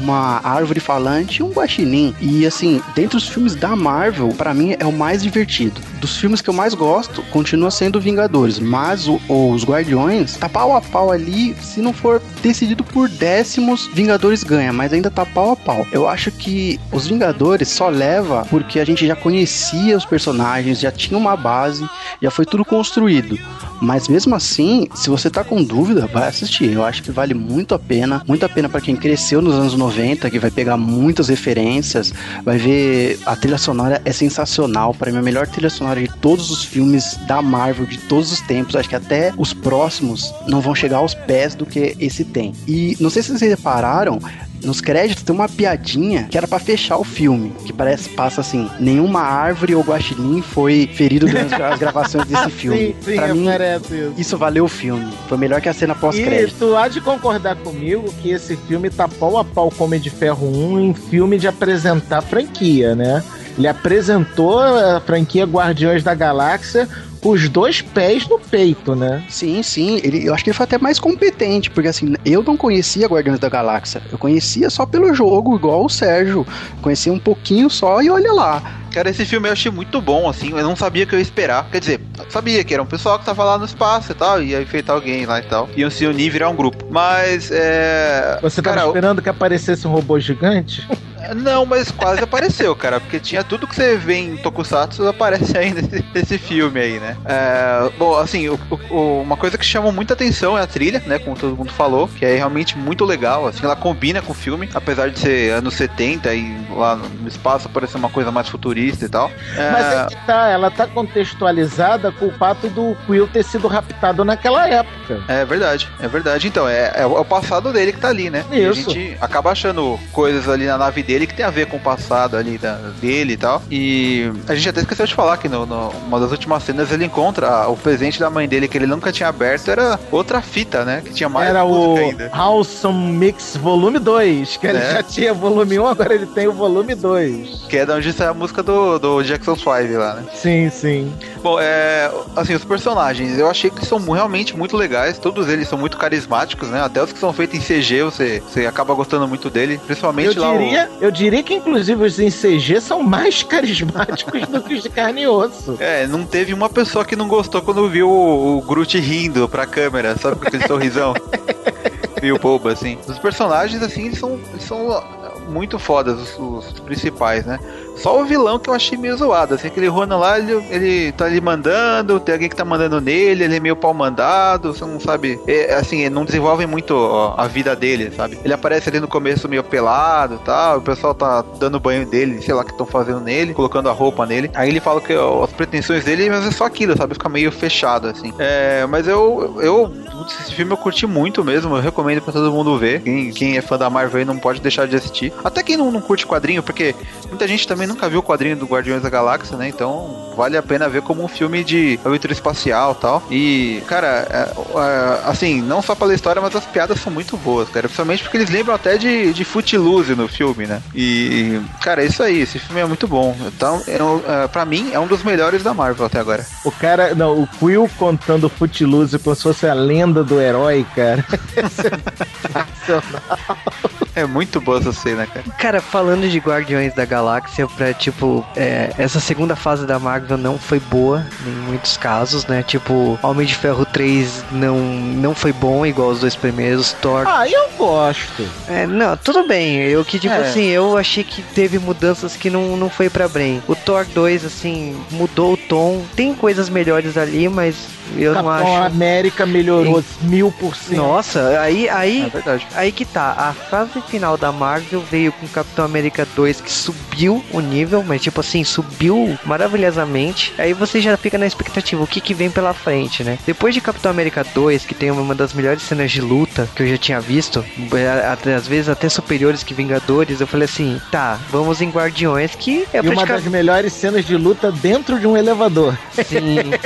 uma árvore falante e um guaxinim. E assim, dentre os filmes da Marvel, para mim é o mais divertido. Dos filmes que eu mais gosto, continua sendo Vingadores, mas o, os Guardiões tá pau a pau ali, se não for decidido por décimos, Vingadores ganha, mas ainda tá pau a pau. Eu acho que os Vingadores só leva porque a gente já conhecia os personagens, já tinha uma base, já foi tudo construído. Mas mesmo assim, se você tá com dúvida, vai assistir. Eu acho que vale muito a pena, muito a pena para quem cresceu nos anos 90, que vai pegar muitas referências, vai ver a trilha sonora é sensacional, para mim a melhor trilha sonora de todos os filmes da Marvel de todos os tempos. Acho que até os próximos não vão chegar aos pés do que esse tem. E não sei se vocês repararam, nos créditos tem uma piadinha que era para fechar o filme, que parece passa assim, nenhuma árvore ou guaxinim foi ferido durante as gravações desse filme. sim, sim, pra mim, isso. isso valeu o filme. Foi melhor que a cena pós-crédito. E tu há de concordar comigo que esse filme tá pau a pau com de Ferro 1 em filme de apresentar franquia, né? Ele apresentou a franquia Guardiões da Galáxia os dois pés no peito, né? Sim, sim. Ele, eu acho que ele foi até mais competente, porque assim, eu não conhecia Guardiões da Galáxia. Eu conhecia só pelo jogo, igual o Sérgio. Conhecia um pouquinho só e olha lá. Cara, esse filme eu achei muito bom, assim, eu não sabia que eu ia esperar. Quer dizer, sabia que era um pessoal que tava lá no espaço e tal, ia enfeitar alguém lá e tal. Iam se unir e virar um grupo. Mas, é. Você tava cara, esperando eu... que aparecesse um robô gigante? Não, mas quase apareceu, cara, porque tinha tudo que você vê em Tokusatsu aparece aí nesse, nesse filme aí, né? É, bom, assim, o, o, uma coisa que chama muita atenção é a trilha, né? Como todo mundo falou, que é realmente muito legal, assim, ela combina com o filme, apesar de ser anos 70 e lá no espaço parecer uma coisa mais futurista e tal. É, Mas é que tá, ela tá contextualizada com o fato do Quill ter sido raptado naquela época. É verdade, é verdade. Então, é, é o passado dele que tá ali, né? E a Isso. gente acaba achando coisas ali na nave dele que tem a ver com o passado ali da, dele e tal. E a gente até esqueceu de falar que no, no- uma das últimas cenas ele encontra o presente da mãe dele que ele nunca tinha aberto, era outra fita, né? Que tinha mais Era o ainda. Awesome Mix Volume 2, que ele É. já tinha volume 1, agora ele tem o volume 2. Que é da onde sai a música do, do Jackson 5 lá, né? Sim, sim. Bom, é. Assim, os personagens, eu achei que são realmente muito legais. Todos eles são muito carismáticos, né? Até os que são feitos em CG, você, você acaba gostando muito dele. Principalmente Eu lá o- diria, eu diria que inclusive os em CG são mais carismáticos do que os de carne e osso. É, não teve uma pessoa que não gostou quando viu o, o Groot rindo pra câmera, sabe? Com aquele sorrisão. Meio bobo, assim. Os personagens, assim, eles são, eles são muito fodas, os, os principais, né? Só o vilão que eu achei meio zoado, assim, aquele Ronan lá, ele, ele tá ali mandando, tem alguém que tá mandando nele, ele é meio pau mandado, você não sabe. É, assim, não desenvolvem muito ó, a vida dele, sabe? Ele aparece ali no começo meio pelado e tal, o pessoal tá dando banho dele, sei lá o que estão fazendo nele, colocando a roupa nele. Aí ele fala que ó, as pretensões dele, mas é só aquilo, sabe? Fica meio fechado, assim. É, mas eu, eu, esse filme eu curti muito mesmo, eu recomendo pra todo mundo ver. Quem, quem é fã da Marvel aí não pode deixar de assistir. Até quem não, não curte quadrinho, porque muita gente também nunca viu o quadrinho do Guardiões da Galáxia, né? Então vale a pena ver como um filme de aventura espacial e tal. E, cara, é, é, assim, não só pela história, mas as piadas são muito boas, cara. Principalmente porque eles lembram até de, de Footloose no filme, né? E, cara, é isso aí. Esse filme é muito bom. Então, é, é, pra mim, é um dos melhores da Marvel até agora. O cara, não, o Quill contando Footloose como se fosse a lenda do herói, cara. Sensacional. É muito boa essa cena, cara. Cara, falando de Guardiões da Galáxia, pra tipo, é, essa segunda fase da Marvel não foi boa em muitos casos, né? Tipo, Homem de Ferro 3 não, não foi bom, igual os dois primeiros. Thor. Ah, eu gosto. É, não, tudo bem. Eu que, tipo É. assim, eu achei que teve mudanças que não, não foi pra bem. O Thor 2, assim, mudou o tom. Tem coisas melhores ali, mas eu não Capitão acho. América melhorou mil por cento. Nossa, aí, aí, É. Aí que tá, a fase final da Marvel veio com Capitão América 2 que subiu o nível, mas tipo assim, subiu maravilhosamente. Aí você já fica na expectativa, o que que vem pela frente, né? Depois de Capitão América 2, que tem uma das melhores cenas de luta que eu já tinha visto, é, até- às vezes até superiores que Vingadores, eu falei assim, tá, vamos em Guardiões, que é E uma das praticamente... melhores cenas de luta dentro de um elevador. Sim.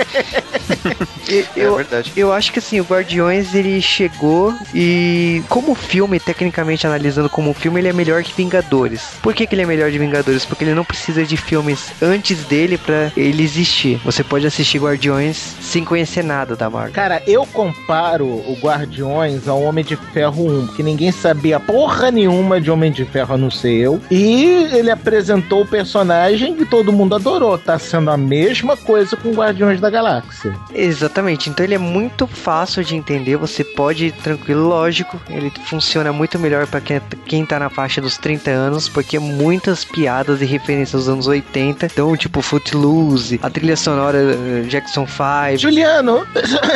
E- É eu, verdade. eu acho que assim, o Guardiões ele chegou e como filme, tecnicamente analisando como um filme, ele é melhor que Vingadores. Por que, que ele é melhor de Vingadores? Porque ele não precisa de filmes antes dele pra ele existir. Você pode assistir Guardiões sem conhecer nada da Marvel. Cara, eu comparo o Guardiões ao Homem de Ferro 1, porque ninguém sabia porra nenhuma de Homem de Ferro a não ser eu. E ele apresentou o personagem que todo mundo adorou. Tá sendo a mesma coisa com Guardiões da Galáxia. Exatamente, então ele é muito fácil de entender, você pode ir tranquilo, lógico, ele funciona muito melhor pra quem, quem tá na faixa dos 30 anos, porque muitas piadas e referências dos anos 80, então tipo Footloose, a trilha sonora eh, Jackson 5, Juliano,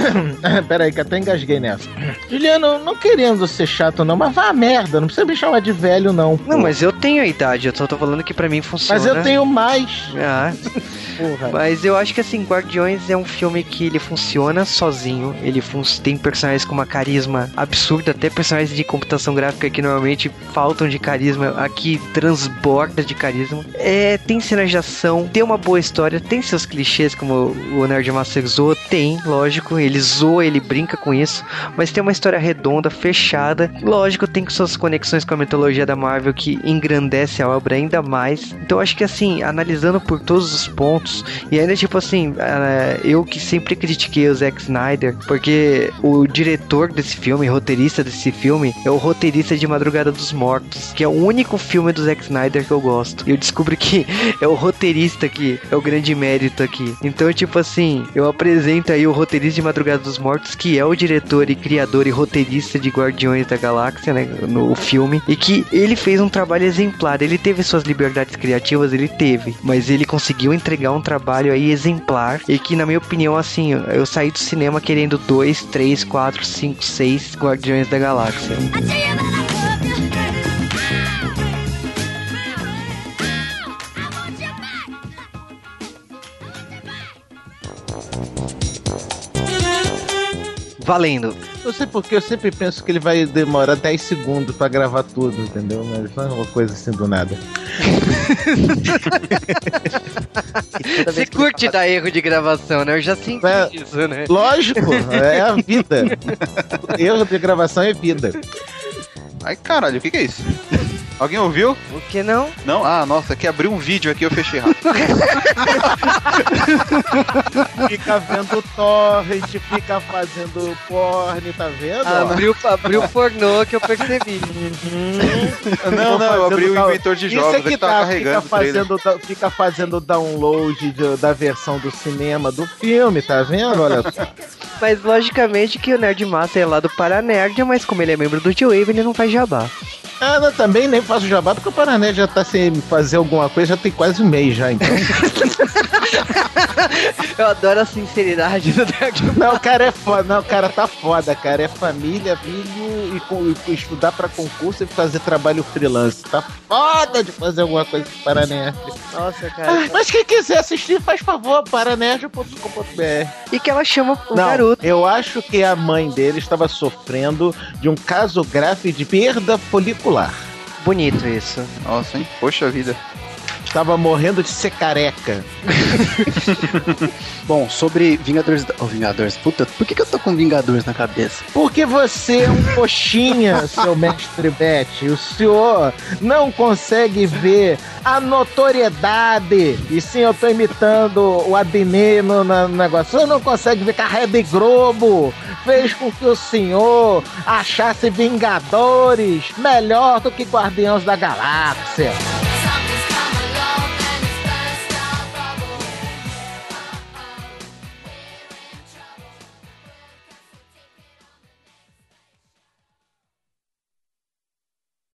peraí que até engasguei nessa. Juliano, não querendo ser chato não, mas vá a merda, não precisa me chamar de velho não. pô. Não, mas eu tenho a idade, eu só tô falando que pra mim funciona. Mas eu tenho mais. Ah, Porra. mas eu acho que assim, Guardiões é um filme que ele funciona sozinho, ele fun tem personagens com uma carisma absurda, até personagens de computação gráfica que normalmente faltam de carisma, aqui transborda de carisma. É, tem cenas de ação, tem uma boa história, tem seus clichês, como o Nerd Master zoa, tem, lógico, ele zoa, ele brinca com isso, mas tem uma história redonda, fechada, lógico, tem suas conexões com a mitologia da Marvel que engrandece a obra ainda mais. Então acho que assim, analisando por todos os pontos, Mortos. E ainda, tipo assim, é, eu que sempre critiquei o Zack Snyder, porque o diretor desse filme, roteirista desse filme, é o roteirista de Madrugada dos Mortos, que é o único filme do Zack Snyder que eu gosto. E eu descubro que é o roteirista que é o grande mérito aqui. Então, tipo assim, eu apresento aí o roteirista de Madrugada dos Mortos, que é o diretor e criador e roteirista de Guardiões da Galáxia, né, no filme, e que ele fez um trabalho exemplar. Ele teve suas liberdades criativas, ele teve, mas ele conseguiu entregar um trabalho aí exemplar e que, na minha opinião, assim, eu saí do cinema querendo dois, três, quatro, cinco, seis Guardiões da Galáxia. Valendo. Não sei porque eu sempre penso que ele vai demorar 10 segundos pra gravar tudo, entendeu? Mas não é uma coisa assim do nada. Você curte dar erro de gravação, né? Eu já senti É. isso, né? Lógico, é a vida. Erro de gravação é vida. Ai, caralho, o que que é isso? Alguém ouviu? O que não? Não? Ah, nossa, aqui abriu um vídeo aqui, eu fechei rápido. Fica vendo torrent, fica fazendo porn, tá vendo? Abriu, abriu o pornô que eu percebi. não, não, eu abri o inventor de Isso jogos, é ele que tá tá, carregando fica fazendo, fica fazendo download de- da versão do cinema do filme, tá vendo? Olha só. Mas logicamente que o Nerd Massa é lá do Paranerd, mas como ele é membro do G-Wave, ele não faz jabá. Ah, não, também nem faço jabá, porque o Parané já tá sem fazer alguma coisa, já tem quase um mês já, então. Eu adoro a sinceridade do Não, o cara é foda, não, o cara tá foda, cara. É família, filho e, com- e estudar pra concurso e fazer trabalho freelance. Tá foda de fazer alguma coisa pro Paranerd. Nossa, cara. Ah, mas quem quiser assistir, faz favor, paranerd.com.br. E que ela chama o Não, garoto. eu acho que a mãe dele estava sofrendo de um caso grave de perda folicular. Bonito isso. Nossa, hein? Poxa vida. Estava morrendo de ser careca. Bom, sobre Vingadores. Oh, Vingadores. Puta, por que, que eu tô com Vingadores na cabeça? Porque você é um coxinha, seu mestre Bet. O senhor não consegue ver a notoriedade. E sim, eu tô imitando o Adnet no, no negócio. O senhor não consegue ver que a Rede Globo fez com que o senhor achasse Vingadores melhor do que Guardiões da Galáxia.